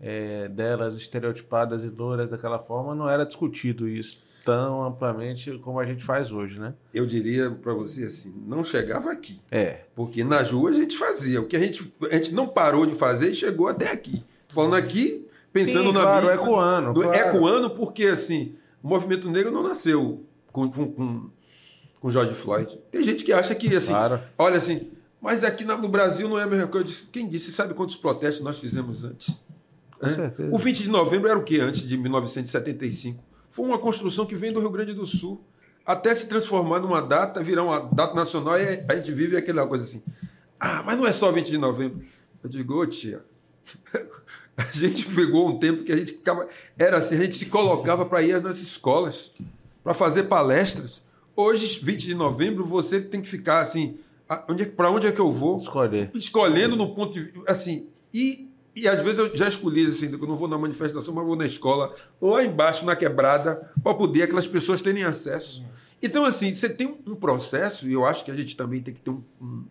é, delas estereotipadas e louras daquela forma, não era discutido isso tão amplamente como a gente faz hoje, né? Eu diria para você assim, não chegava aqui. É. Porque nas ruas a gente fazia. O que a gente, a gente não parou de fazer e chegou até aqui falando aqui, pensando Sim, na claro, minha, ecoando. Claro. Ecoando porque, assim, o movimento negro não nasceu com, com, com, com George Floyd. Tem gente que acha que, assim, claro. olha assim, mas aqui no Brasil não é a mesma coisa. Quem disse? Sabe quantos protestos nós fizemos antes? Com é? certeza. O 20 de novembro era o que antes de 1975? Foi uma construção que vem do Rio Grande do Sul. Até se transformar numa data, virar uma data nacional, e a gente vive aquela coisa assim. Ah, mas não é só 20 de novembro. Eu digo, ô tia, A gente pegou um tempo que a gente ficava. Era assim, a gente se colocava para ir nas escolas, para fazer palestras. Hoje, 20 de novembro, você tem que ficar assim. Onde, é para onde é que eu vou? Escolher. Escolhendo no ponto de. Assim. E, e às vezes eu já escolhi, assim, eu não vou na manifestação, mas vou na escola, lá embaixo, na quebrada, para poder aquelas pessoas terem acesso. Então, assim, você tem um processo, e eu acho que a gente também tem que ter um, um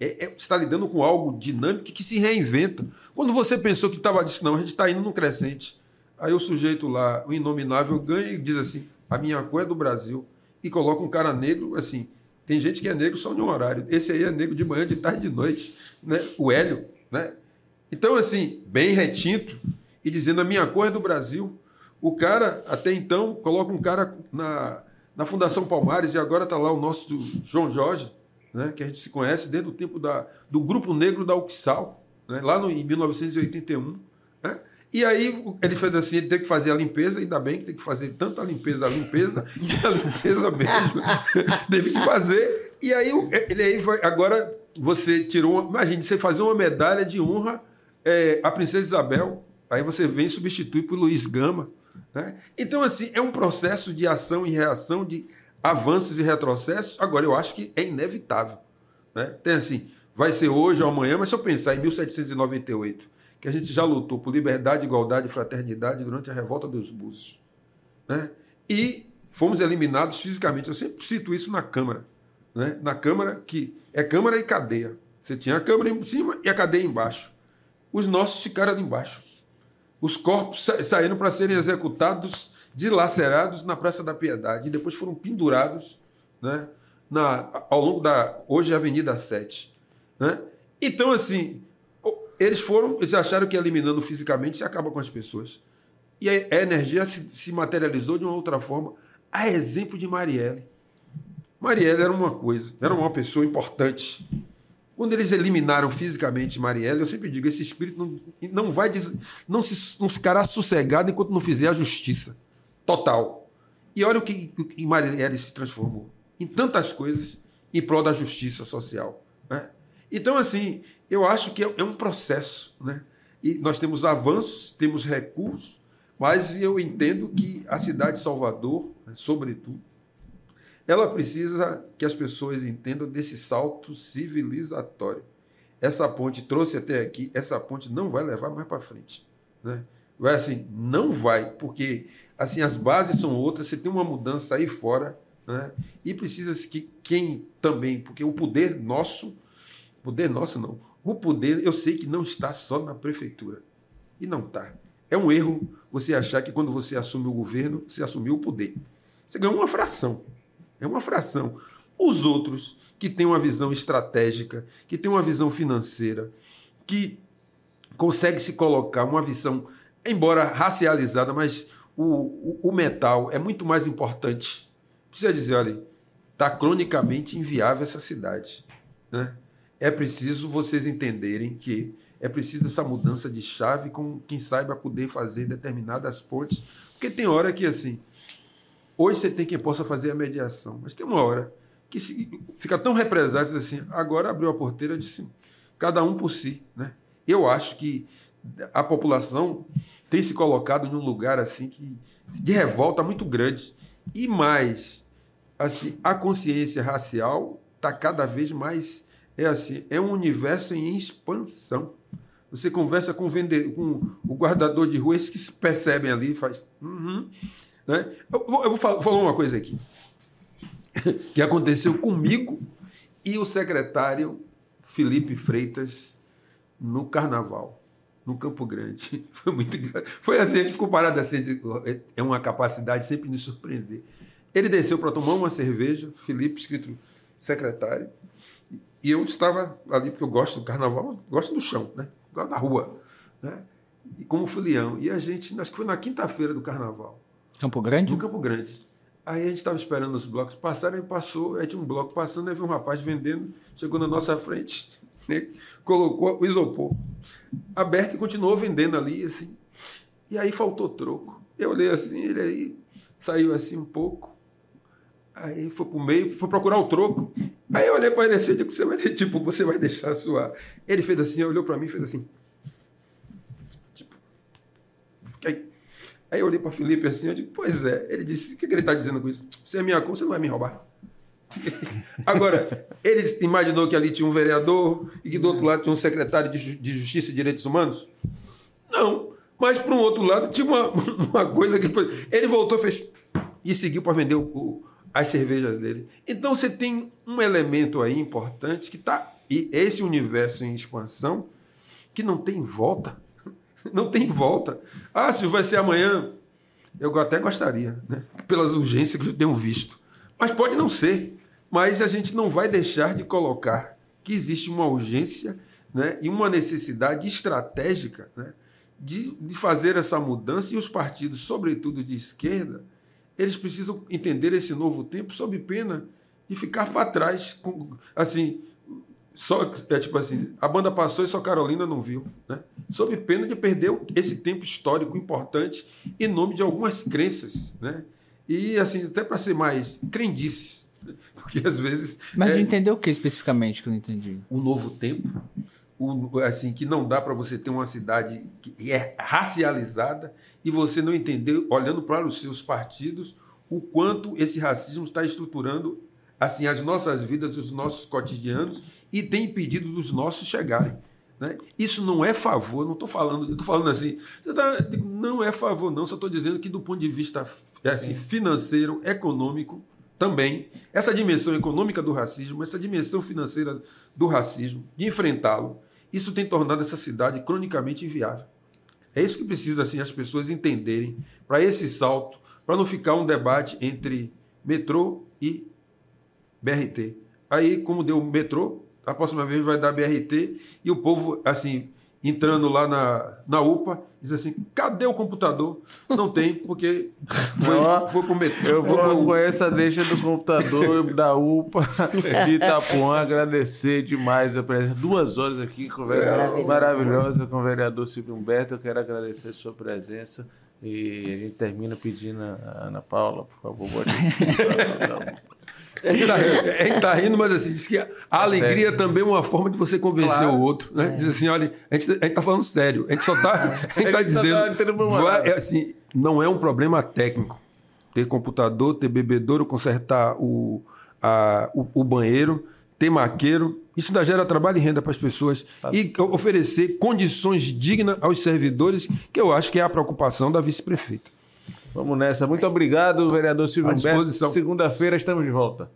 é, é, está lidando com algo dinâmico que se reinventa. Quando você pensou que estava disso, não, a gente está indo num crescente. Aí o sujeito lá, o inominável, ganha e diz assim: a minha cor é do Brasil. E coloca um cara negro, assim. Tem gente que é negro só de um horário. Esse aí é negro de manhã, de tarde, de noite. Né? O Hélio, né? Então, assim, bem retinto e dizendo a minha cor é do Brasil. O cara, até então, coloca um cara na, na Fundação Palmares e agora está lá o nosso João Jorge, né, que a gente se conhece desde o tempo da, do Grupo Negro da Uxal, né, lá no, em 1981. Né? E aí ele fez assim, ele tem que fazer a limpeza, ainda bem que tem que fazer tanto a limpeza, a limpeza, (laughs) e a limpeza mesmo. (laughs) Teve que fazer. E aí ele aí vai, agora você tirou. Imagine você fazer uma medalha de honra é, à Princesa Isabel, aí você vem substituir por Luiz Gama. Né? Então, assim, é um processo de ação e reação, de avanços e retrocessos. Agora, eu acho que é inevitável. Né? Tem assim, vai ser hoje ou amanhã, mas se eu pensar em 1798, que a gente já lutou por liberdade, igualdade e fraternidade durante a revolta dos Búzios. Né? E fomos eliminados fisicamente. Eu sempre cito isso na Câmara. Né? Na Câmara, que é Câmara e cadeia. Você tinha a Câmara em cima e a cadeia embaixo. Os nossos ficaram ali embaixo. Os corpos saíram para serem executados, dilacerados na Praça da Piedade. E depois foram pendurados né? na, ao longo da. Hoje, é Avenida 7. Né? Então, assim, eles foram, eles acharam que eliminando fisicamente se acaba com as pessoas. E a energia se, se materializou de uma outra forma, a exemplo de Marielle. Marielle era uma coisa, era uma pessoa importante. Quando eles eliminaram fisicamente Marielle, eu sempre digo, esse espírito não, não vai não, se, não ficará sossegado enquanto não fizer a justiça total. E olha o que, que Marielle se transformou em tantas coisas em prol da justiça social. Né? Então, assim, eu acho que é, é um processo. Né? E nós temos avanços, temos recursos, mas eu entendo que a cidade de Salvador, né, sobretudo, ela precisa que as pessoas entendam desse salto civilizatório. Essa ponte trouxe até aqui, essa ponte não vai levar mais para frente. Né? Vai assim, não vai, porque assim as bases são outras, você tem uma mudança aí fora, né? e precisa que quem também, porque o poder nosso, poder nosso não, o poder eu sei que não está só na prefeitura, e não está. É um erro você achar que quando você assume o governo, você assumiu o poder. Você ganhou uma fração. É uma fração. Os outros que têm uma visão estratégica, que têm uma visão financeira, que consegue se colocar uma visão, embora racializada, mas o, o, o metal é muito mais importante. Precisa dizer, olha, está cronicamente inviável essa cidade. Né? É preciso vocês entenderem que é preciso essa mudança de chave com quem saiba poder fazer determinadas pontes. Porque tem hora que, assim, hoje você tem quem possa fazer a mediação, mas tem uma hora que fica tão represado, assim, agora abriu a porteira e disse, cada um por si. Né? Eu acho que a população tem se colocado em um lugar assim que de revolta muito grande. E mais, assim, a consciência racial está cada vez mais é assim, é um universo em expansão. Você conversa com o, vende, com o guardador de rua, esses que percebem ali faz. Uhum, né? Eu, vou, eu vou falar uma coisa aqui. (laughs) que aconteceu comigo e o secretário Felipe Freitas no carnaval, no Campo Grande. (laughs) Foi muito Foi assim, a gente ficou parado assim, é uma capacidade sempre nos surpreender. Ele desceu para tomar uma cerveja, Felipe, escrito secretário, e eu estava ali, porque eu gosto do carnaval, gosto do chão, né? da rua, né? E como filião. E a gente, acho que foi na quinta-feira do carnaval. Campo Grande? No Campo Grande. Aí a gente estava esperando os blocos passarem, passou, aí tinha um bloco passando, aí veio um rapaz vendendo, chegou na nossa frente, né? colocou o isopor aberto e continuou vendendo ali, assim. E aí faltou troco. Eu olhei assim, ele aí saiu assim um pouco, aí foi pro meio, foi procurar o troco. Aí eu olhei para ele assim, eu você vai, (laughs) tipo, você vai deixar suar. Ele fez assim, olhou para mim e fez assim. Tipo. Aí, aí eu olhei para Felipe assim, eu digo, pois é. Ele disse, o que, que ele está dizendo com isso? Você é minha conta, você não vai me roubar. Agora, ele imaginou que ali tinha um vereador e que do outro lado tinha um secretário de, Justiça e Direitos Humanos? Não. Mas, para um outro lado, tinha uma, (laughs) uma coisa que foi. Ele voltou, fez. E seguiu para vender o, as cervejas dele. Então você tem um elemento aí importante que está. E esse universo em expansão que não tem volta. (laughs) Não tem volta. Ah, se vai ser amanhã, eu até gostaria, né? pelas urgências que eu tenho visto. Mas pode não ser. Mas a gente não vai deixar de colocar que existe uma urgência né? e uma necessidade estratégica né? de, de fazer essa mudança e os partidos, sobretudo de esquerda, eles precisam entender esse novo tempo sob pena de ficar para trás. Com, assim, só, é tipo assim, a banda passou e só Carolina não viu. Né? Sob pena de perder esse tempo histórico importante em nome de algumas crenças. Né? E, assim, até para ser mais crendices. (laughs) Porque às vezes. Mas é, entendeu o que especificamente que eu não entendi? O novo tempo. O, assim, que não dá para você ter uma cidade que é racializada e você não entender, olhando para os seus partidos, o quanto esse racismo está estruturando assim as nossas vidas, os nossos cotidianos e tem impedido dos nossos chegarem. Né? Isso não é favor, não estou falando, estou falando assim, não é favor, não, só estou dizendo que do ponto de vista assim, financeiro, econômico, também, essa dimensão econômica do racismo, essa dimensão financeira do racismo, de enfrentá-lo, isso tem tornado essa cidade cronicamente inviável. É isso que precisa assim, as pessoas entenderem para esse salto, para não ficar um debate entre metrô e BRT. Aí, como deu metrô, a próxima vez vai dar BRT e o povo, assim, entrando lá na, na UPA, diz assim: cadê o computador? Não tem, porque foi, oh, foi pro metrô. Eu vou pro... com essa deixa do computador da UPA de Itapuã agradecer demais a presença. Duas horas aqui, conversa é, maravilhosa com o vereador Silvio Humberto. Eu quero agradecer a sua presença. E a gente termina pedindo a Ana Paula, por favor, pode. (laughs) A gente, tá, gente tá rindo, mas assim, diz que a tá alegria sério. também é uma forma de você convencer claro. o outro. Né? É. Diz assim, olha, a gente, a gente tá falando sério. A gente só tá, (laughs) a gente tá dizendo. Tá é, assim, não é um problema técnico. Ter computador, ter bebedouro, consertar o, a, o, o banheiro, ter maqueiro. Isso ainda gera trabalho e renda para as pessoas. Tá. E oferecer condições dignas aos servidores, que eu acho que é a preocupação da vice-prefeita. Vamos nessa. Muito obrigado, vereador Silvio Humberto. Segunda-feira estamos de volta.